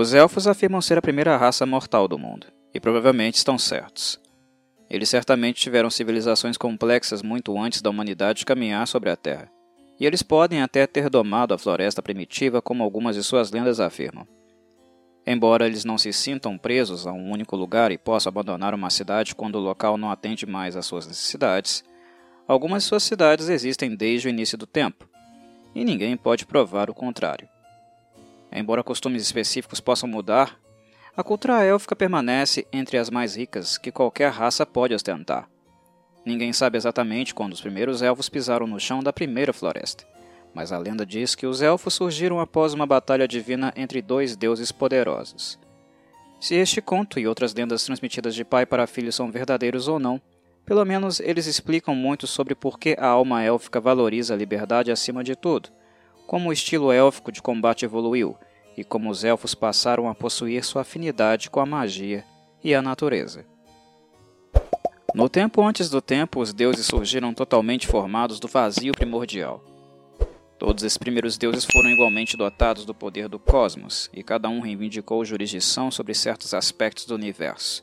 Os elfos afirmam ser a primeira raça mortal do mundo, e provavelmente estão certos. Eles certamente tiveram civilizações complexas muito antes da humanidade caminhar sobre a Terra, e eles podem até ter domado a floresta primitiva, como algumas de suas lendas afirmam. Embora eles não se sintam presos a um único lugar e possam abandonar uma cidade quando o local não atende mais às suas necessidades, algumas de suas cidades existem desde o início do tempo, e ninguém pode provar o contrário. Embora costumes específicos possam mudar, a cultura élfica permanece entre as mais ricas que qualquer raça pode ostentar. Ninguém sabe exatamente quando os primeiros elfos pisaram no chão da primeira floresta, mas a lenda diz que os elfos surgiram após uma batalha divina entre dois deuses poderosos. Se este conto e outras lendas transmitidas de pai para filho são verdadeiros ou não, pelo menos eles explicam muito sobre por que a alma élfica valoriza a liberdade acima de tudo como o estilo élfico de combate evoluiu e como os elfos passaram a possuir sua afinidade com a magia e a natureza. No tempo antes do tempo, os deuses surgiram totalmente formados do vazio primordial. Todos esses primeiros deuses foram igualmente dotados do poder do cosmos, e cada um reivindicou jurisdição sobre certos aspectos do universo.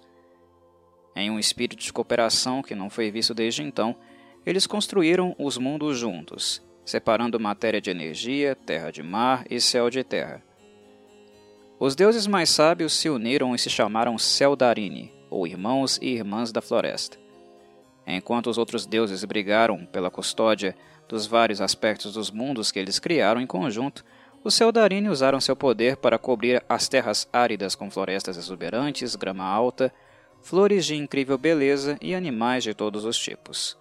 Em um espírito de cooperação que não foi visto desde então, eles construíram os mundos juntos, separando matéria de energia, terra de mar e céu de terra. Os deuses mais sábios se uniram e se chamaram Seldarini, ou irmãos e irmãs da floresta. Enquanto os outros deuses brigaram pela custódia dos vários aspectos dos mundos que eles criaram em conjunto, os Seldarini usaram seu poder para cobrir as terras áridas com florestas exuberantes, grama alta, flores de incrível beleza e animais de todos os tipos.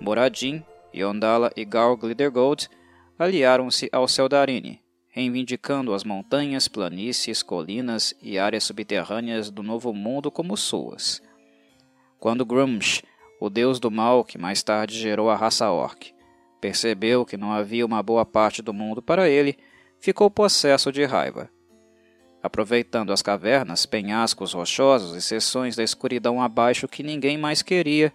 Moradin, Yondala e Gal Glidergold aliaram-se ao Seldarini, reivindicando as montanhas, planícies, colinas e áreas subterrâneas do Novo Mundo como suas. Quando Grumsh, o deus do mal que mais tarde gerou a raça Orc, percebeu que não havia uma boa parte do mundo para ele, ficou possesso de raiva. Aproveitando as cavernas, penhascos rochosos e seções da escuridão abaixo que ninguém mais queria,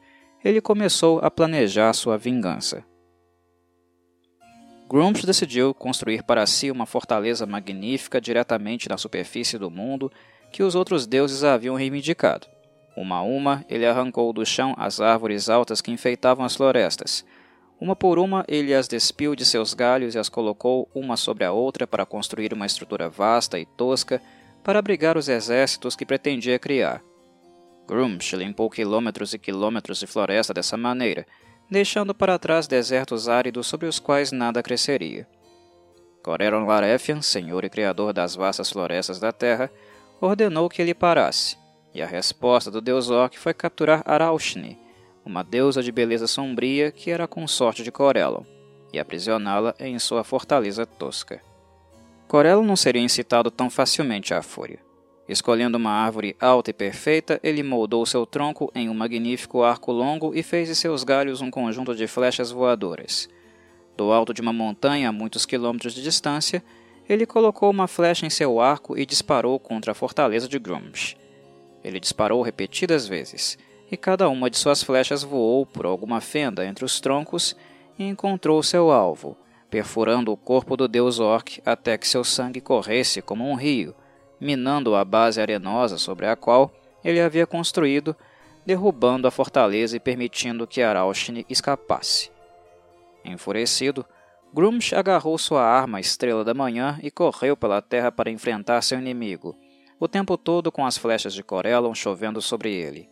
ele começou a planejar sua vingança. Grumsh decidiu construir para si uma fortaleza magnífica diretamente na superfície do mundo que os outros deuses haviam reivindicado. Uma a uma, ele arrancou do chão as árvores altas que enfeitavam as florestas. Uma por uma, ele as despiu de seus galhos e as colocou uma sobre a outra para construir uma estrutura vasta e tosca para abrigar os exércitos que pretendia criar. Grumsh limpou quilômetros e quilômetros de floresta dessa maneira, deixando para trás desertos áridos sobre os quais nada cresceria. Coreron Larefian, senhor e criador das vastas florestas da terra, ordenou que ele parasse, e a resposta do deus Orc foi capturar Araushni, uma deusa de beleza sombria que era consorte de Corellon, e aprisioná-la em sua fortaleza tosca. Corellon não seria incitado tão facilmente à fúria. Escolhendo uma árvore alta e perfeita, ele moldou seu tronco em um magnífico arco longo e fez de seus galhos um conjunto de flechas voadoras. Do alto de uma montanha a muitos quilômetros de distância, ele colocou uma flecha em seu arco e disparou contra a fortaleza de Grumsh. Ele disparou repetidas vezes, e cada uma de suas flechas voou por alguma fenda entre os troncos e encontrou seu alvo, perfurando o corpo do deus Orc até que seu sangue corresse como um rio, minando a base arenosa sobre a qual ele havia construído, derrubando a fortaleza e permitindo que Araushne escapasse. Enfurecido, Grumsh agarrou sua arma Estrela da Manhã e correu pela terra para enfrentar seu inimigo, o tempo todo com as flechas de Corellon chovendo sobre ele.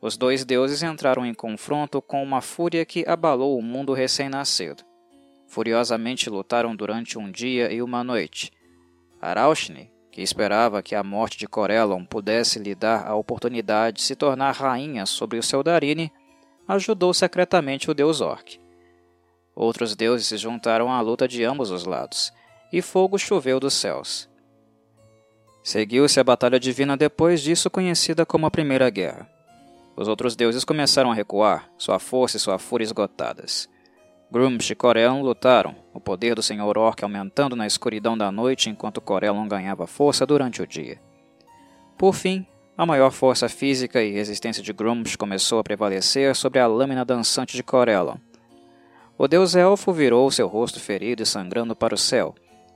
Os dois deuses entraram em confronto com uma fúria que abalou o mundo recém-nascido. Furiosamente lutaram durante um dia e uma noite. Araushne, que esperava que a morte de Corellon pudesse lhe dar a oportunidade de se tornar rainha sobre o seu Darine, ajudou secretamente o deus Orc. Outros deuses se juntaram à luta de ambos os lados, e fogo choveu dos céus. Seguiu-se a batalha divina depois disso conhecida como a Primeira Guerra. Os outros deuses começaram a recuar, sua força e sua fúria esgotadas. Grumsh e Corellon lutaram, o poder do Senhor Orc aumentando na escuridão da noite enquanto Corellon ganhava força durante o dia. Por fim, a maior força física e resistência de Grumsh começou a prevalecer sobre a lâmina dançante de Corellon. O deus elfo virou seu rosto ferido e sangrando para o céu,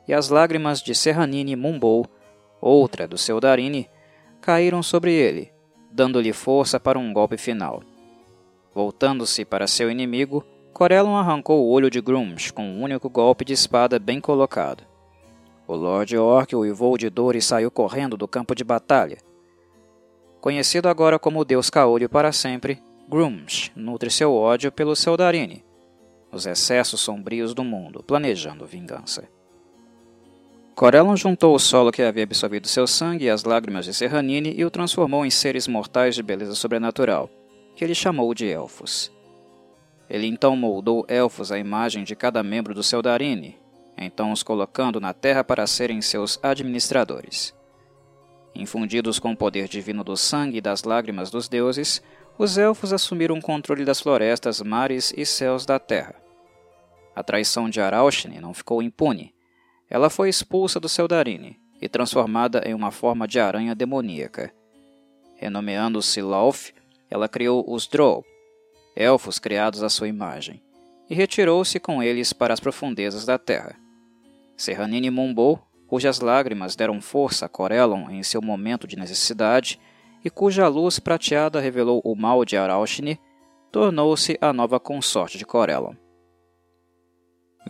e as lágrimas de Serranine Mumbou outra do seu Darini, caíram sobre ele, dando-lhe força para um golpe final. Voltando-se para seu inimigo, Corellon arrancou o olho de Grumsh com um único golpe de espada bem colocado. O Lord Orc uivou de dor e saiu correndo do campo de batalha. Conhecido agora como Deus Caolho para sempre, Grumsh nutre seu ódio pelo Seldarine, os excessos sombrios do mundo, planejando vingança. Corellon juntou o solo que havia absorvido seu sangue e as lágrimas de Serranine e o transformou em seres mortais de beleza sobrenatural, que ele chamou de Elfos. Ele então moldou elfos à imagem de cada membro do Seldarine, então os colocando na terra para serem seus administradores. Infundidos com o poder divino do sangue e das lágrimas dos deuses, os elfos assumiram o controle das florestas, mares e céus da terra. A traição de Araushne não ficou impune. Ela foi expulsa do Seldarine e transformada em uma forma de aranha demoníaca. Renomeando-se Lauf, ela criou os Drow, elfos criados à sua imagem, e retirou-se com eles para as profundezas da terra. Serranine Mumbo, cujas lágrimas deram força a Corellon em seu momento de necessidade e cuja luz prateada revelou o mal de Araushne, tornou-se a nova consorte de Corellon.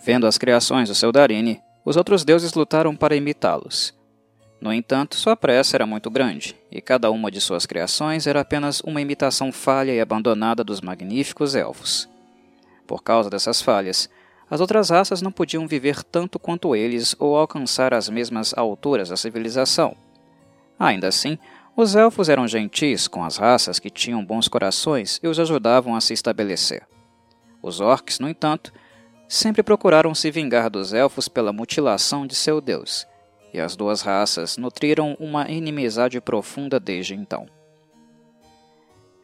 Vendo as criações do seu Darine, os outros deuses lutaram para imitá-los. No entanto, sua pressa era muito grande, e cada uma de suas criações era apenas uma imitação falha e abandonada dos magníficos elfos. Por causa dessas falhas, as outras raças não podiam viver tanto quanto eles ou alcançar as mesmas alturas da civilização. Ainda assim, os elfos eram gentis com as raças que tinham bons corações e os ajudavam a se estabelecer. Os orcs, no entanto, sempre procuraram se vingar dos elfos pela mutilação de seu deus, e as duas raças nutriram uma inimizade profunda desde então.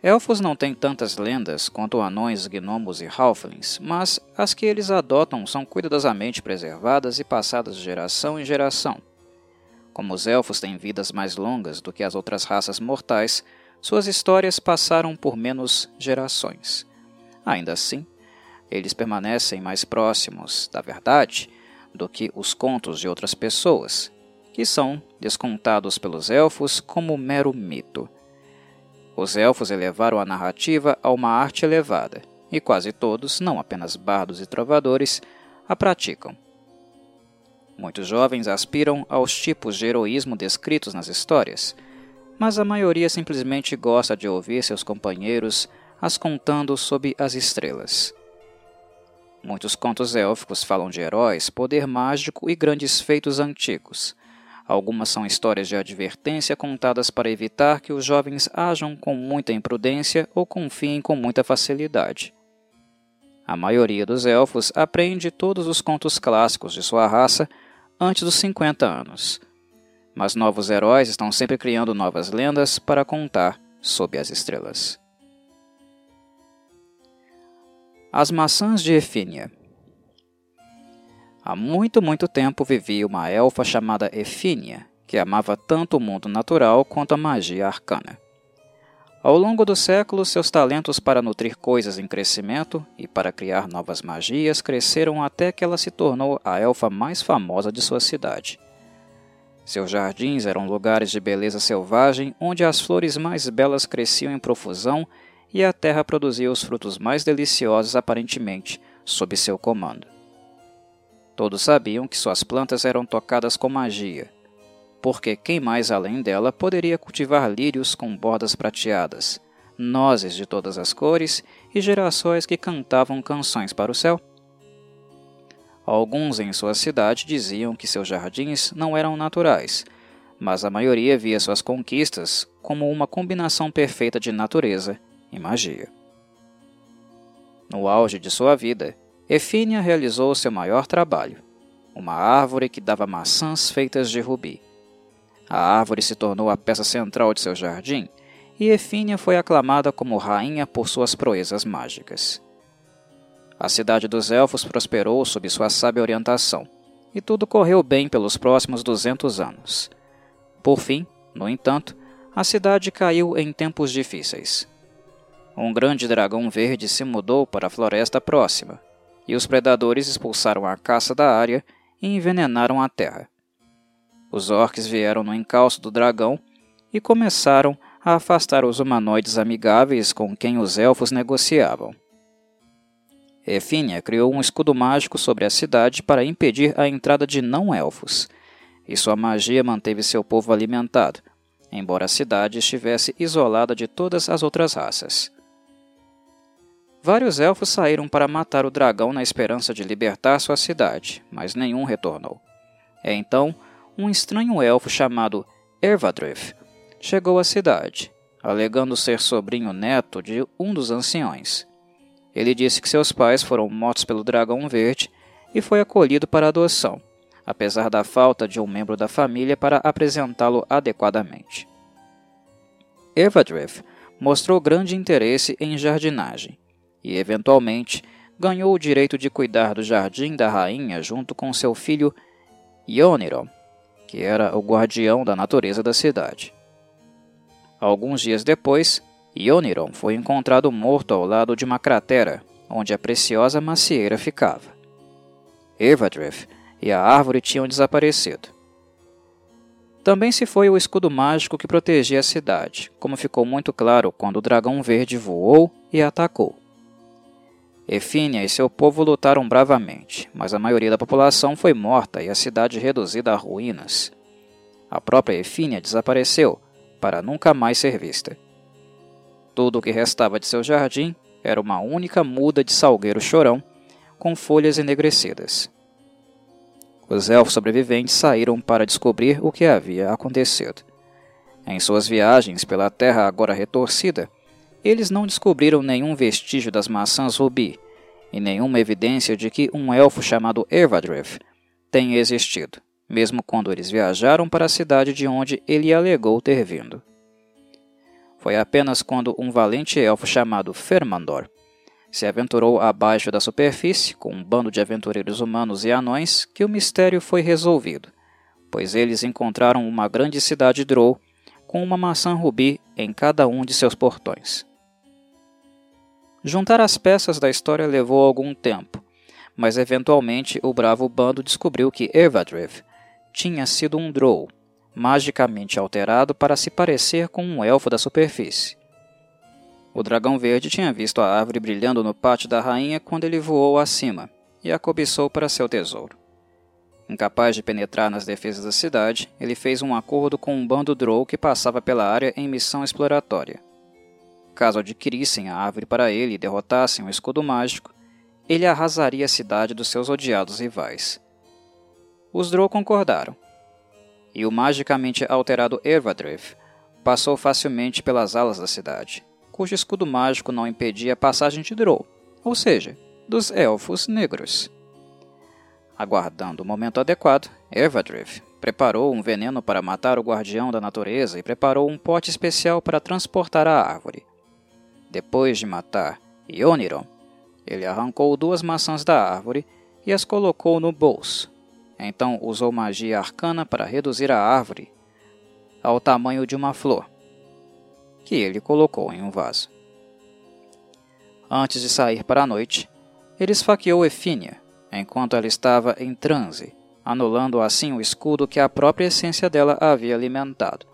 Elfos não têm tantas lendas quanto anões, gnomos e halflings, mas as que eles adotam são cuidadosamente preservadas e passadas de geração em geração. Como os elfos têm vidas mais longas do que as outras raças mortais, suas histórias passaram por menos gerações. Ainda assim, eles permanecem mais próximos da verdade do que os contos de outras pessoas, que são descontados pelos elfos como mero mito. Os elfos elevaram a narrativa a uma arte elevada, e quase todos, não apenas bardos e trovadores, a praticam. Muitos jovens aspiram aos tipos de heroísmo descritos nas histórias, mas a maioria simplesmente gosta de ouvir seus companheiros as contando sob as estrelas. Muitos contos élficos falam de heróis, poder mágico e grandes feitos antigos, Algumas são histórias de advertência contadas para evitar que os jovens ajam com muita imprudência ou confiem com muita facilidade. A maioria dos elfos aprende todos os contos clássicos de sua raça antes dos 50 anos. Mas novos heróis estão sempre criando novas lendas para contar sob as estrelas. As maçãs de Efínia Há muito, muito tempo vivia uma elfa chamada Efínia, que amava tanto o mundo natural quanto a magia arcana. Ao longo dos séculos, seus talentos para nutrir coisas em crescimento e para criar novas magias cresceram até que ela se tornou a elfa mais famosa de sua cidade. Seus jardins eram lugares de beleza selvagem onde as flores mais belas cresciam em profusão e a terra produzia os frutos mais deliciosos aparentemente sob seu comando. Todos sabiam que suas plantas eram tocadas com magia, porque quem mais além dela poderia cultivar lírios com bordas prateadas, nozes de todas as cores e gerações que cantavam canções para o céu? Alguns em sua cidade diziam que seus jardins não eram naturais, mas a maioria via suas conquistas como uma combinação perfeita de natureza e magia. No auge de sua vida, Efínia realizou seu maior trabalho, uma árvore que dava maçãs feitas de rubi. A árvore se tornou a peça central de seu jardim e Efínia foi aclamada como rainha por suas proezas mágicas. A cidade dos elfos prosperou sob sua sábia orientação, e tudo correu bem pelos próximos 200 anos. Por fim, no entanto, a cidade caiu em tempos difíceis. Um grande dragão verde se mudou para a floresta próxima, e os predadores expulsaram a caça da área e envenenaram a terra. Os orcs vieram no encalço do dragão e começaram a afastar os humanoides amigáveis com quem os elfos negociavam. Efínia criou um escudo mágico sobre a cidade para impedir a entrada de não-elfos, e sua magia manteve seu povo alimentado, embora a cidade estivesse isolada de todas as outras raças. Vários elfos saíram para matar o dragão na esperança de libertar sua cidade, mas nenhum retornou. É então um estranho elfo chamado Ervadrif chegou à cidade, alegando ser sobrinho neto de um dos anciões. Ele disse que seus pais foram mortos pelo dragão verde e foi acolhido para adoção, apesar da falta de um membro da família para apresentá-lo adequadamente. Evadriff mostrou grande interesse em jardinagem e, eventualmente, ganhou o direito de cuidar do jardim da rainha junto com seu filho Yoniron, que era o guardião da natureza da cidade. Alguns dias depois, Ioniron foi encontrado morto ao lado de uma cratera, onde a preciosa macieira ficava. Evadrith e a árvore tinham desaparecido. Também se foi o escudo mágico que protegia a cidade, como ficou muito claro quando o dragão verde voou e atacou. Efínia e seu povo lutaram bravamente, mas a maioria da população foi morta e a cidade reduzida a ruínas. A própria Efínia desapareceu, para nunca mais ser vista. Tudo o que restava de seu jardim era uma única muda de salgueiro chorão, com folhas enegrecidas. Os elfos sobreviventes saíram para descobrir o que havia acontecido. Em suas viagens pela terra agora retorcida, eles não descobriram nenhum vestígio das maçãs rubi e nenhuma evidência de que um elfo chamado Ervadriff tenha existido, mesmo quando eles viajaram para a cidade de onde ele alegou ter vindo. Foi apenas quando um valente elfo chamado Fermandor se aventurou abaixo da superfície com um bando de aventureiros humanos e anões que o mistério foi resolvido, pois eles encontraram uma grande cidade Drow com uma maçã rubi em cada um de seus portões. Juntar as peças da história levou algum tempo, mas eventualmente o bravo bando descobriu que Evadriv tinha sido um Drow, magicamente alterado para se parecer com um elfo da superfície. O dragão verde tinha visto a árvore brilhando no pátio da rainha quando ele voou acima e a cobiçou para seu tesouro. Incapaz de penetrar nas defesas da cidade, ele fez um acordo com um bando Drow que passava pela área em missão exploratória. Caso adquirissem a árvore para ele e derrotassem o escudo mágico, ele arrasaria a cidade dos seus odiados rivais. Os Drow concordaram, e o magicamente alterado Ervadriff passou facilmente pelas alas da cidade, cujo escudo mágico não impedia a passagem de Drow, ou seja, dos Elfos Negros. Aguardando o momento adequado, Ervadriff preparou um veneno para matar o guardião da natureza e preparou um pote especial para transportar a árvore. Depois de matar Ioniron, ele arrancou duas maçãs da árvore e as colocou no bolso, então usou magia arcana para reduzir a árvore ao tamanho de uma flor, que ele colocou em um vaso. Antes de sair para a noite, ele esfaqueou Efínia, enquanto ela estava em transe, anulando assim o escudo que a própria essência dela havia alimentado.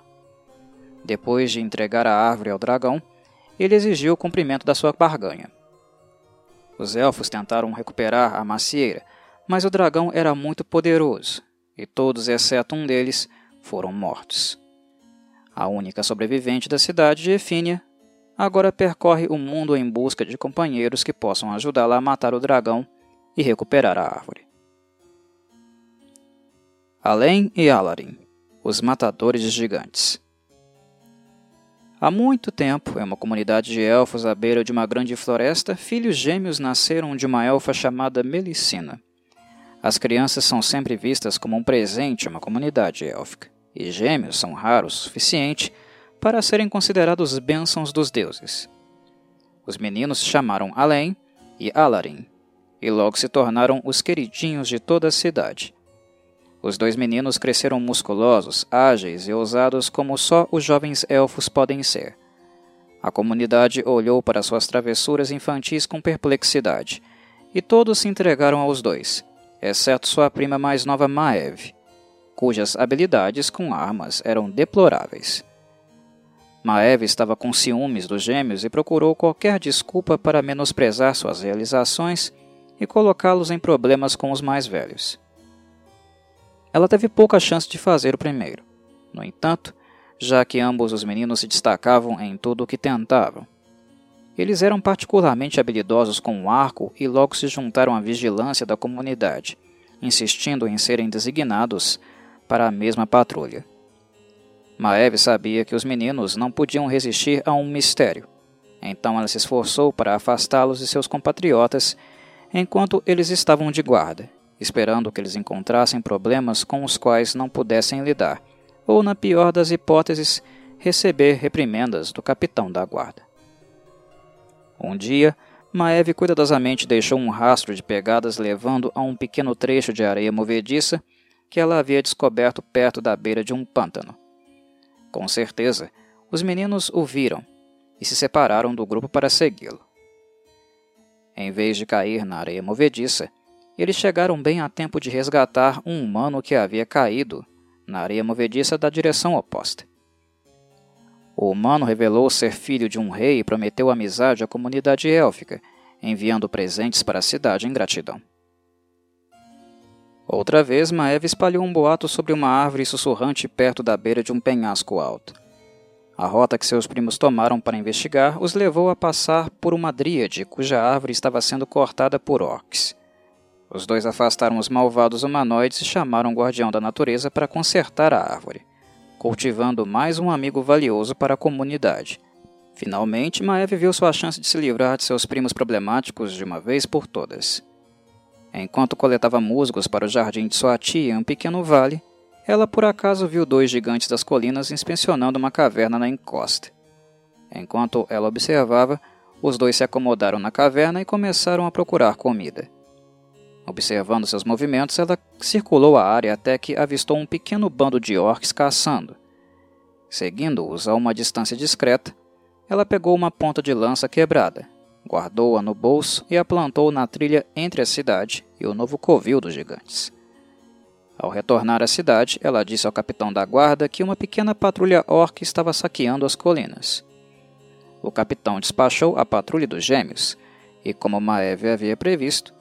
Depois de entregar a árvore ao dragão, ele exigiu o cumprimento da sua barganha. Os elfos tentaram recuperar a macieira, mas o dragão era muito poderoso, e todos, exceto um deles, foram mortos. A única sobrevivente da cidade de Efínia agora percorre o mundo em busca de companheiros que possam ajudá-la a matar o dragão e recuperar a árvore. Além e Alarin, os matadores de gigantes. Há muito tempo, em uma comunidade de elfos à beira de uma grande floresta, filhos gêmeos nasceram de uma elfa chamada Melicina. As crianças são sempre vistas como um presente em uma comunidade élfica, e gêmeos são raros o suficiente para serem considerados bênçãos dos deuses. Os meninos se chamaram Além e Alarin, e logo se tornaram os queridinhos de toda a cidade. Os dois meninos cresceram musculosos, ágeis e ousados como só os jovens elfos podem ser. A comunidade olhou para suas travessuras infantis com perplexidade, e todos se entregaram aos dois, exceto sua prima mais nova Maev. cujas habilidades com armas eram deploráveis. Maeve estava com ciúmes dos gêmeos e procurou qualquer desculpa para menosprezar suas realizações e colocá-los em problemas com os mais velhos. Ela teve pouca chance de fazer o primeiro. No entanto, já que ambos os meninos se destacavam em tudo o que tentavam. Eles eram particularmente habilidosos com o arco e logo se juntaram à vigilância da comunidade, insistindo em serem designados para a mesma patrulha. Maeve sabia que os meninos não podiam resistir a um mistério, então ela se esforçou para afastá-los de seus compatriotas enquanto eles estavam de guarda, esperando que eles encontrassem problemas com os quais não pudessem lidar, ou, na pior das hipóteses, receber reprimendas do capitão da guarda. Um dia, Maeve cuidadosamente deixou um rastro de pegadas levando a um pequeno trecho de areia movediça que ela havia descoberto perto da beira de um pântano. Com certeza, os meninos o viram e se separaram do grupo para segui-lo. Em vez de cair na areia movediça, eles chegaram bem a tempo de resgatar um humano que havia caído na areia movediça da direção oposta. O humano revelou ser filho de um rei e prometeu amizade à comunidade élfica, enviando presentes para a cidade em gratidão. Outra vez, Maeve espalhou um boato sobre uma árvore sussurrante perto da beira de um penhasco alto. A rota que seus primos tomaram para investigar os levou a passar por uma dríade cuja árvore estava sendo cortada por orcs. Os dois afastaram os malvados humanoides e chamaram o guardião da natureza para consertar a árvore, cultivando mais um amigo valioso para a comunidade. Finalmente, Maeve viu sua chance de se livrar de seus primos problemáticos de uma vez por todas. Enquanto coletava musgos para o jardim de sua tia em um pequeno vale, ela por acaso viu dois gigantes das colinas inspecionando uma caverna na encosta. Enquanto ela observava, os dois se acomodaram na caverna e começaram a procurar comida. Observando seus movimentos, ela circulou a área até que avistou um pequeno bando de orcs caçando. Seguindo-os a uma distância discreta, ela pegou uma ponta de lança quebrada guardou-a no bolso e a plantou na trilha entre a cidade e o novo covil dos gigantes. Ao retornar à cidade, ela disse ao capitão da guarda que uma pequena patrulha orc estava saqueando as colinas. O capitão despachou a patrulha dos gêmeos, e como Maeve havia previsto,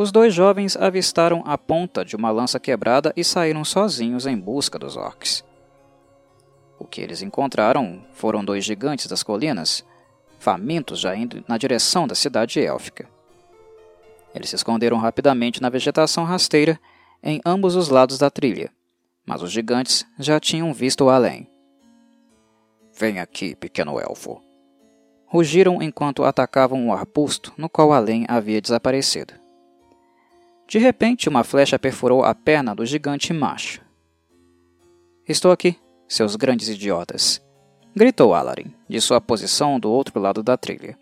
os dois jovens avistaram a ponta de uma lança quebrada e saíram sozinhos em busca dos orcs. O que eles encontraram foram dois gigantes das colinas, famintos já indo na direção da cidade élfica. Eles se esconderam rapidamente na vegetação rasteira em ambos os lados da trilha, mas os gigantes já tinham visto além. Vem aqui, pequeno elfo. Rugiram enquanto atacavam o arbusto no qual além havia desaparecido. De repente, uma flecha perfurou a perna do gigante macho. Estou aqui, seus grandes idiotas, gritou Alarin, de sua posição do outro lado da trilha.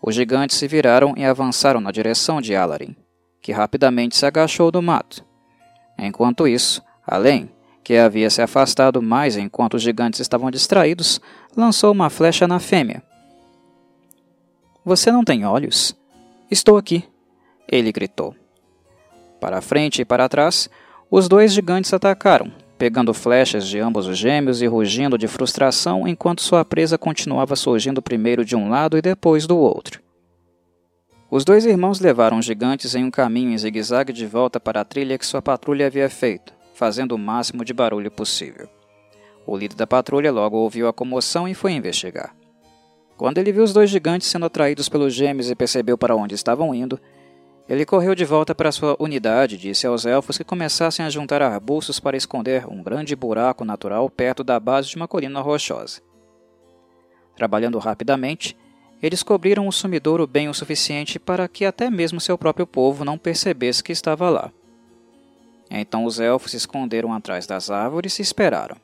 Os gigantes se viraram e avançaram na direção de Alarin, que rapidamente se agachou do mato. Enquanto isso, Além, que havia se afastado mais enquanto os gigantes estavam distraídos, lançou uma flecha na fêmea. Você não tem olhos? Estou aqui, ele gritou. Para frente e para trás, os dois gigantes atacaram, pegando flechas de ambos os gêmeos e rugindo de frustração enquanto sua presa continuava surgindo primeiro de um lado e depois do outro. Os dois irmãos levaram os gigantes em um caminho em zigue-zague de volta para a trilha que sua patrulha havia feito, fazendo o máximo de barulho possível. O líder da patrulha logo ouviu a comoção e foi investigar. Quando ele viu os dois gigantes sendo atraídos pelos gêmeos e percebeu para onde estavam indo, ele correu de volta para sua unidade e disse aos elfos que começassem a juntar arbustos para esconder um grande buraco natural perto da base de uma colina rochosa. Trabalhando rapidamente, eles cobriram o sumidouro bem o suficiente para que até mesmo seu próprio povo não percebesse que estava lá. Então os elfos se esconderam atrás das árvores e esperaram.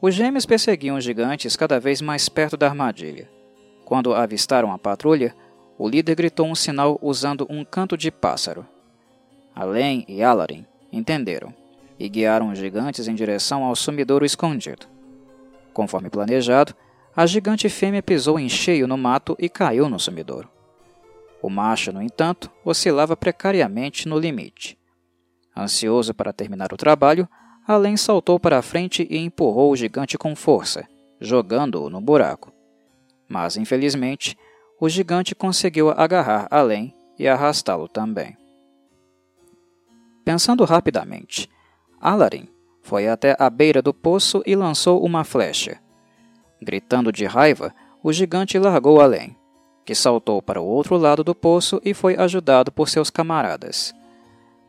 Os gêmeos perseguiam os gigantes cada vez mais perto da armadilha. Quando avistaram a patrulha, o líder gritou um sinal usando um canto de pássaro. Além e Alarin entenderam e guiaram os gigantes em direção ao sumidouro escondido. Conforme planejado, a gigante fêmea pisou em cheio no mato e caiu no sumidouro. O macho, no entanto, oscilava precariamente no limite. Ansioso para terminar o trabalho, Além saltou para a frente e empurrou o gigante com força, jogando-o no buraco. Mas, infelizmente, o gigante conseguiu agarrar Além e arrastá-lo também. Pensando rapidamente, Alarin foi até a beira do poço e lançou uma flecha. Gritando de raiva, o gigante largou Além, que saltou para o outro lado do poço e foi ajudado por seus camaradas.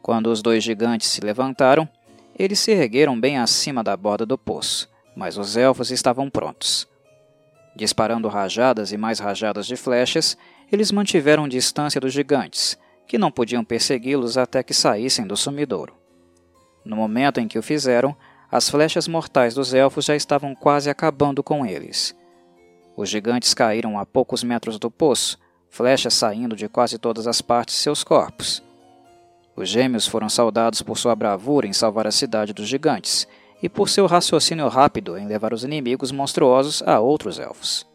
Quando os dois gigantes se levantaram, eles se ergueram bem acima da borda do poço, mas os elfos estavam prontos. Disparando rajadas e mais rajadas de flechas, eles mantiveram distância dos gigantes, que não podiam persegui-los até que saíssem do sumidouro. No momento em que o fizeram, as flechas mortais dos elfos já estavam quase acabando com eles. Os gigantes caíram a poucos metros do poço, flechas saindo de quase todas as partes de seus corpos. Os gêmeos foram saudados por sua bravura em salvar a cidade dos gigantes e por seu raciocínio rápido em levar os inimigos monstruosos a outros elfos.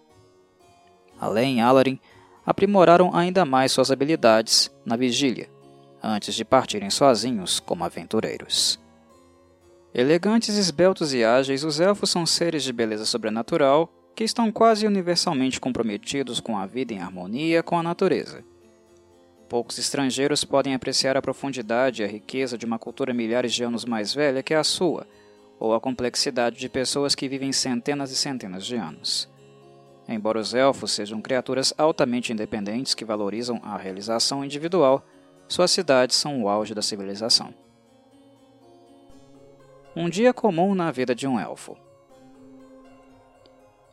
Além Alarin, aprimoraram ainda mais suas habilidades na vigília, antes de partirem sozinhos como aventureiros. Elegantes, esbeltos e ágeis, os elfos são seres de beleza sobrenatural que estão quase universalmente comprometidos com a vida em harmonia com a natureza Poucos estrangeiros podem apreciar a profundidade e a riqueza de uma cultura milhares de anos mais velha que a sua, ou a complexidade de pessoas que vivem centenas e centenas de anos. Embora os elfos sejam criaturas altamente independentes que valorizam a realização individual, suas cidades são o auge da civilização. Um dia comum na vida de um elfo.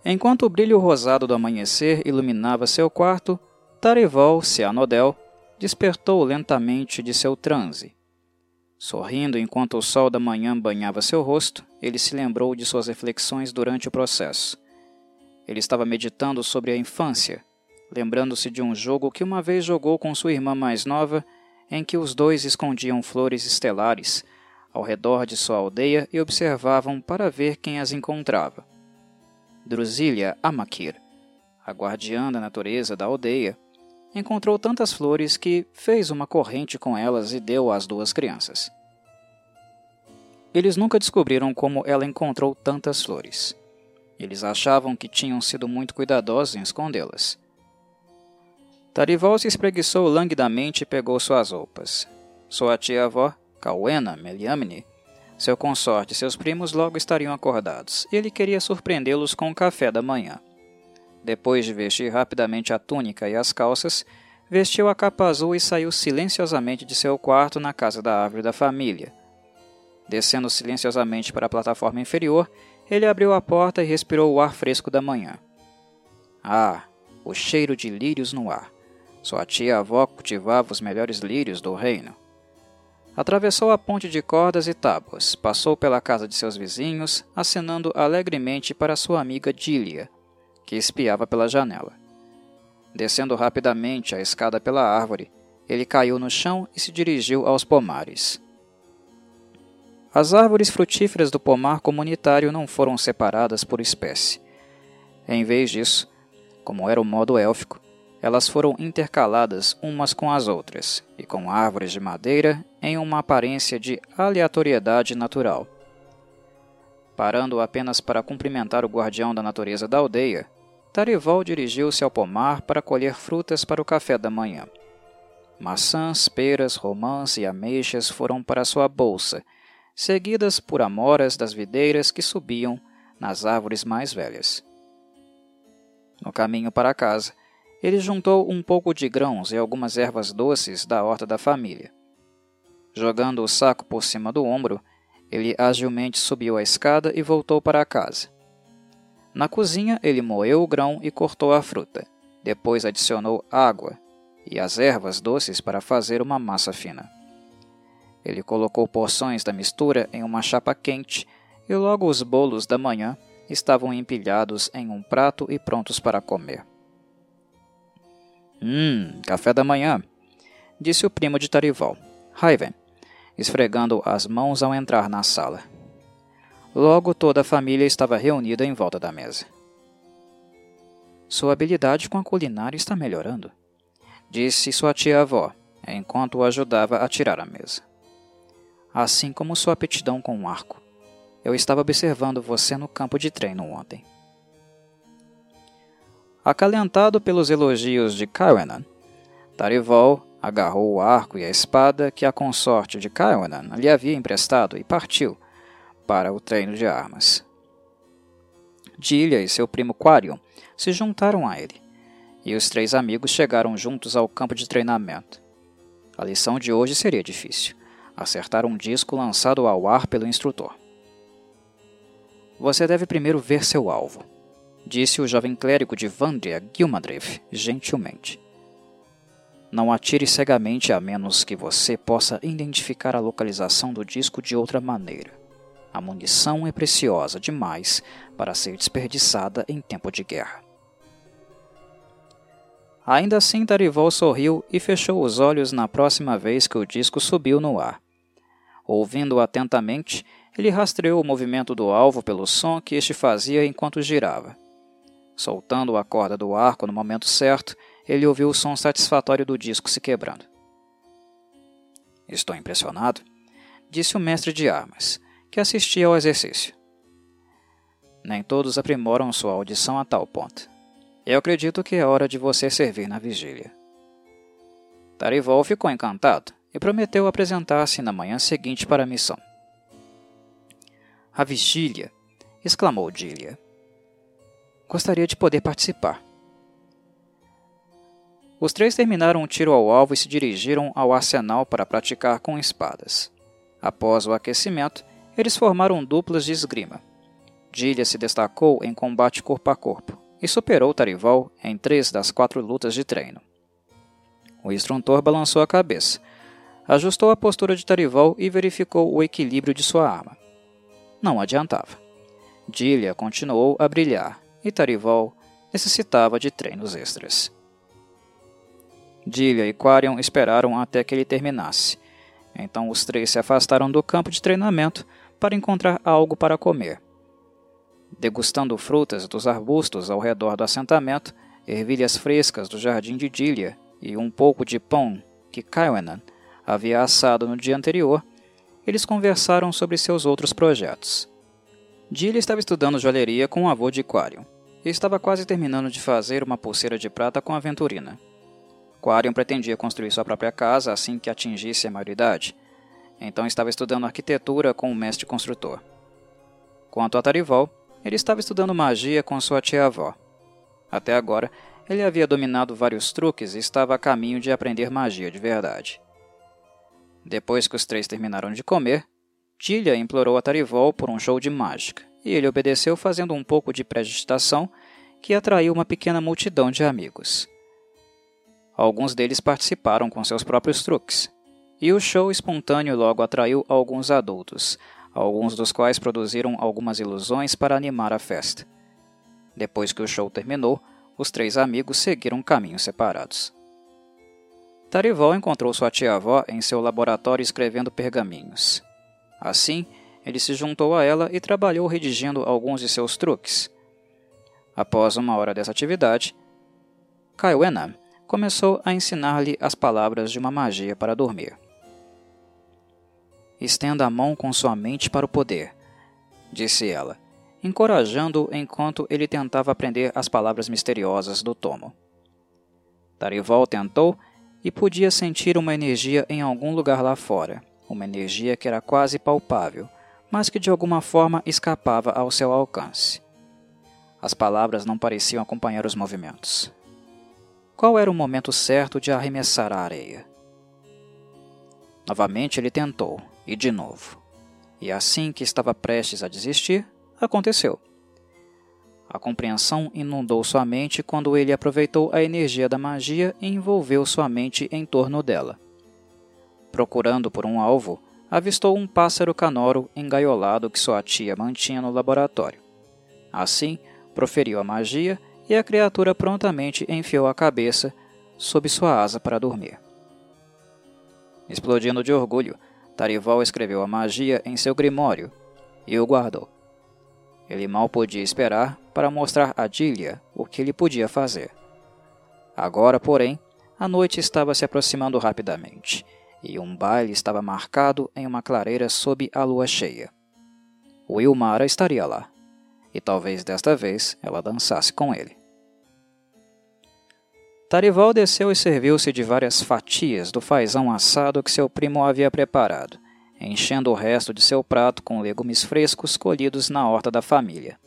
Enquanto o brilho rosado do amanhecer iluminava seu quarto, Tarivol Cianodel despertou lentamente de seu transe. Sorrindo enquanto o sol da manhã banhava seu rosto, ele se lembrou de suas reflexões durante o processo. Ele estava meditando sobre a infância, lembrando-se de um jogo que uma vez jogou com sua irmã mais nova, em que os dois escondiam flores estelares ao redor de sua aldeia e observavam para ver quem as encontrava. Druzília Amakir, a guardiã da natureza da aldeia, encontrou tantas flores que fez uma corrente com elas e deu às duas crianças. Eles nunca descobriram como ela encontrou tantas flores. Eles achavam que tinham sido muito cuidadosos em escondê-las. Tarival se espreguiçou languidamente e pegou suas roupas. Sua tia-avó, Cauena Meliamne, seu consorte e seus primos logo estariam acordados, e ele queria surpreendê-los com o café da manhã. Depois de vestir rapidamente a túnica e as calças, vestiu a capa azul e saiu silenciosamente de seu quarto na casa da árvore da família. Descendo silenciosamente para a plataforma inferior, ele abriu a porta e respirou o ar fresco da manhã. Ah, o cheiro de lírios no ar. Sua tia-avó cultivava os melhores lírios do reino. Atravessou a ponte de cordas e tábuas, passou pela casa de seus vizinhos, acenando alegremente para sua amiga Dília, que espiava pela janela. Descendo rapidamente a escada pela árvore, ele caiu no chão e se dirigiu aos pomares. As árvores frutíferas do pomar comunitário não foram separadas por espécie. Em vez disso, como era o modo élfico, elas foram intercaladas umas com as outras, e com árvores de madeira em uma aparência de aleatoriedade natural. Parando apenas para cumprimentar o guardião da natureza da aldeia, Tarival dirigiu-se ao pomar para colher frutas para o café da manhã. Maçãs, peras, romãs e ameixas foram para sua bolsa, seguidas por amoras das videiras que subiam nas árvores mais velhas. No caminho para casa, ele juntou um pouco de grãos e algumas ervas doces da horta da família. Jogando o saco por cima do ombro, ele agilmente subiu a escada e voltou para a casa. Na cozinha, ele moeu o grão e cortou a fruta. Depois adicionou água e as ervas doces para fazer uma massa fina. Ele colocou porções da mistura em uma chapa quente e logo os bolos da manhã estavam empilhados em um prato e prontos para comer. Hum, café da manhã, disse o primo de Tarival, Raiven, esfregando as mãos ao entrar na sala. Logo toda a família estava reunida em volta da mesa. Sua habilidade com a culinária está melhorando, disse sua tia-avó, enquanto o ajudava a tirar a mesa. assim como sua aptidão com um arco. Eu estava observando você no campo de treino ontem. Acalentado pelos elogios de Kaiwanan, Tarivol agarrou o arco e a espada que a consorte de Kaiwanan lhe havia emprestado e partiu para o treino de armas. Dilia e seu primo Quarion se juntaram a ele, e os três amigos chegaram juntos ao campo de treinamento. A lição de hoje seria difícil: acertar um disco lançado ao ar pelo instrutor. Você deve primeiro ver seu alvo, disse o jovem clérigo de Vandria Gilmadriv, gentilmente. Não atire cegamente a menos que você possa identificar a localização do disco de outra maneira. A munição é preciosa demais para ser desperdiçada em tempo de guerra. Ainda assim, Tarivol sorriu e fechou os olhos na próxima vez que o disco subiu no ar. Ouvindo atentamente, ele rastreou o movimento do alvo pelo som que este fazia enquanto girava. Soltando a corda do arco no momento certo, ele ouviu o som satisfatório do disco se quebrando. Estou impressionado, disse o mestre de armas, que assistia ao exercício. Nem todos aprimoram sua audição a tal ponto. Eu acredito que é hora de você servir na vigília. Tarivol ficou encantado e prometeu apresentar-se na manhã seguinte para a missão. A vigília! exclamou Dilia. Gostaria de poder participar. Os três terminaram um tiro ao alvo e se dirigiram ao arsenal para praticar com espadas. Após o aquecimento, eles formaram duplas de esgrima. Dilia se destacou em combate corpo a corpo e superou Tarival em três das quatro lutas de treino. O instrutor balançou a cabeça, ajustou a postura de Tarival e verificou o equilíbrio de sua arma. Não adiantava. Dilia continuou a brilhar e Tarival necessitava de treinos extras. Dilia e Quarion esperaram até que ele terminasse. Então os três se afastaram do campo de treinamento para encontrar algo para comer. Degustando frutas dos arbustos ao redor do assentamento, ervilhas frescas do jardim de Dilia e um pouco de pão que Kaiwanan havia assado no dia anterior, eles conversaram sobre seus outros projetos. Dilly estava estudando joalheria com o avô de Quarion e estava quase terminando de fazer uma pulseira de prata com a Aventurina. Quarion pretendia construir sua própria casa assim que atingisse a maioridade, então estava estudando arquitetura com o mestre construtor. Quanto a Tarivol, ele estava estudando magia com sua tia-avó. Até agora, ele havia dominado vários truques e estava a caminho de aprender magia de verdade. Depois que os três terminaram de comer, Tilha implorou a Tarivol por um show de mágica, e ele obedeceu fazendo um pouco de prestidigitação que atraiu uma pequena multidão de amigos. Alguns deles participaram com seus próprios truques, e o show espontâneo logo atraiu alguns adultos, alguns dos quais produziram algumas ilusões para animar a festa. Depois que o show terminou, os três amigos seguiram caminhos separados. Tarivol encontrou sua tia-avó em seu laboratório escrevendo pergaminhos. Assim, ele se juntou a ela e trabalhou redigindo alguns de seus truques. Após uma hora dessa atividade, Kaiwenam começou a ensinar-lhe as palavras de uma magia para dormir. Estenda a mão com sua mente para o poder, disse ela, encorajando-o enquanto ele tentava aprender as palavras misteriosas do tomo. Tarivol tentou e podia sentir uma energia em algum lugar lá fora, uma energia que era quase palpável, mas que de alguma forma escapava ao seu alcance. As palavras não pareciam acompanhar os movimentos. Qual era o momento certo de arremessar a areia? Novamente ele tentou, e de novo. E assim que estava prestes a desistir, aconteceu. A compreensão inundou sua mente quando ele aproveitou a energia da magia e envolveu sua mente em torno dela. Procurando por um alvo, avistou um pássaro canoro engaiolado que sua tia mantinha no laboratório. Assim, proferiu a magia e a criatura prontamente enfiou a cabeça sob sua asa para dormir. Explodindo de orgulho, Tarival escreveu a magia em seu grimório e o guardou. Ele mal podia esperar para mostrar a Dilia o que ele podia fazer. Agora, porém, a noite estava se aproximando rapidamente, e um baile estava marcado em uma clareira sob a lua cheia. Wilmara estaria lá, e talvez desta vez ela dançasse com ele. Tarival desceu e serviu-se de várias fatias do fazão assado que seu primo havia preparado, enchendo o resto de seu prato com legumes frescos colhidos na horta da família.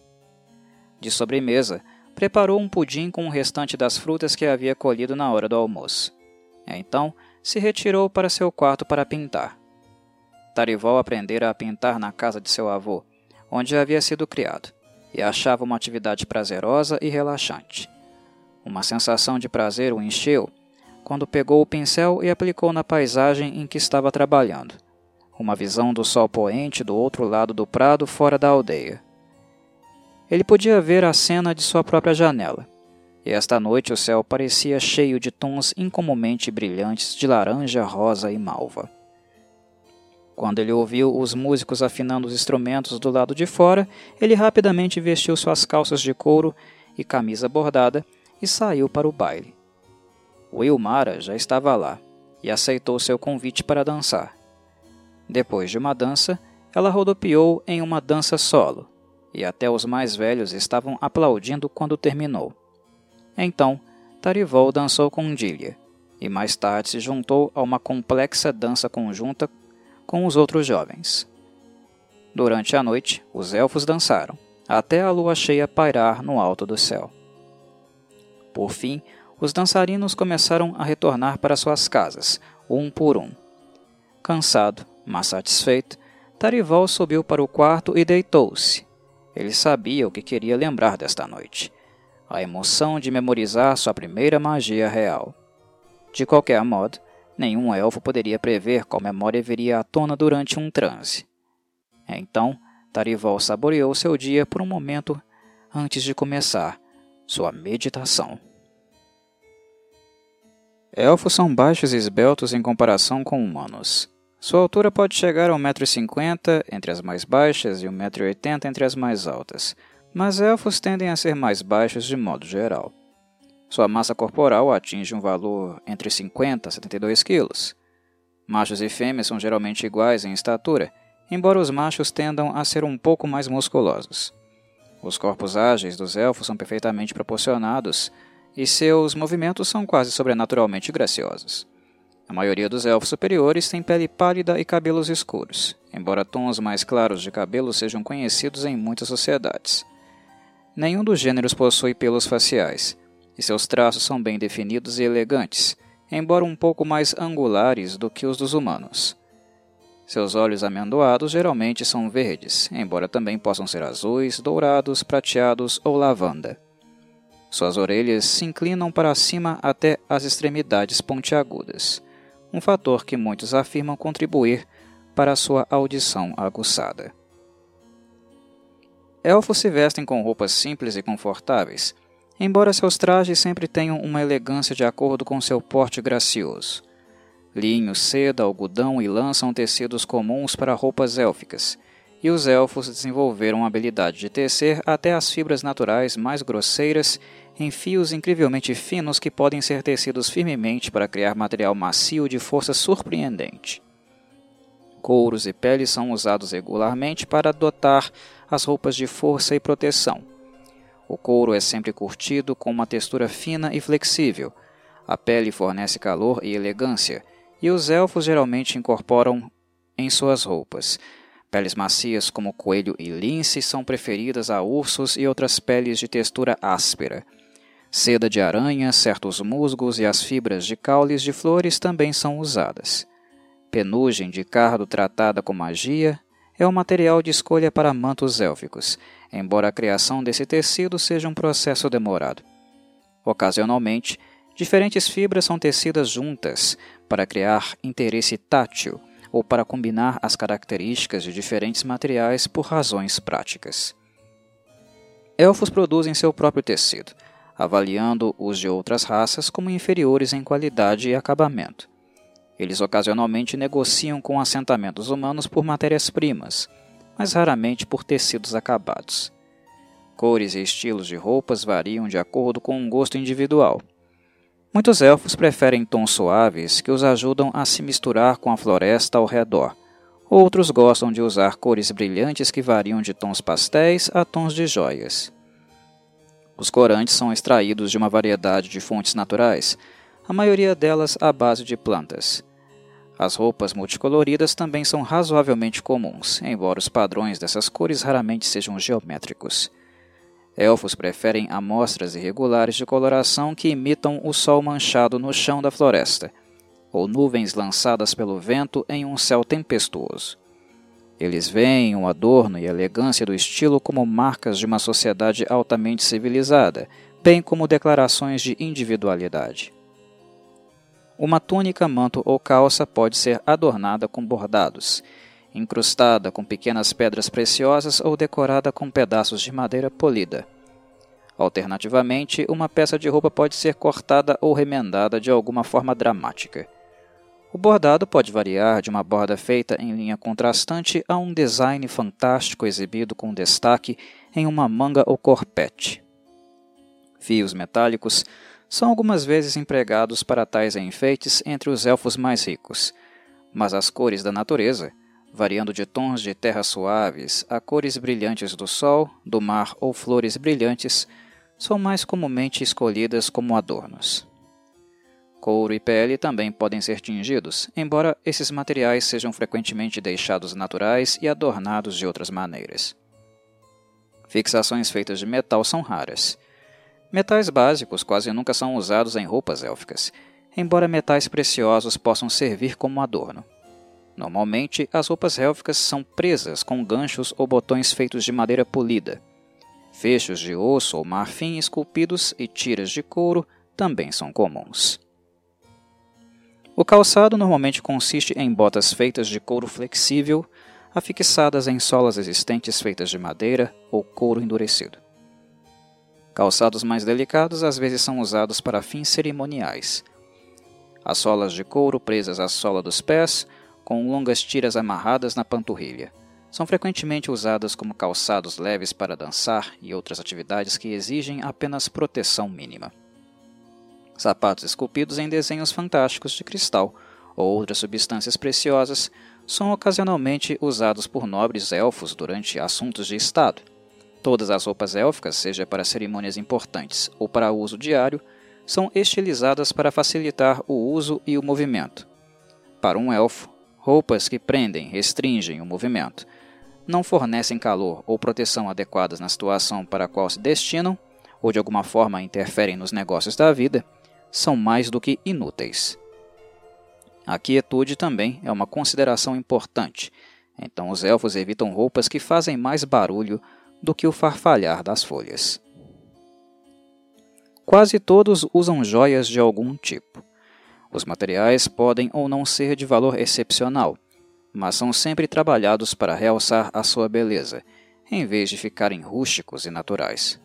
De sobremesa, preparou um pudim com o restante das frutas que havia colhido na hora do almoço. Então, se retirou para seu quarto para pintar. Tarival aprendera a pintar na casa de seu avô, onde havia sido criado, e achava uma atividade prazerosa e relaxante. Uma sensação de prazer o encheu quando pegou o pincel e aplicou na paisagem em que estava trabalhando. Uma visão do sol poente do outro lado do prado, fora da aldeia. Ele podia ver a cena de sua própria janela. E esta noite o céu parecia cheio de tons incomumente brilhantes de laranja, rosa e malva. Quando ele ouviu os músicos afinando os instrumentos do lado de fora, ele rapidamente vestiu suas calças de couro e camisa bordada e saiu para o baile. Wilmara já estava lá e aceitou seu convite para dançar. Depois de uma dança, ela rodopiou em uma dança solo, e até os mais velhos estavam aplaudindo quando terminou. Então, Tarivol dançou com Dilia, e mais tarde se juntou a uma complexa dança conjunta com os outros jovens. Durante a noite, os elfos dançaram, até a lua cheia pairar no alto do céu. Por fim, os dançarinos começaram a retornar para suas casas, um por um. Cansado, mas satisfeito, Tarival subiu para o quarto e deitou-se. Ele sabia o que queria lembrar desta noite: a emoção de memorizar sua primeira magia real. De qualquer modo, nenhum elfo poderia prever qual memória viria à tona durante um transe. Então, Tarival saboreou seu dia por um momento antes de começar sua meditação. Elfos são baixos e esbeltos em comparação com humanos. Sua altura pode chegar a 1,50m entre as mais baixas e 1,80m entre as mais altas, mas elfos tendem a ser mais baixos de modo geral. Sua massa corporal atinge um valor entre 50 a 72 quilos. Machos e fêmeas são geralmente iguais em estatura, embora os machos tendam a ser um pouco mais musculosos. Os corpos ágeis dos elfos são perfeitamente proporcionados e seus movimentos são quase sobrenaturalmente graciosos. A maioria dos elfos superiores tem pele pálida e cabelos escuros, embora tons mais claros de cabelo sejam conhecidos em muitas sociedades. Nenhum dos gêneros possui pelos faciais, e seus traços são bem definidos e elegantes, embora um pouco mais angulares do que os dos humanos. Seus olhos amendoados geralmente são verdes, embora também possam ser azuis, dourados, prateados ou lavanda. Suas orelhas se inclinam para cima até as extremidades pontiagudas, um fator que muitos afirmam contribuir para sua audição aguçada. Elfos se vestem com roupas simples e confortáveis, embora seus trajes sempre tenham uma elegância de acordo com seu porte gracioso. Linho, seda, algodão e lã são tecidos comuns para roupas élficas, e os elfos desenvolveram a habilidade de tecer até as fibras naturais mais grosseiras em fios incrivelmente finos que podem ser tecidos firmemente para criar material macio de força surpreendente. Couros e peles são usados regularmente para dotar as roupas de força e proteção. O couro é sempre curtido com uma textura fina e flexível. A pele fornece calor e elegância, e os elfos geralmente incorporam em suas roupas Peles macias como coelho e lince são preferidas a ursos e outras peles de textura áspera. Seda de aranha, certos musgos e as fibras de caules de flores também são usadas. Penugem de cardo tratada com magia é o material de escolha para mantos élficos, embora a criação desse tecido seja um processo demorado. Ocasionalmente, diferentes fibras são tecidas juntas para criar interesse tátil ou para combinar as características de diferentes materiais por razões práticas. Elfos produzem seu próprio tecido, avaliando os de outras raças como inferiores em qualidade e acabamento. Eles ocasionalmente negociam com assentamentos humanos por matérias-primas, mas raramente por tecidos acabados. Cores e estilos de roupas variam de acordo com um gosto individual. Muitos elfos preferem tons suaves que os ajudam a se misturar com a floresta ao redor. Outros gostam de usar cores brilhantes que variam de tons pastéis a tons de joias. Os corantes são extraídos de uma variedade de fontes naturais, a maioria delas à base de plantas. As roupas multicoloridas também são razoavelmente comuns, embora os padrões dessas cores raramente sejam geométricos. Elfos preferem amostras irregulares de coloração que imitam o sol manchado no chão da floresta, ou nuvens lançadas pelo vento em um céu tempestuoso. Eles veem o adorno e elegância do estilo como marcas de uma sociedade altamente civilizada, bem como declarações de individualidade. Uma túnica, manto ou calça pode ser adornada com bordados, incrustada com pequenas pedras preciosas ou decorada com pedaços de madeira polida. Alternativamente, uma peça de roupa pode ser cortada ou remendada de alguma forma dramática. O bordado pode variar de uma borda feita em linha contrastante a um design fantástico exibido com destaque em uma manga ou corpete. Fios metálicos são algumas vezes empregados para tais enfeites entre os elfos mais ricos, mas as cores da natureza, variando de tons de terra suaves a cores brilhantes do sol, do mar ou flores brilhantes, são mais comumente escolhidas como adornos. Couro e pele também podem ser tingidos, embora esses materiais sejam frequentemente deixados naturais e adornados de outras maneiras. Fixações feitas de metal são raras. Metais básicos quase nunca são usados em roupas élficas, embora metais preciosos possam servir como adorno. Normalmente, as roupas élficas são presas com ganchos ou botões feitos de madeira polida. Fechos de osso ou marfim esculpidos e tiras de couro também são comuns. O calçado normalmente consiste em botas feitas de couro flexível, afixadas em solas existentes feitas de madeira ou couro endurecido. Calçados mais delicados às vezes são usados para fins cerimoniais. As solas de couro presas à sola dos pés com longas tiras amarradas na panturrilha. São frequentemente usadas como calçados leves para dançar e outras atividades que exigem apenas proteção mínima. Sapatos esculpidos em desenhos fantásticos de cristal ou outras substâncias preciosas são ocasionalmente usados por nobres elfos durante assuntos de Estado. Todas as roupas élficas, seja para cerimônias importantes ou para uso diário, são estilizadas para facilitar o uso e o movimento. Para um elfo, Roupas que prendem, restringem o movimento, não fornecem calor ou proteção adequadas na situação para a qual se destinam, ou de alguma forma interferem nos negócios da vida, são mais do que inúteis. A quietude também é uma consideração importante, então os elfos evitam roupas que fazem mais barulho do que o farfalhar das folhas. Quase todos usam joias de algum tipo. Os materiais podem ou não ser de valor excepcional, mas são sempre trabalhados para realçar a sua beleza, em vez de ficarem rústicos e naturais.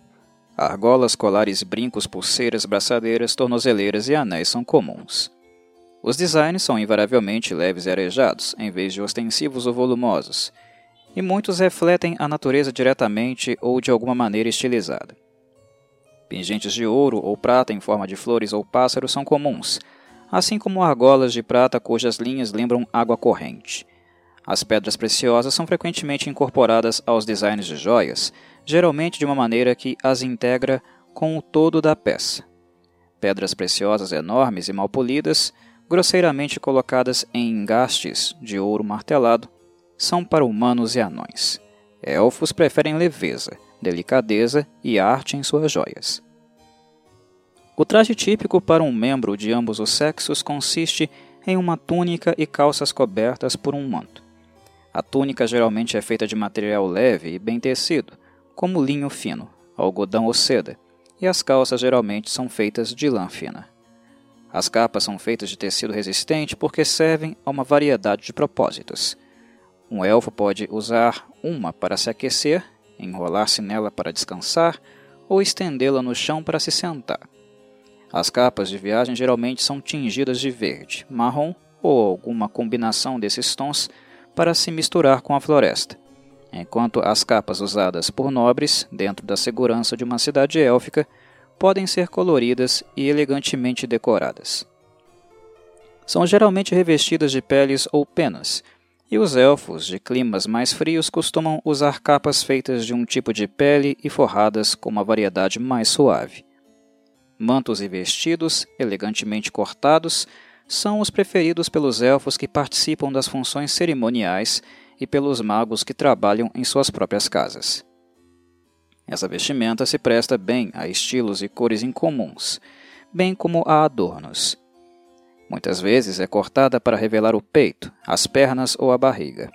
Argolas, colares, brincos, pulseiras, braçadeiras, tornozeleiras e anéis são comuns. Os designs são invariavelmente leves e arejados, em vez de ostensivos ou volumosos, e muitos refletem a natureza diretamente ou de alguma maneira estilizada. Pingentes de ouro ou prata em forma de flores ou pássaros são comuns, assim como argolas de prata cujas linhas lembram água corrente. As pedras preciosas são frequentemente incorporadas aos designs de joias, geralmente de uma maneira que as integra com o todo da peça. Pedras preciosas enormes e mal polidas, grosseiramente colocadas em engastes de ouro martelado, são para humanos e anões. Elfos preferem leveza, delicadeza e arte em suas joias. O traje típico para um membro de ambos os sexos consiste em uma túnica e calças cobertas por um manto. A túnica geralmente é feita de material leve e bem tecido, como linho fino, algodão ou seda, e as calças geralmente são feitas de lã fina. As capas são feitas de tecido resistente porque servem a uma variedade de propósitos. Um elfo pode usar uma para se aquecer, enrolar-se nela para descansar ou estendê-la no chão para se sentar. As capas de viagem geralmente são tingidas de verde, marrom ou alguma combinação desses tons para se misturar com a floresta, enquanto as capas usadas por nobres dentro da segurança de uma cidade élfica podem ser coloridas e elegantemente decoradas. São geralmente revestidas de peles ou penas, e os elfos de climas mais frios costumam usar capas feitas de um tipo de pele e forradas com uma variedade mais suave. Mantos e vestidos, elegantemente cortados, são os preferidos pelos elfos que participam das funções cerimoniais e pelos magos que trabalham em suas próprias casas. Essa vestimenta se presta bem a estilos e cores incomuns, bem como a adornos. Muitas vezes é cortada para revelar o peito, as pernas ou a barriga.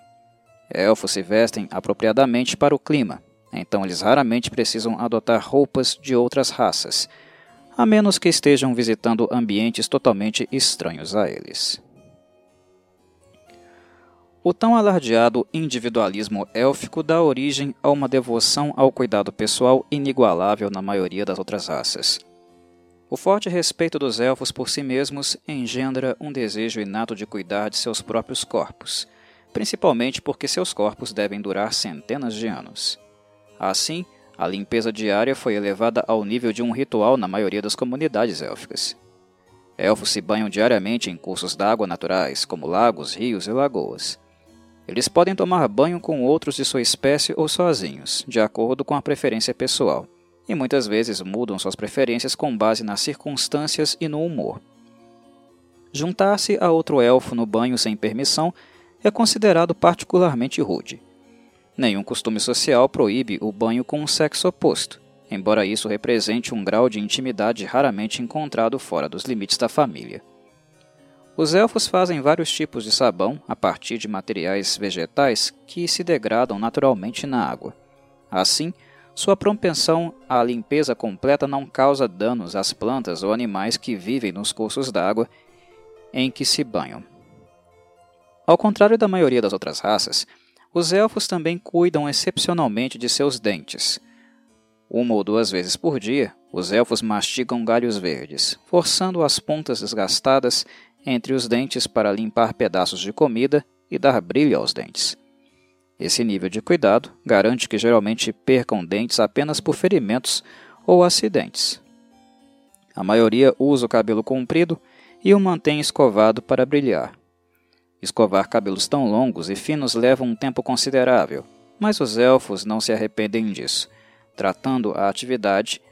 Elfos se vestem apropriadamente para o clima, então eles raramente precisam adotar roupas de outras raças, a menos que estejam visitando ambientes totalmente estranhos a eles. O tão alardeado individualismo élfico dá origem a uma devoção ao cuidado pessoal inigualável na maioria das outras raças. O forte respeito dos elfos por si mesmos engendra um desejo inato de cuidar de seus próprios corpos, principalmente porque seus corpos devem durar centenas de anos. Assim, a limpeza diária foi elevada ao nível de um ritual na maioria das comunidades élficas. Elfos se banham diariamente em cursos d'água naturais, como lagos, rios e lagoas. Eles podem tomar banho com outros de sua espécie ou sozinhos, de acordo com a preferência pessoal e muitas vezes mudam suas preferências com base nas circunstâncias e no humor. Juntar-se a outro elfo no banho sem permissão é considerado particularmente rude. Nenhum costume social proíbe o banho com o sexo oposto, embora isso represente um grau de intimidade raramente encontrado fora dos limites da família. Os elfos fazem vários tipos de sabão a partir de materiais vegetais que se degradam naturalmente na água. Assim, sua propensão à limpeza completa não causa danos às plantas ou animais que vivem nos cursos d'água em que se banham. Ao contrário da maioria das outras raças, os elfos também cuidam excepcionalmente de seus dentes. Uma ou duas vezes por dia, os elfos mastigam galhos verdes, forçando as pontas desgastadas entre os dentes para limpar pedaços de comida e dar brilho aos dentes. Esse nível de cuidado garante que geralmente percam dentes apenas por ferimentos ou acidentes. A maioria usa o cabelo comprido e o mantém escovado para brilhar. Escovar cabelos tão longos e finos leva um tempo considerável, mas os elfos não se arrependem disso, tratando a atividade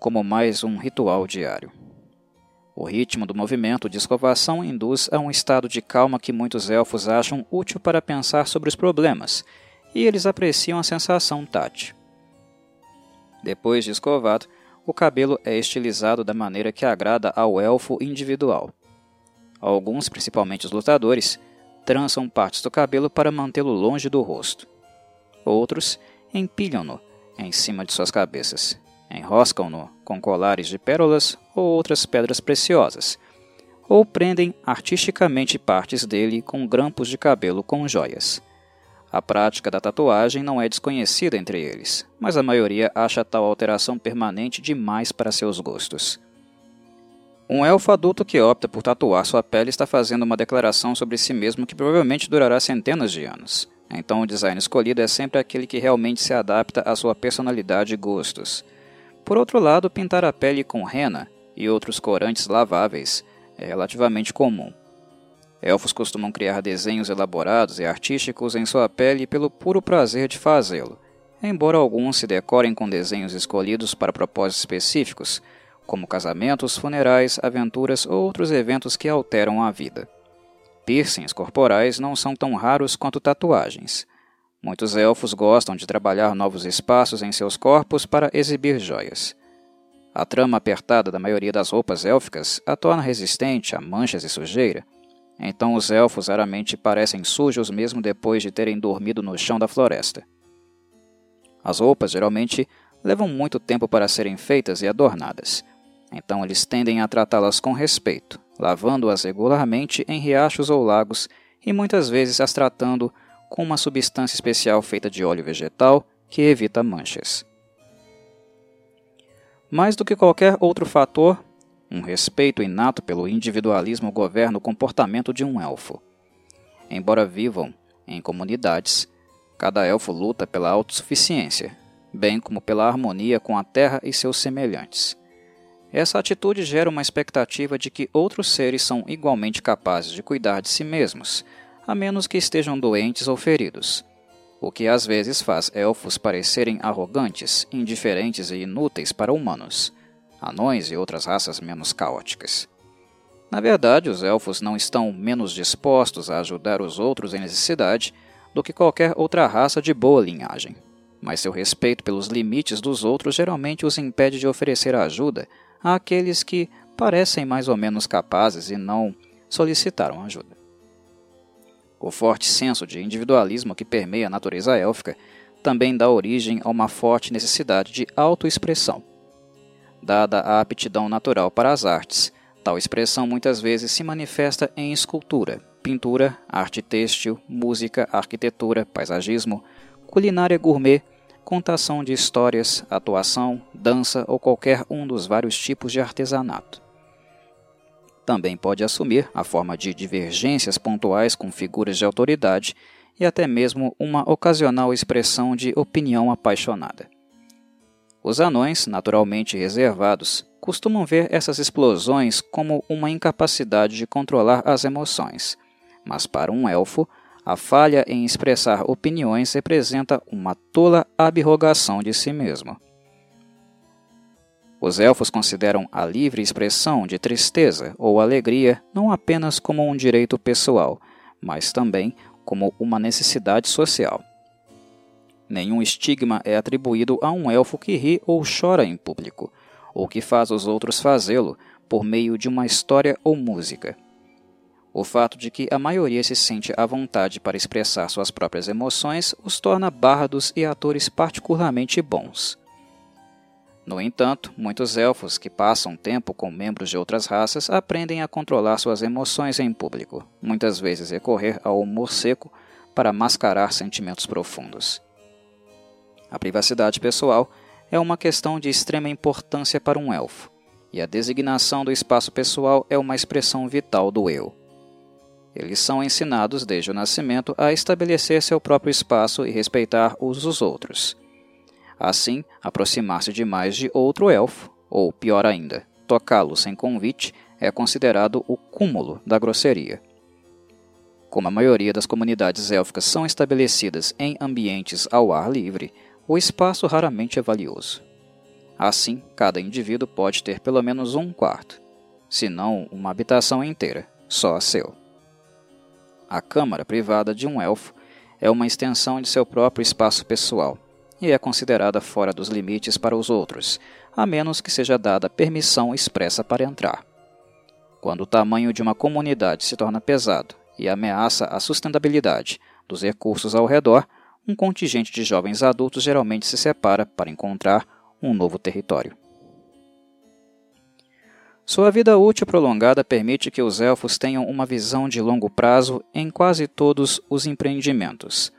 como mais um ritual diário. O ritmo do movimento de escovação induz a um estado de calma que muitos elfos acham útil para pensar sobre os problemas, e eles apreciam a sensação tátil. Depois de escovado, o cabelo é estilizado da maneira que agrada ao elfo individual. Alguns, principalmente os lutadores, trançam partes do cabelo para mantê-lo longe do rosto. Outros empilham-no em cima de suas cabeças, enroscam-no com colares de pérolas ou outras pedras preciosas, ou prendem artisticamente partes dele com grampos de cabelo com joias. A prática da tatuagem não é desconhecida entre eles, mas a maioria acha tal alteração permanente demais para seus gostos. Um elfo adulto que opta por tatuar sua pele está fazendo uma declaração sobre si mesmo que provavelmente durará centenas de anos. Então o design escolhido é sempre aquele que realmente se adapta à sua personalidade e gostos. Por outro lado, pintar a pele com rena e outros corantes laváveis é relativamente comum. Elfos costumam criar desenhos elaborados e artísticos em sua pele pelo puro prazer de fazê-lo, embora alguns se decorem com desenhos escolhidos para propósitos específicos, como casamentos, funerais, aventuras ou outros eventos que alteram a vida. Piercings corporais não são tão raros quanto tatuagens. Muitos elfos gostam de trabalhar novos espaços em seus corpos para exibir joias. A trama apertada da maioria das roupas élficas a torna resistente a manchas e sujeira, então os elfos raramente parecem sujos mesmo depois de terem dormido no chão da floresta. As roupas geralmente levam muito tempo para serem feitas e adornadas, então eles tendem a tratá-las com respeito, lavando-as regularmente em riachos ou lagos e muitas vezes as tratando com uma substância especial feita de óleo vegetal que evita manchas. Mais do que qualquer outro fator, um respeito inato pelo individualismo governa o comportamento de um elfo. Embora vivam em comunidades, cada elfo luta pela autossuficiência, bem como pela harmonia com a terra e seus semelhantes. Essa atitude gera uma expectativa de que outros seres são igualmente capazes de cuidar de si mesmos, a menos que estejam doentes ou feridos, o que às vezes faz elfos parecerem arrogantes, indiferentes e inúteis para humanos, anões e outras raças menos caóticas. Na verdade, os elfos não estão menos dispostos a ajudar os outros em necessidade do que qualquer outra raça de boa linhagem, mas seu respeito pelos limites dos outros geralmente os impede de oferecer ajuda àqueles que parecem mais ou menos capazes e não solicitaram ajuda. O forte senso de individualismo que permeia a natureza élfica também dá origem a uma forte necessidade de autoexpressão. Dada a aptidão natural para as artes, tal expressão muitas vezes se manifesta em escultura, pintura, arte têxtil, música, arquitetura, paisagismo, culinária gourmet, contação de histórias, atuação, dança ou qualquer um dos vários tipos de artesanato. Também pode assumir a forma de divergências pontuais com figuras de autoridade e até mesmo uma ocasional expressão de opinião apaixonada. Os anões, naturalmente reservados, costumam ver essas explosões como uma incapacidade de controlar as emoções, mas para um elfo, a falha em expressar opiniões representa uma tola abrogação de si mesmo. Os elfos consideram a livre expressão de tristeza ou alegria não apenas como um direito pessoal, mas também como uma necessidade social. Nenhum estigma é atribuído a um elfo que ri ou chora em público, ou que faz os outros fazê-lo por meio de uma história ou música. O fato de que a maioria se sente à vontade para expressar suas próprias emoções os torna bardos e atores particularmente bons. No entanto, muitos elfos que passam tempo com membros de outras raças aprendem a controlar suas emoções em público, muitas vezes recorrer ao humor seco para mascarar sentimentos profundos. A privacidade pessoal é uma questão de extrema importância para um elfo, e a designação do espaço pessoal é uma expressão vital do eu. Eles são ensinados desde o nascimento a estabelecer seu próprio espaço e respeitar os dos outros Assim, aproximar-se demais de outro elfo, ou pior ainda, tocá-lo sem convite, é considerado o cúmulo da grosseria. Como a maioria das comunidades élficas são estabelecidas em ambientes ao ar livre, o espaço raramente é valioso. Assim, cada indivíduo pode ter pelo menos um quarto, se não uma habitação inteira, só a seu. A câmara privada de um elfo é uma extensão de seu próprio espaço pessoal, e é considerada fora dos limites para os outros, a menos que seja dada permissão expressa para entrar. Quando o tamanho de uma comunidade se torna pesado e ameaça a sustentabilidade dos recursos ao redor, um contingente de jovens adultos geralmente se separa para encontrar um novo território. Sua vida útil prolongada permite que os elfos tenham uma visão de longo prazo em quase todos os empreendimentos.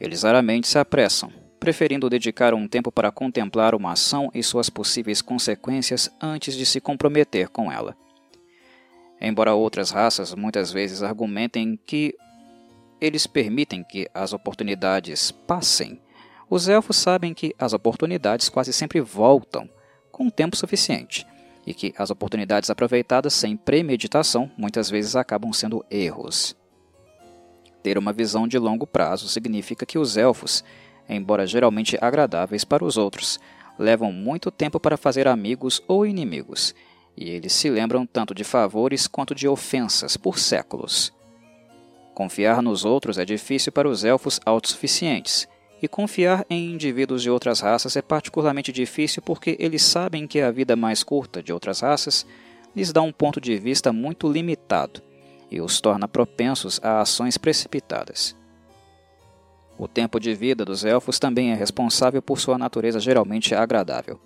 Eles raramente se apressam, preferindo dedicar um tempo para contemplar uma ação e suas possíveis consequências antes de se comprometer com ela. Embora outras raças muitas vezes argumentem que eles permitem que as oportunidades passem, os elfos sabem que as oportunidades quase sempre voltam com tempo suficiente e que as oportunidades aproveitadas sem premeditação muitas vezes acabam sendo erros. Ter uma visão de longo prazo significa que os elfos embora geralmente agradáveis para os outros, levam muito tempo para fazer amigos ou inimigos, e eles se lembram tanto de favores quanto de ofensas por séculos. Confiar nos outros é difícil para os elfos autossuficientes, e confiar em indivíduos de outras raças é particularmente difícil porque eles sabem que a vida mais curta de outras raças lhes dá um ponto de vista muito limitado e os torna propensos a ações precipitadas. O tempo de vida dos elfos também é responsável por sua natureza geralmente agradável.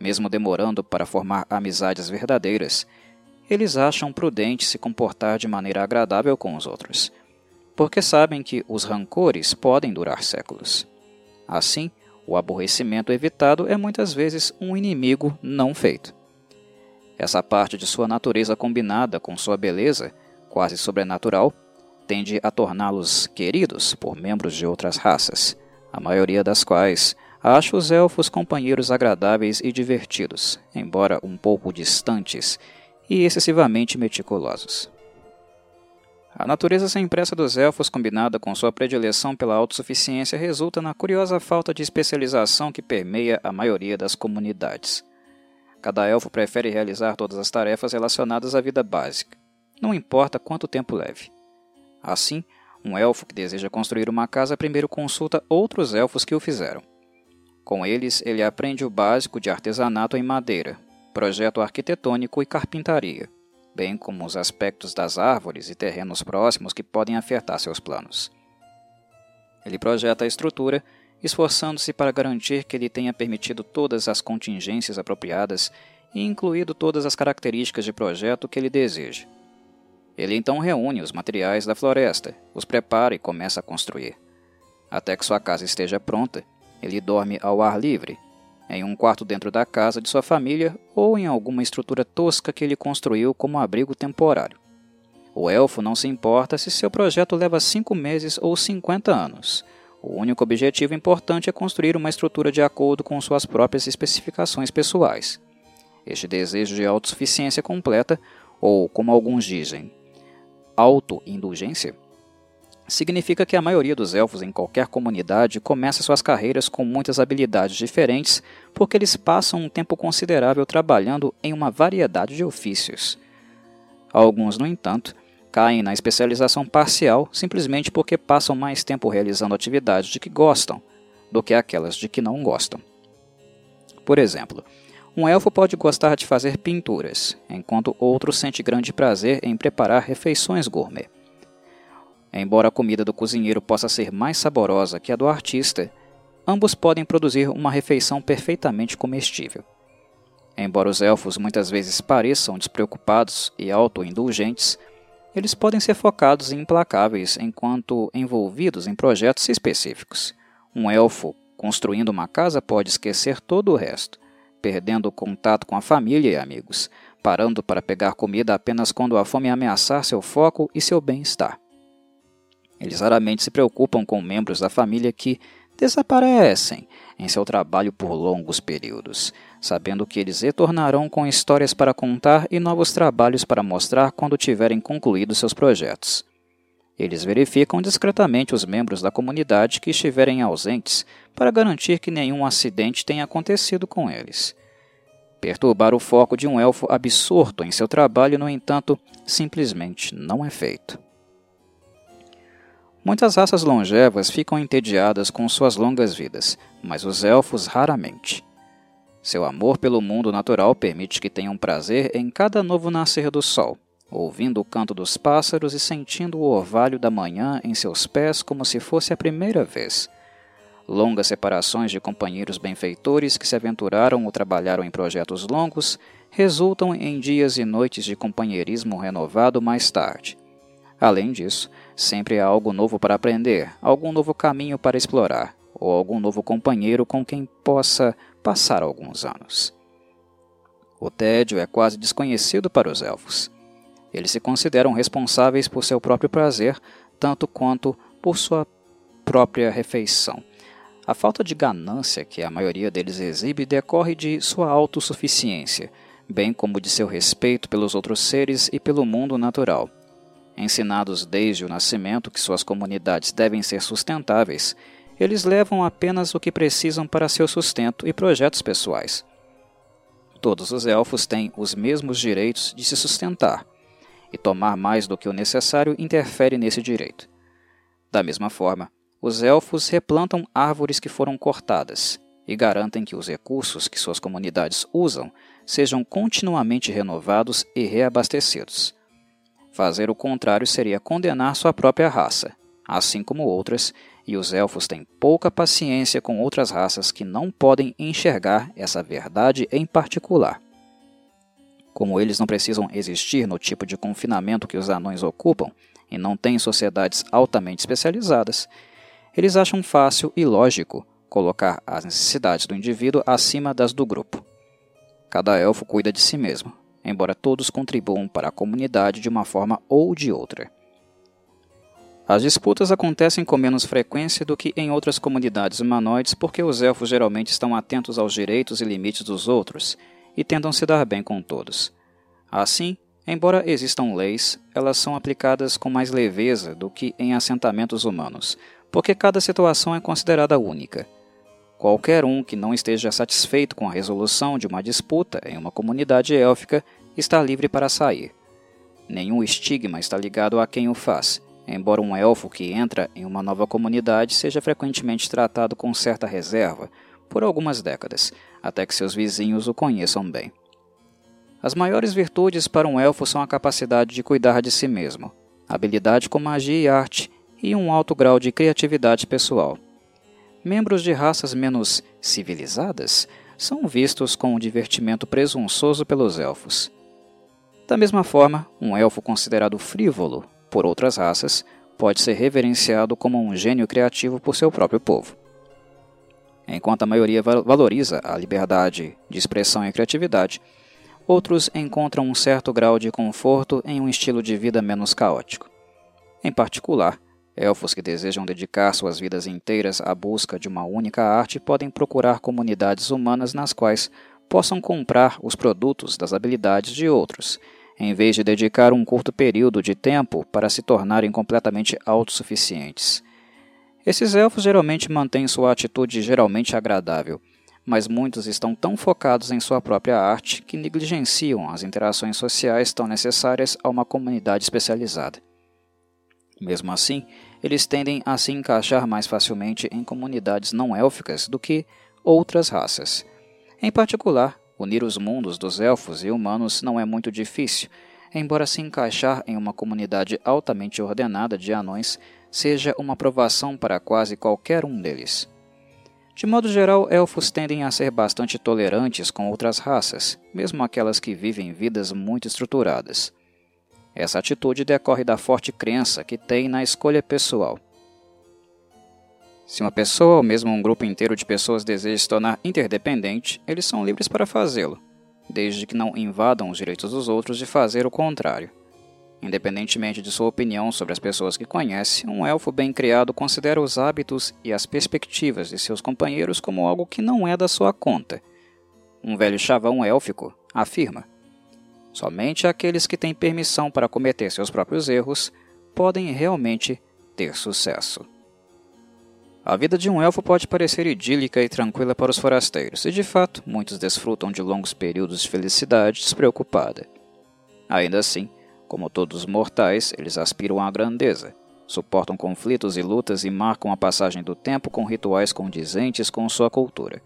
Mesmo demorando para formar amizades verdadeiras, eles acham prudente se comportar de maneira agradável com os outros, porque sabem que os rancores podem durar séculos. Assim, o aborrecimento evitado é muitas vezes um inimigo não feito. Essa parte de sua natureza combinada com sua beleza, quase sobrenatural, tende a torná-los queridos por membros de outras raças, a maioria das quais acha os elfos companheiros agradáveis e divertidos, embora um pouco distantes e excessivamente meticulosos. A natureza sem pressa dos elfos, combinada com sua predileção pela autossuficiência, resulta na curiosa falta de especialização que permeia a maioria das comunidades. Cada elfo prefere realizar todas as tarefas relacionadas à vida básica, não importa quanto tempo leve. Assim, um elfo que deseja construir uma casa primeiro consulta outros elfos que o fizeram. Com eles, ele aprende o básico de artesanato em madeira, projeto arquitetônico e carpintaria bem como os aspectos das árvores e terrenos próximos que podem afetar seus planos. Ele projeta a estrutura, esforçando-se para garantir que ele tenha permitido todas as contingências apropriadas e incluído todas as características de projeto que ele deseja. Ele então reúne os materiais da floresta, os prepara e começa a construir. Até que sua casa esteja pronta, ele dorme ao ar livre, em um quarto dentro da casa de sua família ou em alguma estrutura tosca que ele construiu como abrigo temporário. O elfo não se importa se seu projeto leva cinco meses ou 50 anos. O único objetivo importante é construir uma estrutura de acordo com suas próprias especificações pessoais. Este desejo de autossuficiência completa, ou como alguns dizem, autoindulgência, significa que a maioria dos elfos em qualquer comunidade começa suas carreiras com muitas habilidades diferentes, porque eles passam um tempo considerável trabalhando em uma variedade de ofícios. Alguns, no entanto, caem na especialização parcial simplesmente porque passam mais tempo realizando atividades de que gostam do que aquelas de que não gostam. Por exemplo, um elfo pode gostar de fazer pinturas, enquanto outro sente grande prazer em preparar refeições gourmet. Embora a comida do cozinheiro possa ser mais saborosa que a do artista, ambos podem produzir uma refeição perfeitamente comestível. Embora os elfos muitas vezes pareçam despreocupados e autoindulgentes, eles podem ser focados e implacáveis enquanto envolvidos em projetos específicos. Um elfo construindo uma casa pode esquecer todo o resto, perdendo o contato com a família e amigos, parando para pegar comida apenas quando a fome ameaçar seu foco e seu bem-estar. Eles raramente se preocupam com membros da família que desaparecem em seu trabalho por longos períodos, sabendo que eles retornarão com histórias para contar e novos trabalhos para mostrar quando tiverem concluído seus projetos. Eles verificam discretamente os membros da comunidade que estiverem ausentes para garantir que nenhum acidente tenha acontecido com eles. Perturbar o foco de um elfo absorto em seu trabalho, no entanto, simplesmente não é feito. Muitas raças longevas ficam entediadas com suas longas vidas, mas os elfos raramente. Seu amor pelo mundo natural permite que tenham prazer em cada novo nascer do sol, ouvindo o canto dos pássaros e sentindo o orvalho da manhã em seus pés como se fosse a primeira vez. Longas separações de companheiros benfeitores que se aventuraram ou trabalharam em projetos longos resultam em dias e noites de companheirismo renovado mais tarde. Além disso, Sempre há algo novo para aprender, algum novo caminho para explorar, ou algum novo companheiro com quem possa passar alguns anos. O tédio é quase desconhecido para os elfos. Eles se consideram responsáveis por seu próprio prazer, tanto quanto por sua própria refeição. A falta de ganância que a maioria deles exibe decorre de sua autossuficiência, bem como de seu respeito pelos outros seres e pelo mundo natural. Ensinados desde o nascimento que suas comunidades devem ser sustentáveis, eles levam apenas o que precisam para seu sustento e projetos pessoais. Todos os elfos têm os mesmos direitos de se sustentar, e tomar mais do que o necessário interfere nesse direito. Da mesma forma, os elfos replantam árvores que foram cortadas e garantem que os recursos que suas comunidades usam sejam continuamente renovados e reabastecidos. Fazer o contrário seria condenar sua própria raça, assim como outras, e os elfos têm pouca paciência com outras raças que não podem enxergar essa verdade em particular. Como eles não precisam existir no tipo de confinamento que os anões ocupam e não têm sociedades altamente especializadas, eles acham fácil e lógico colocar as necessidades do indivíduo acima das do grupo. Cada elfo cuida de si mesmo, embora todos contribuam para a comunidade de uma forma ou de outra. As disputas acontecem com menos frequência do que em outras comunidades humanoides porque os elfos geralmente estão atentos aos direitos e limites dos outros e tentam se dar bem com todos. Assim, embora existam leis, elas são aplicadas com mais leveza do que em assentamentos humanos, porque cada situação é considerada única. Qualquer um que não esteja satisfeito com a resolução de uma disputa em uma comunidade élfica está livre para sair. Nenhum estigma está ligado a quem o faz, embora um elfo que entra em uma nova comunidade seja frequentemente tratado com certa reserva por algumas décadas, até que seus vizinhos o conheçam bem. As maiores virtudes para um elfo são a capacidade de cuidar de si mesmo, habilidade com magia e arte e um alto grau de criatividade pessoal. Membros de raças menos civilizadas são vistos com um divertimento presunçoso pelos elfos. Da mesma forma, um elfo considerado frívolo por outras raças pode ser reverenciado como um gênio criativo por seu próprio povo. Enquanto a maioria valoriza a liberdade de expressão e criatividade, outros encontram um certo grau de conforto em um estilo de vida menos caótico. Em particular, elfos que desejam dedicar suas vidas inteiras à busca de uma única arte podem procurar comunidades humanas nas quais possam comprar os produtos das habilidades de outros em vez de dedicar um curto período de tempo para se tornarem completamente autossuficientes. Esses elfos geralmente mantêm sua atitude geralmente agradável, mas muitos estão tão focados em sua própria arte que negligenciam as interações sociais tão necessárias a uma comunidade especializada. Mesmo assim, eles tendem a se encaixar mais facilmente em comunidades não élficas do que outras raças. Em particular, Unir os mundos dos elfos e humanos não é muito difícil, embora se encaixar em uma comunidade altamente ordenada de anões seja uma provação para quase qualquer um deles. De modo geral, elfos tendem a ser bastante tolerantes com outras raças, mesmo aquelas que vivem vidas muito estruturadas. Essa atitude decorre da forte crença que têm na escolha pessoal. Se uma pessoa ou mesmo um grupo inteiro de pessoas deseja se tornar interdependente, eles são livres para fazê-lo, desde que não invadam os direitos dos outros de fazer o contrário. Independentemente de sua opinião sobre as pessoas que conhece, um elfo bem criado considera os hábitos e as perspectivas de seus companheiros como algo que não é da sua conta. Um velho chavão élfico afirma: somente aqueles que têm permissão para cometer seus próprios erros podem realmente ter sucesso. A vida de um elfo pode parecer idílica e tranquila para os forasteiros, e de fato, muitos desfrutam de longos períodos de felicidade despreocupada. Ainda assim, como todos os mortais, eles aspiram à grandeza, suportam conflitos e lutas e marcam a passagem do tempo com rituais condizentes com sua cultura.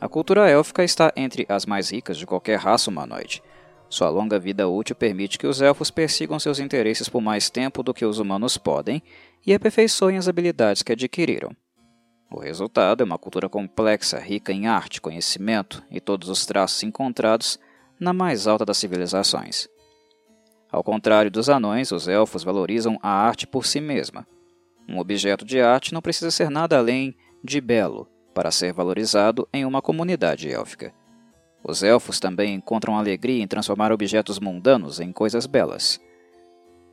A cultura élfica está entre as mais ricas de qualquer raça humanoide. Sua longa vida útil permite que os elfos persigam seus interesses por mais tempo do que os humanos podem e aperfeiçoem as habilidades que adquiriram. O resultado é uma cultura complexa, rica em arte, conhecimento e todos os traços encontrados na mais alta das civilizações. Ao contrário dos anões, os elfos valorizam a arte por si mesma. Um objeto de arte não precisa ser nada além de belo para ser valorizado em uma comunidade élfica. Os elfos também encontram alegria em transformar objetos mundanos em coisas belas.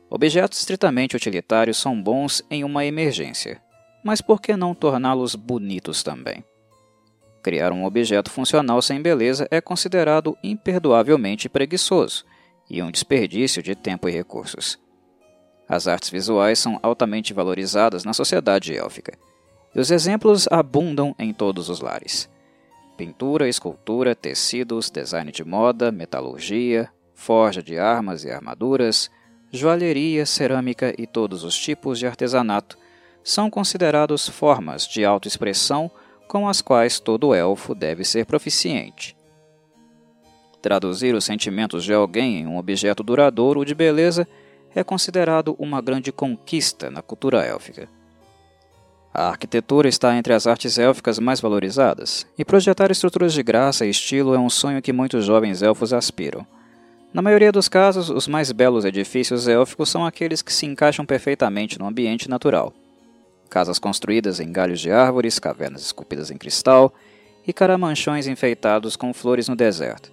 Objetos estritamente utilitários são bons em uma emergência, mas por que não torná-los bonitos também? Criar um objeto funcional sem beleza é considerado imperdoavelmente preguiçoso e um desperdício de tempo e recursos. As artes visuais são altamente valorizadas na sociedade élfica, e os exemplos abundam em todos os lares. Pintura, escultura, tecidos, design de moda, metalurgia, forja de armas e armaduras, joalheria, cerâmica e todos os tipos de artesanato são considerados formas de autoexpressão com as quais todo elfo deve ser proficiente. Traduzir os sentimentos de alguém em um objeto duradouro de beleza é considerado uma grande conquista na cultura élfica. A arquitetura está entre as artes élficas mais valorizadas, e projetar estruturas de graça e estilo é um sonho que muitos jovens elfos aspiram. Na maioria dos casos, os mais belos edifícios élficos são aqueles que se encaixam perfeitamente no ambiente natural. Casas construídas em galhos de árvores, cavernas esculpidas em cristal e caramanchões enfeitados com flores no deserto.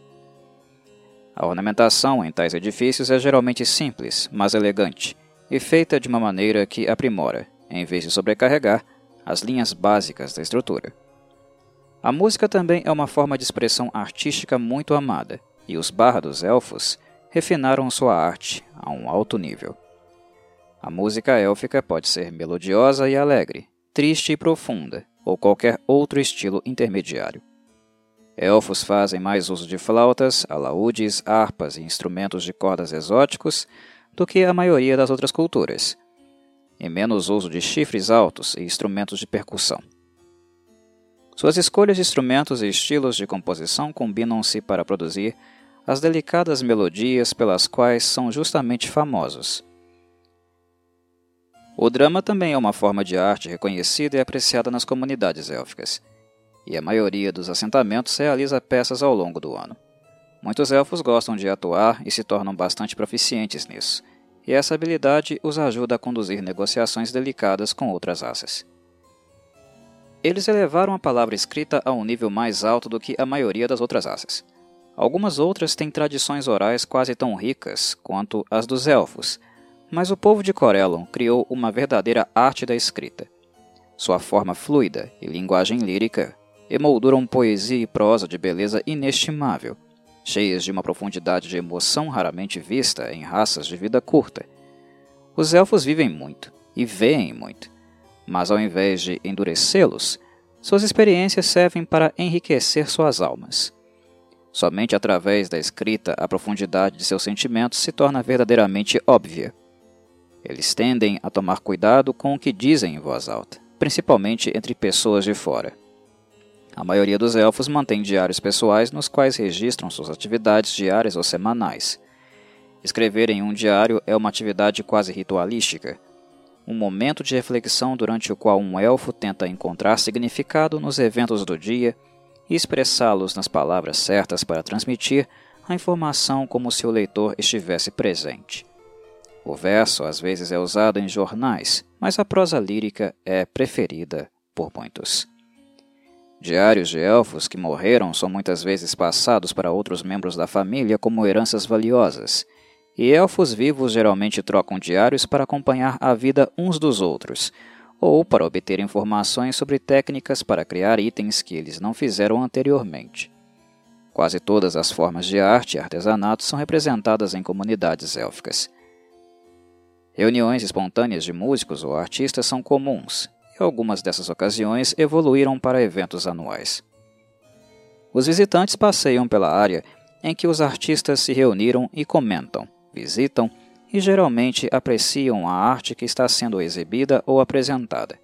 A ornamentação em tais edifícios é geralmente simples, mas elegante, e feita de uma maneira que aprimora, em vez de sobrecarregar, as linhas básicas da estrutura. A música também é uma forma de expressão artística muito amada, e os bardos elfos refinaram sua arte a um alto nível. A música élfica pode ser melodiosa e alegre, triste e profunda, ou qualquer outro estilo intermediário. Elfos fazem mais uso de flautas, alaúdes, harpas e instrumentos de cordas exóticos do que a maioria das outras culturas, e menos uso de chifres altos e instrumentos de percussão. Suas escolhas de instrumentos e estilos de composição combinam-se para produzir as delicadas melodias pelas quais são justamente famosos. O drama também é uma forma de arte reconhecida e apreciada nas comunidades élficas, e a maioria dos assentamentos realiza peças ao longo do ano. Muitos elfos gostam de atuar e se tornam bastante proficientes nisso, e essa habilidade os ajuda a conduzir negociações delicadas com outras raças. Eles elevaram a palavra escrita a um nível mais alto do que a maioria das outras raças. Algumas outras têm tradições orais quase tão ricas quanto as dos elfos, mas o povo de Corellon criou uma verdadeira arte da escrita. Sua forma fluida e linguagem lírica emolduram poesia e prosa de beleza inestimável, cheias de uma profundidade de emoção raramente vista em raças de vida curta. Os elfos vivem muito e veem muito, mas ao invés de endurecê-los, suas experiências servem para enriquecer suas almas. Somente através da escrita a profundidade de seus sentimentos se torna verdadeiramente óbvia. Eles tendem a tomar cuidado com o que dizem em voz alta, principalmente entre pessoas de fora. A maioria dos elfos mantém diários pessoais nos quais registram suas atividades diárias ou semanais. Escrever em um diário é uma atividade quase ritualística, um momento de reflexão durante o qual um elfo tenta encontrar significado nos eventos do dia e expressá-los nas palavras certas para transmitir a informação como se o leitor estivesse presente. O verso às vezes é usado em jornais, mas a prosa lírica é preferida por muitos. Diários de elfos que morreram são muitas vezes passados para outros membros da família como heranças valiosas, e elfos vivos geralmente trocam diários para acompanhar a vida uns dos outros, ou para obter informações sobre técnicas para criar itens que eles não fizeram anteriormente. Quase todas as formas de arte e artesanato são representadas em comunidades élficas. Reuniões espontâneas de músicos ou artistas são comuns, algumas dessas ocasiões evoluíram para eventos anuais. Os visitantes passeiam pela área em que os artistas se reuniram e comentam, visitam e geralmente apreciam a arte que está sendo exibida ou apresentada.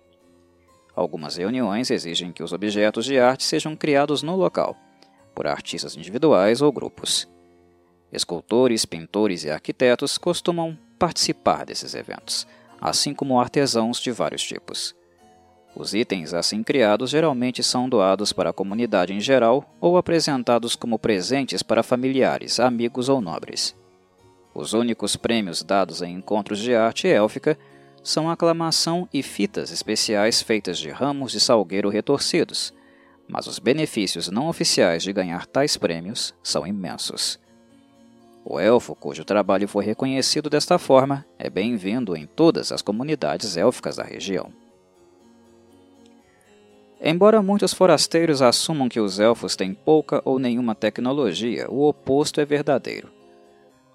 Algumas reuniões exigem que os objetos de arte sejam criados no local, por artistas individuais ou grupos. Escultores, pintores e arquitetos costumam participar desses eventos, assim como artesãos de vários tipos. Os itens assim criados geralmente são doados para a comunidade em geral ou apresentados como presentes para familiares, amigos ou nobres. Os únicos prêmios dados em encontros de arte élfica são aclamação e fitas especiais feitas de ramos de salgueiro retorcidos, mas os benefícios não oficiais de ganhar tais prêmios são imensos. O elfo cujo trabalho foi reconhecido desta forma é bem-vindo em todas as comunidades élficas da região. Embora muitos forasteiros assumam que os elfos têm pouca ou nenhuma tecnologia, o oposto é verdadeiro.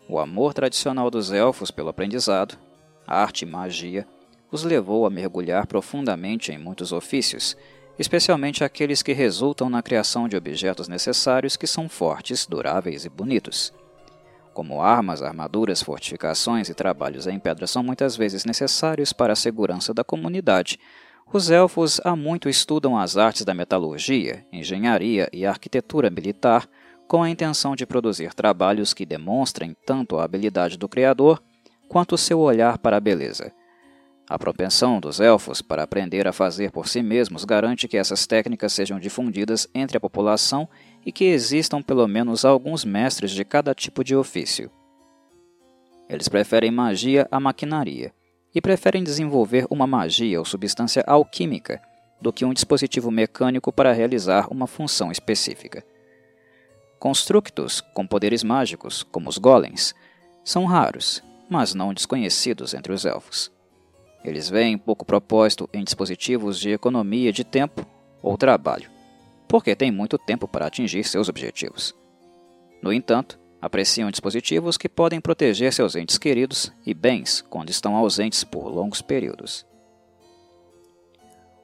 O amor tradicional dos elfos pelo aprendizado, arte e magia, os levou a mergulhar profundamente em muitos ofícios, especialmente aqueles que resultam na criação de objetos necessários que são fortes, duráveis e bonitos. Como armas, armaduras, fortificações e trabalhos em pedra são muitas vezes necessários para a segurança da comunidade, os elfos há muito estudam as artes da metalurgia, engenharia e arquitetura militar com a intenção de produzir trabalhos que demonstrem tanto a habilidade do criador quanto seu olhar para a beleza. A propensão dos elfos para aprender a fazer por si mesmos garante que essas técnicas sejam difundidas entre a população e que existam pelo menos alguns mestres de cada tipo de ofício. Eles preferem magia à maquinaria e preferem desenvolver uma magia ou substância alquímica do que um dispositivo mecânico para realizar uma função específica. Constructos com poderes mágicos, como os golems, são raros mas não desconhecidos entre os elfos. Eles veem pouco propósito em dispositivos de economia de tempo ou trabalho, porque têm muito tempo para atingir seus objetivos. No entanto, apreciam dispositivos que podem proteger seus entes queridos e bens quando estão ausentes por longos períodos.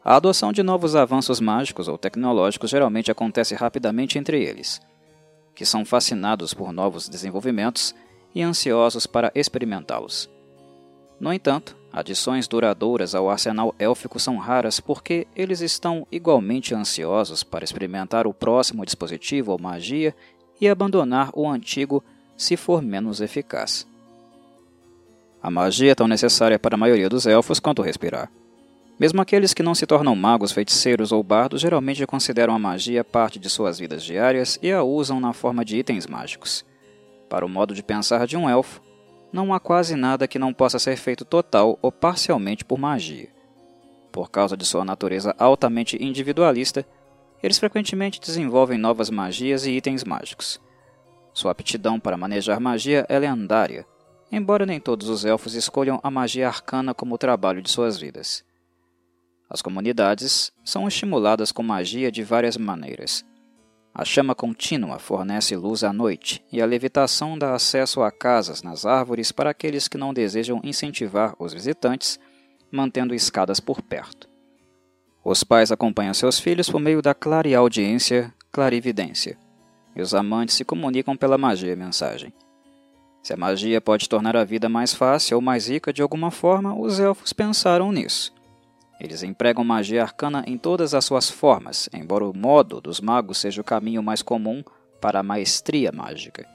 A adoção de novos avanços mágicos ou tecnológicos geralmente acontece rapidamente entre eles, que são fascinados por novos desenvolvimentos e ansiosos para experimentá-los. No entanto, adições duradouras ao arsenal élfico são raras porque eles estão igualmente ansiosos para experimentar o próximo dispositivo ou magia e abandonar o antigo se for menos eficaz. A magia é tão necessária para a maioria dos elfos quanto respirar. Mesmo aqueles que não se tornam magos, feiticeiros ou bardos geralmente consideram a magia parte de suas vidas diárias e a usam na forma de itens mágicos. Para o modo de pensar de um elfo, não há quase nada que não possa ser feito total ou parcialmente por magia. Por causa de sua natureza altamente individualista, eles frequentemente desenvolvem novas magias e itens mágicos. Sua aptidão para manejar magia é lendária, embora nem todos os elfos escolham a magia arcana como trabalho de suas vidas. As comunidades são estimuladas com magia de várias maneiras. A chama contínua fornece luz à noite e a levitação dá acesso a casas nas árvores para aqueles que não desejam incentivar os visitantes, mantendo escadas por perto. Os pais acompanham seus filhos por meio da clareaudiência, clarividência, e os amantes se comunicam pela magia e mensagem. Se a magia pode tornar a vida mais fácil ou mais rica de alguma forma, os elfos pensaram nisso eles empregam magia arcana em todas as suas formas, embora o modo dos magos seja o caminho mais comum para a maestria mágica.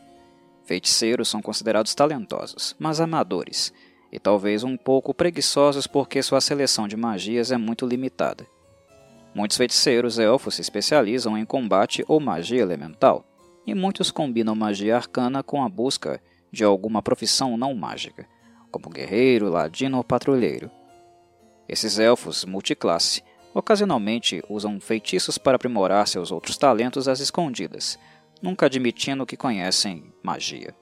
Feiticeiros são considerados talentosos, mas amadores, e talvez um pouco preguiçosos porque sua seleção de magias é muito limitada. Muitos feiticeiros elfos se especializam em combate ou magia elemental, e muitos combinam magia arcana com a busca de alguma profissão não mágica, como guerreiro, ladino ou patrulheiro. Esses elfos multiclasse ocasionalmente usam feitiços para aprimorar seus outros talentos às escondidas, nunca admitindo que conhecem magia.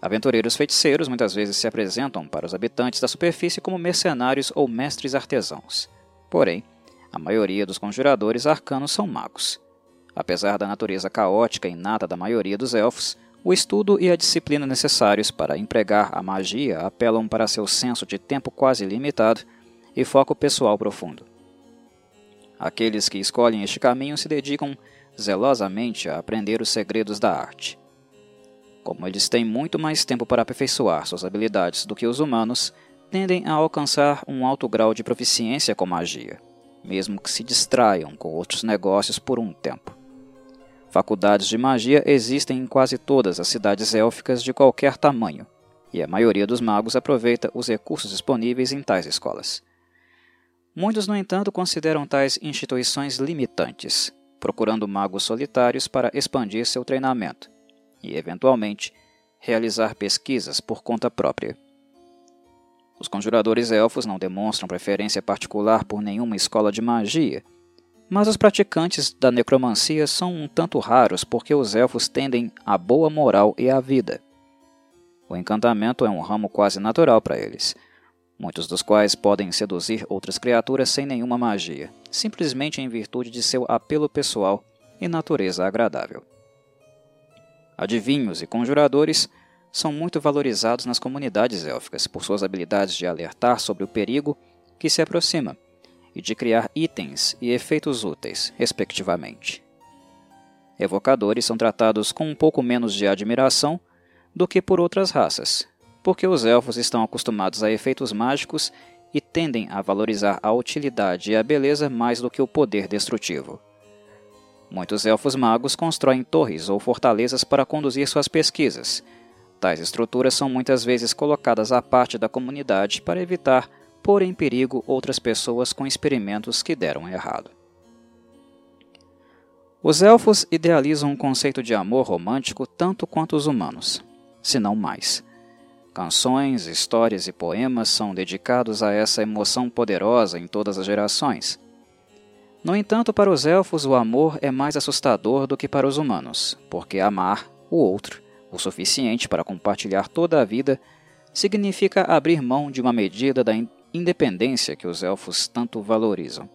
Aventureiros feiticeiros muitas vezes se apresentam para os habitantes da superfície como mercenários ou mestres artesãos. Porém, a maioria dos conjuradores arcanos são magos. Apesar da natureza caótica inata da maioria dos elfos, o estudo e a disciplina necessários para empregar a magia apelam para seu senso de tempo quase limitado e foco pessoal profundo. Aqueles que escolhem este caminho se dedicam zelosamente a aprender os segredos da arte. Como eles têm muito mais tempo para aperfeiçoar suas habilidades do que os humanos, tendem a alcançar um alto grau de proficiência com magia, mesmo que se distraiam com outros negócios por um tempo. Faculdades de magia existem em quase todas as cidades élficas de qualquer tamanho, e a maioria dos magos aproveita os recursos disponíveis em tais escolas. Muitos, no entanto, consideram tais instituições limitantes, procurando magos solitários para expandir seu treinamento e, eventualmente, realizar pesquisas por conta própria. Os conjuradores elfos não demonstram preferência particular por nenhuma escola de magia, mas os praticantes da necromancia são um tanto raros porque os elfos tendem à boa moral e à vida. O encantamento é um ramo quase natural para eles muitos dos quais podem seduzir outras criaturas sem nenhuma magia, simplesmente em virtude de seu apelo pessoal e natureza agradável. Adivinhos e conjuradores são muito valorizados nas comunidades élficas por suas habilidades de alertar sobre o perigo que se aproxima e de criar itens e efeitos úteis, respectivamente. Evocadores são tratados com um pouco menos de admiração do que por outras raças, porque os elfos estão acostumados a efeitos mágicos e tendem a valorizar a utilidade e a beleza mais do que o poder destrutivo. Muitos elfos magos constroem torres ou fortalezas para conduzir suas pesquisas. Tais estruturas são muitas vezes colocadas à parte da comunidade para evitar pôr em perigo outras pessoas com experimentos que deram errado. Os elfos idealizam um conceito de amor romântico tanto quanto os humanos, se não mais. Canções, histórias e poemas são dedicados a essa emoção poderosa em todas as gerações. No entanto, para os elfos, o amor é mais assustador do que para os humanos, porque amar o outro, o suficiente para compartilhar toda a vida, significa abrir mão de uma medida da independência que os elfos tanto valorizam.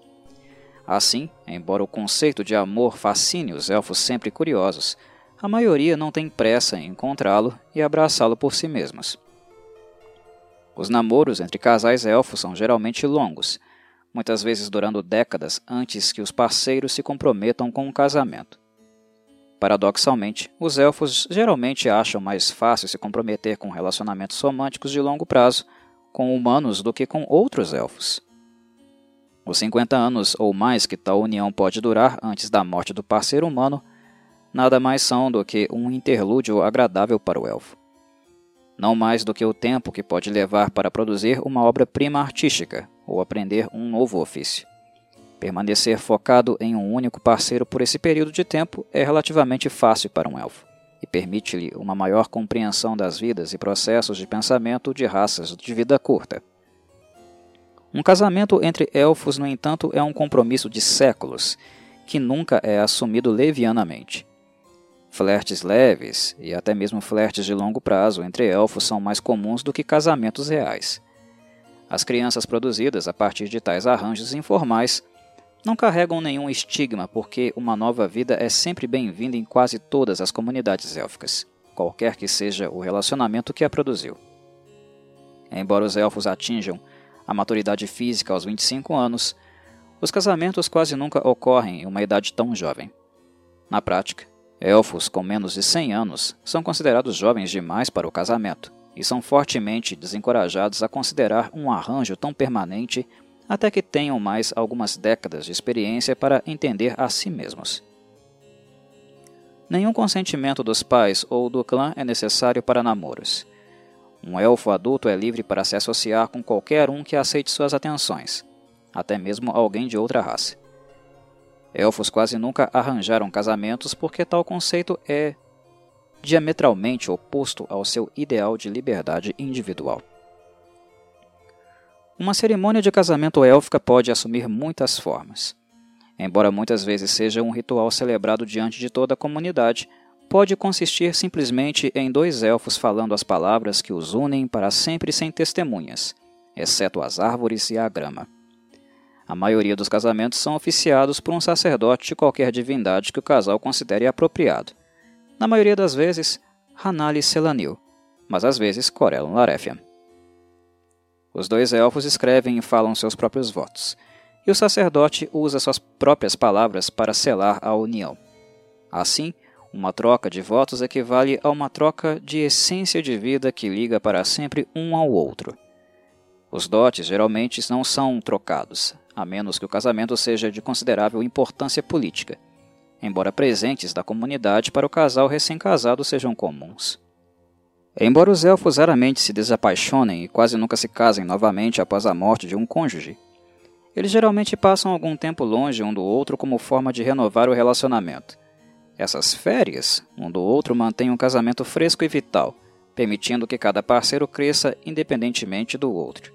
Assim, embora o conceito de amor fascine os elfos sempre curiosos, a maioria não tem pressa em encontrá-lo e abraçá-lo por si mesmos. Os namoros entre casais elfos são geralmente longos, muitas vezes durando décadas antes que os parceiros se comprometam com um casamento. Paradoxalmente, os elfos geralmente acham mais fácil se comprometer com relacionamentos românticos de longo prazo com humanos do que com outros elfos. Os 50 anos ou mais que tal união pode durar antes da morte do parceiro humano nada mais são do que um interlúdio agradável para o elfo. Não mais do que o tempo que pode levar para produzir uma obra-prima artística ou aprender um novo ofício. Permanecer focado em um único parceiro por esse período de tempo é relativamente fácil para um elfo e permite-lhe uma maior compreensão das vidas e processos de pensamento de raças de vida curta. Um casamento entre elfos, no entanto, é um compromisso de séculos que nunca é assumido levianamente. Flertes leves e até mesmo flertes de longo prazo entre elfos são mais comuns do que casamentos reais. As crianças produzidas a partir de tais arranjos informais não carregam nenhum estigma, porque uma nova vida é sempre bem-vinda em quase todas as comunidades élficas, qualquer que seja o relacionamento que a produziu. Embora os elfos atinjam a maturidade física aos 25 anos, os casamentos quase nunca ocorrem em uma idade tão jovem. Na prática, elfos com menos de 100 anos são considerados jovens demais para o casamento e são fortemente desencorajados a considerar um arranjo tão permanente até que tenham mais algumas décadas de experiência para entender a si mesmos. Nenhum consentimento dos pais ou do clã é necessário para namoros. Um elfo adulto é livre para se associar com qualquer um que aceite suas atenções, até mesmo alguém de outra raça. Elfos quase nunca arranjaram casamentos porque tal conceito é diametralmente oposto ao seu ideal de liberdade individual. Uma cerimônia de casamento élfica pode assumir muitas formas. Embora muitas vezes seja um ritual celebrado diante de toda a comunidade, pode consistir simplesmente em dois elfos falando as palavras que os unem para sempre sem testemunhas, exceto as árvores e a grama. A maioria dos casamentos são oficiados por um sacerdote de qualquer divindade que o casal considere apropriado. Na maioria das vezes, Hanali Selanil, mas às vezes Corellon Larefian. Os dois elfos escrevem e falam seus próprios votos, e o sacerdote usa suas próprias palavras para selar a união. Assim, uma troca de votos equivale a uma troca de essência de vida que liga para sempre um ao outro. Os dotes geralmente não são trocados, a menos que o casamento seja de considerável importância política, embora presentes da comunidade para o casal recém-casado sejam comuns. Embora os elfos raramente se desapaixonem e quase nunca se casem novamente após a morte de um cônjuge, eles geralmente passam algum tempo longe um do outro como forma de renovar o relacionamento. Essas férias, um do outro mantêm um casamento fresco e vital, permitindo que cada parceiro cresça independentemente do outro.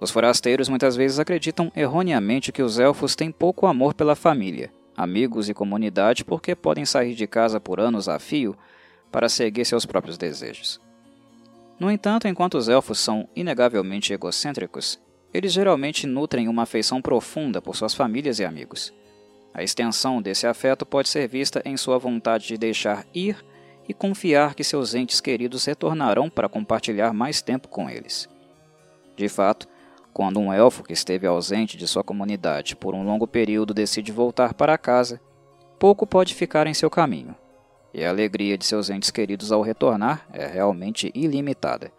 Os forasteiros muitas vezes acreditam erroneamente que os elfos têm pouco amor pela família, amigos e comunidade porque podem sair de casa por anos a fio para seguir seus próprios desejos. No entanto, enquanto os elfos são inegavelmente egocêntricos, eles geralmente nutrem uma afeição profunda por suas famílias e amigos. A extensão desse afeto pode ser vista em sua vontade de deixar ir e confiar que seus entes queridos retornarão para compartilhar mais tempo com eles. De fato, quando um elfo que esteve ausente de sua comunidade por um longo período decide voltar para casa, pouco pode ficar em seu caminho, e a alegria de seus entes queridos ao retornar é realmente ilimitada.